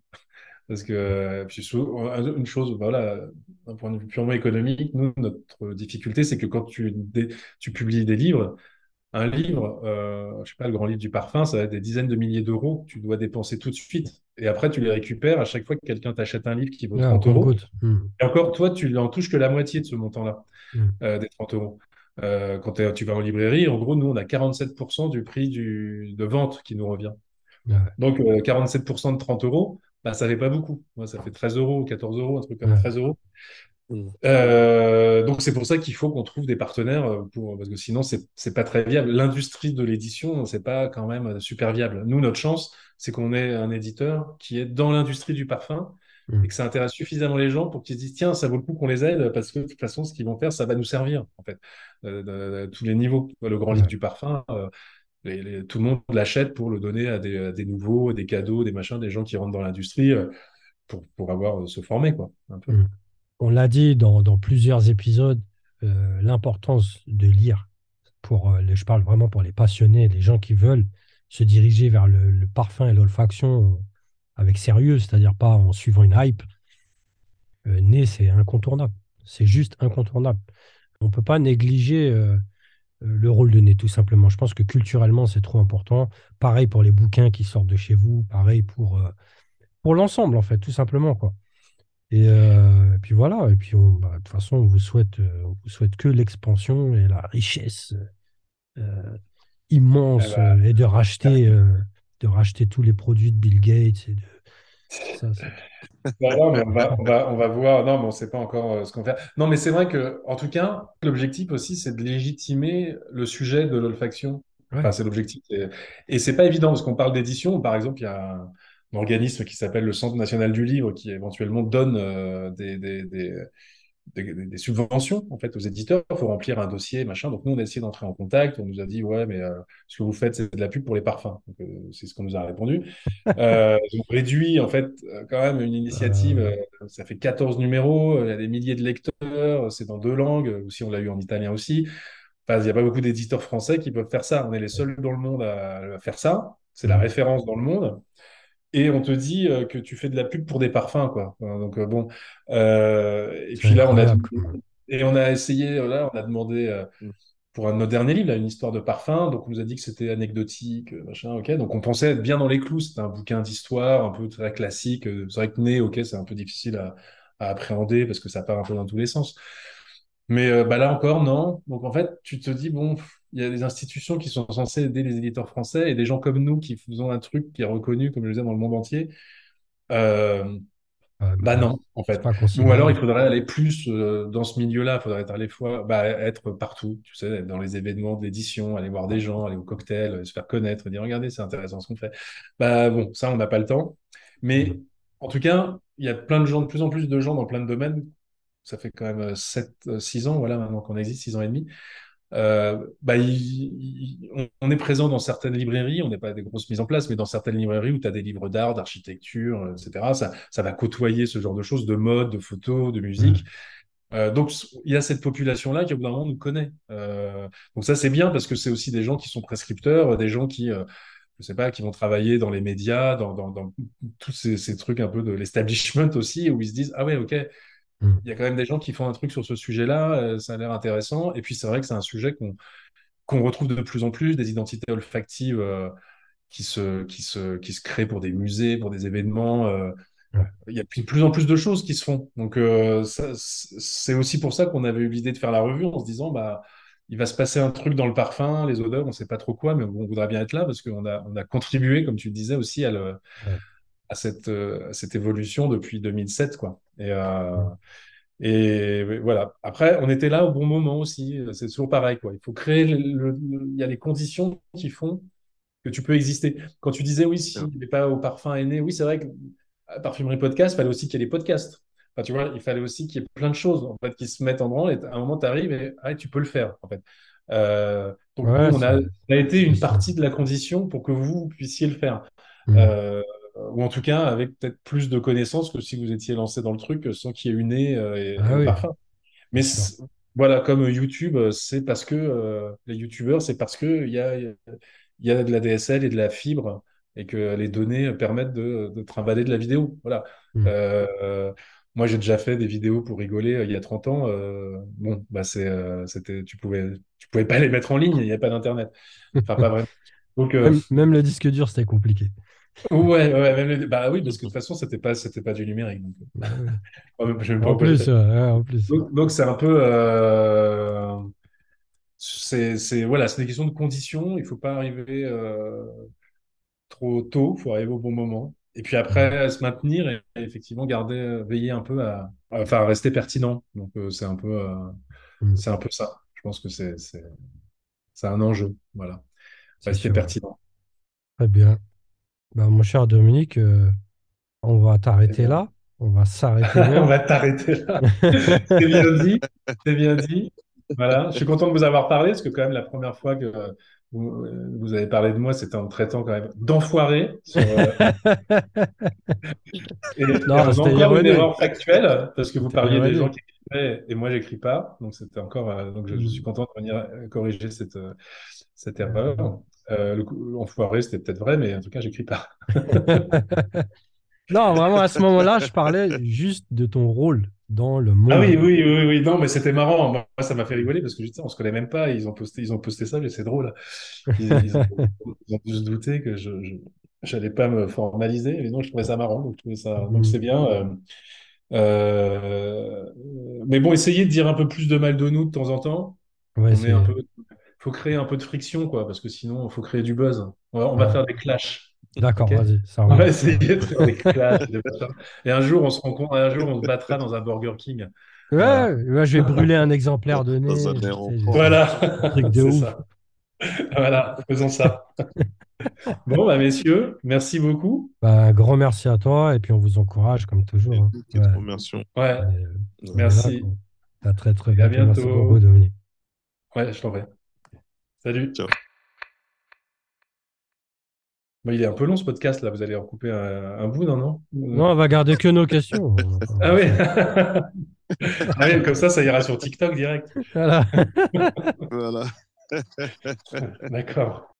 Parce que, euh, puis une chose, voilà, d'un point de vue purement économique, nous, notre difficulté, c'est que quand tu, tu publies des livres, un livre, euh, je sais pas, le grand livre du parfum, ça va être des dizaines de milliers d'euros que tu dois dépenser tout de suite. Et après, tu les récupères à chaque fois que quelqu'un t'achète un livre qui vaut Ouais, en 30 euros. compte-gouttes. Mm. Et encore, toi, tu n'en touches que la moitié de ce montant-là, Mm. euh, des 30 euros. Euh, quand tu vas en librairie, en gros, nous, on a 47% du prix du, de vente qui nous revient. Ouais. Donc, euh, 47% de 30 euros, bah, ça fait pas beaucoup. Moi, ça fait 13 euros, 14 euros, un truc comme Ouais. 13 euros. Mm. Euh, donc, c'est pour ça qu'il faut qu'on trouve des partenaires, euh, pour, parce que sinon, c'est, pas très viable. L'industrie de l'édition, c'est pas quand même euh, super viable. Nous, notre chance, c'est qu'on ait un éditeur qui est dans l'industrie du parfum Mm. et que ça intéresse suffisamment les gens pour qu'ils se disent, tiens, ça vaut le coup qu'on les aide parce que de toute façon, ce qu'ils vont faire, ça va nous servir, en fait, euh, de, de tous les niveaux. Le grand livre du parfum, euh, tout le monde l'achète pour le donner à des, nouveaux, des cadeaux, des machins, des gens qui rentrent dans l'industrie euh, pour, pour avoir euh, se former, quoi. Mm. On l'a dit dans, dans plusieurs épisodes, euh, l'importance de lire pour, les- je parle vraiment pour les passionnés, les gens qui veulent se diriger vers le, parfum et l'olfaction avec sérieux, c'est-à-dire pas en suivant une hype. Euh, Nez, c'est incontournable. C'est juste incontournable. On ne peut pas négliger le rôle de Nez, tout simplement. Je pense que culturellement, c'est trop important. Pareil pour les bouquins qui sortent de chez vous, pareil pour, euh, pour l'ensemble, en fait, tout simplement, quoi. Et, euh, et puis voilà, et puis on- bah, de toute façon, on vous souhaite, euh, on vous souhaite que l'expansion et la richesse euh, immense Eh ben, euh, et de racheter, euh, de racheter tous les produits de Bill Gates. Et de... ça, c'est- <laughs> <laughs> non, mais on va, on va, on va voir. Non, mais on ne sait pas encore euh, ce qu'on fait. Non, mais c'est vrai que, en tout cas, l'objectif aussi, c'est de légitimer le sujet de l'olfaction. Ouais. Enfin, c'est l'objectif. Et, et c'est pas évident parce qu'on parle d'édition. Par exemple, il y a un, un organisme qui s'appelle le Centre national du livre qui éventuellement donne euh, des, des, des, des, des subventions en fait aux éditeurs. Il faut remplir un dossier, machin. Donc nous, on a essayé d'entrer en contact. On nous a dit ouais, mais euh, ce que vous faites, c'est de la pub pour les parfums. Euh, c'est ce qu'on nous a répondu. <laughs> Euh, réduit en fait euh, quand même une initiative. Ça fait 14 numéros. Il y a des milliers de lecteurs. C'est dans deux langues. Aussi, on l'a eu en italien aussi. Enfin, il n'y a pas beaucoup d'éditeurs français qui peuvent faire ça. On est les seuls dans le monde à, à faire ça. C'est la référence dans le monde. Et on te dit euh, que tu fais de la pub pour des parfums, quoi. Donc euh, bon. Euh, et puis là, on a et on a essayé. Là, on a demandé Mm. pour un de nos derniers livres, là, une histoire de parfum. Donc on nous a dit que c'était anecdotique, machin. Ok. Donc on pensait être bien dans les clous. C'était un bouquin d'histoire, un peu très classique. C'est vrai que Né, ok, c'est un peu difficile à, à appréhender parce que ça part un peu dans tous les sens. Mais bah là encore, non. Donc en fait, tu te dis, bon, il y a des institutions qui sont censées aider les éditeurs français et des gens comme nous qui faisons un truc qui est reconnu, comme je le disais, dans le monde entier. Euh, Ouais, bah non, en fait. Ou alors, il faudrait aller plus euh, dans ce milieu-là. Il faudrait être à la fois, bah, être partout, tu sais, dans les événements d'édition, aller voir des gens, aller au cocktail, euh, se faire connaître, dire, regardez, c'est intéressant ce qu'on fait. Bah bon, ça, on n'a pas le temps. Mais en tout cas, il y a plein de gens, de plus en plus de gens dans plein de domaines. Ça fait quand même 7, 6 ans, voilà, maintenant qu'on existe, 6 ans et demi. Euh, bah, il- il- on, est présent dans certaines librairies, on n'est pas des grosses mises en place, mais dans certaines librairies où tu as des livres d'art, d'architecture, etc. Ça, ça va côtoyer ce genre de choses, de mode, de photos, de musique. Euh, donc, il y a cette population-là qui, au bout d'un moment, nous connaît. Euh, donc, ça, c'est bien parce que c'est aussi des gens qui sont prescripteurs, des gens qui, je sais pas, qui vont travailler dans les médias, dans, dans, dans tous ces, ces trucs un peu de l'establishment aussi, où ils se disent, ah ouais, ok, Mm. il y a quand même des gens qui font un truc sur ce sujet-là, euh, ça a l'air intéressant. Et puis, c'est vrai que c'est un sujet qu'on qu'on retrouve de plus en plus, des identités olfactives euh, qui se, qui se, qui se créent pour des musées, pour des événements. euh, Ouais. il y a de plus en plus de choses qui se font. Donc, euh, c'est aussi pour ça qu'on avait eu l'idée de faire la revue en se disant, bah, il va se passer un truc dans le parfum, les odeurs, on ne sait pas trop quoi, mais on voudrait bien être là parce qu'on a, on a contribué, comme tu le disais aussi, à, le- Ouais. à cette, à cette évolution depuis 2007, quoi. Et, euh, et voilà. Après, on était là au bon moment aussi. C'est toujours pareil, quoi. Il faut créer le, le- le- il y a les conditions qui font que tu peux exister. Quand tu disais, oui, s'il n'est pas au parfum est né, oui, c'est vrai que à Parfumerie Podcast, il fallait aussi qu'il y ait des podcasts. Enfin, tu vois, il fallait aussi qu'il y ait plein de choses en fait, qui se mettent en branle et à un moment, tu arrives et ah, tu peux le faire. En fait. Euh, donc, Ouais, on a, a été une partie de la condition pour que vous puissiez le faire. Mm. Euh, ou en tout cas, avec peut-être plus de connaissances que si vous étiez lancé dans le truc sans qu'il y ait eu nez euh, et, Ah oui. parfum. Mais voilà, comme YouTube, euh, c'est parce que euh, les YouTubeurs, c'est parce que il y a, y a de la DSL et de la fibre et que les données permettent de, de trimballer de la vidéo. Voilà. Mm. Euh, euh, moi, j'ai déjà fait des vidéos pour rigoler euh, il y a 30 ans. euh, bon, bah euh, c'était, tu pouvais, tu pouvais pas les mettre en ligne, il n'y avait pas d'Internet. Enfin, pas vraiment. <laughs> Donc, euh, Même, même le disque dur, c'était compliqué. Ouais, ouais, même les- bah oui, parce que de toute façon, c'était pas, c'était pas du numérique. Donc, euh, ouais, <laughs> En plus, terme. ouais, ouais, en plus. Donc, c'est un peu, euh, c'est, c'est, voilà, c'est des questions de conditions. Il faut pas arriver euh, trop tôt, il faut arriver au bon moment. Et puis après, se maintenir et, effectivement garder, euh, veiller un peu à, enfin, rester pertinent. Donc, euh, c'est un peu, Mm. c'est un peu ça. Je pense que c'est, c'est, c'est un enjeu. Voilà, rester sûr. pertinent. Très bien. Bah, mon cher Dominique, euh, on va t'arrêter là. On va s'arrêter <laughs> On même. va t'arrêter là. C'est bien dit, c'est bien dit. Voilà, je suis content de vous avoir parlé parce que quand même la première fois que euh, vous, euh, vous avez parlé de moi, c'était en me traitant quand même d'enfoiré sur, <laughs> et, Non, c'était encore une erreur factuelle parce que vous parliez des gens qui écrivaient et moi j'écris pas, donc c'était encore donc je, je suis Mm. content de venir corriger cette cette erreur. Euh, le coup- enfoiré, c'était peut-être vrai, mais en tout cas j'écris pas. <laughs> Non, vraiment, à ce moment-là, je parlais juste de ton rôle dans le Ah oui, monde. oui, oui, oui, non, mais c'était marrant. Moi, ça m'a fait rigoler parce que je disais, on se connaît même pas. Ils ont posté, ils ont posté ça, mais c'est drôle. Ils, ils ont, ils ont tous douté que je, j'allais pas me formaliser. Mais non, je trouvais ça marrant. Donc, je trouvais ça, donc c'est bien. euh, euh, mais bon, essayez de dire un peu plus de mal de nous de temps en temps. Ouais, On est un peu, faut créer un peu de friction, quoi, parce que sinon, il faut créer du buzz. On va, on va Ouais. faire des clashs. D'accord, vas-y, ça On va essayer de faire des clashs. Et un jour, on se rencontre, un jour, on se battra dans un Burger King. Voilà. Ouais, ouais, je vais brûler un exemplaire de nez. Voilà, un truc de c'est ouf. ça. Voilà, faisons ça. <laughs> Bon, bah, messieurs, merci beaucoup. Bah, un grand merci à toi et puis on vous encourage comme toujours. hein. Ouais. formation. Ouais, euh, merci. À très très à bientôt. Merci bientôt. beaucoup, Dominique. Ouais, je t'en prie. Salut. Ciao. Bon, il est un peu long ce podcast là, vous allez en couper un, un bout, non, non? Non, on va garder que nos questions. <laughs> Ah oui. <laughs> Ah oui, comme ça, ça ira sur TikTok direct. Voilà. Voilà. D'accord.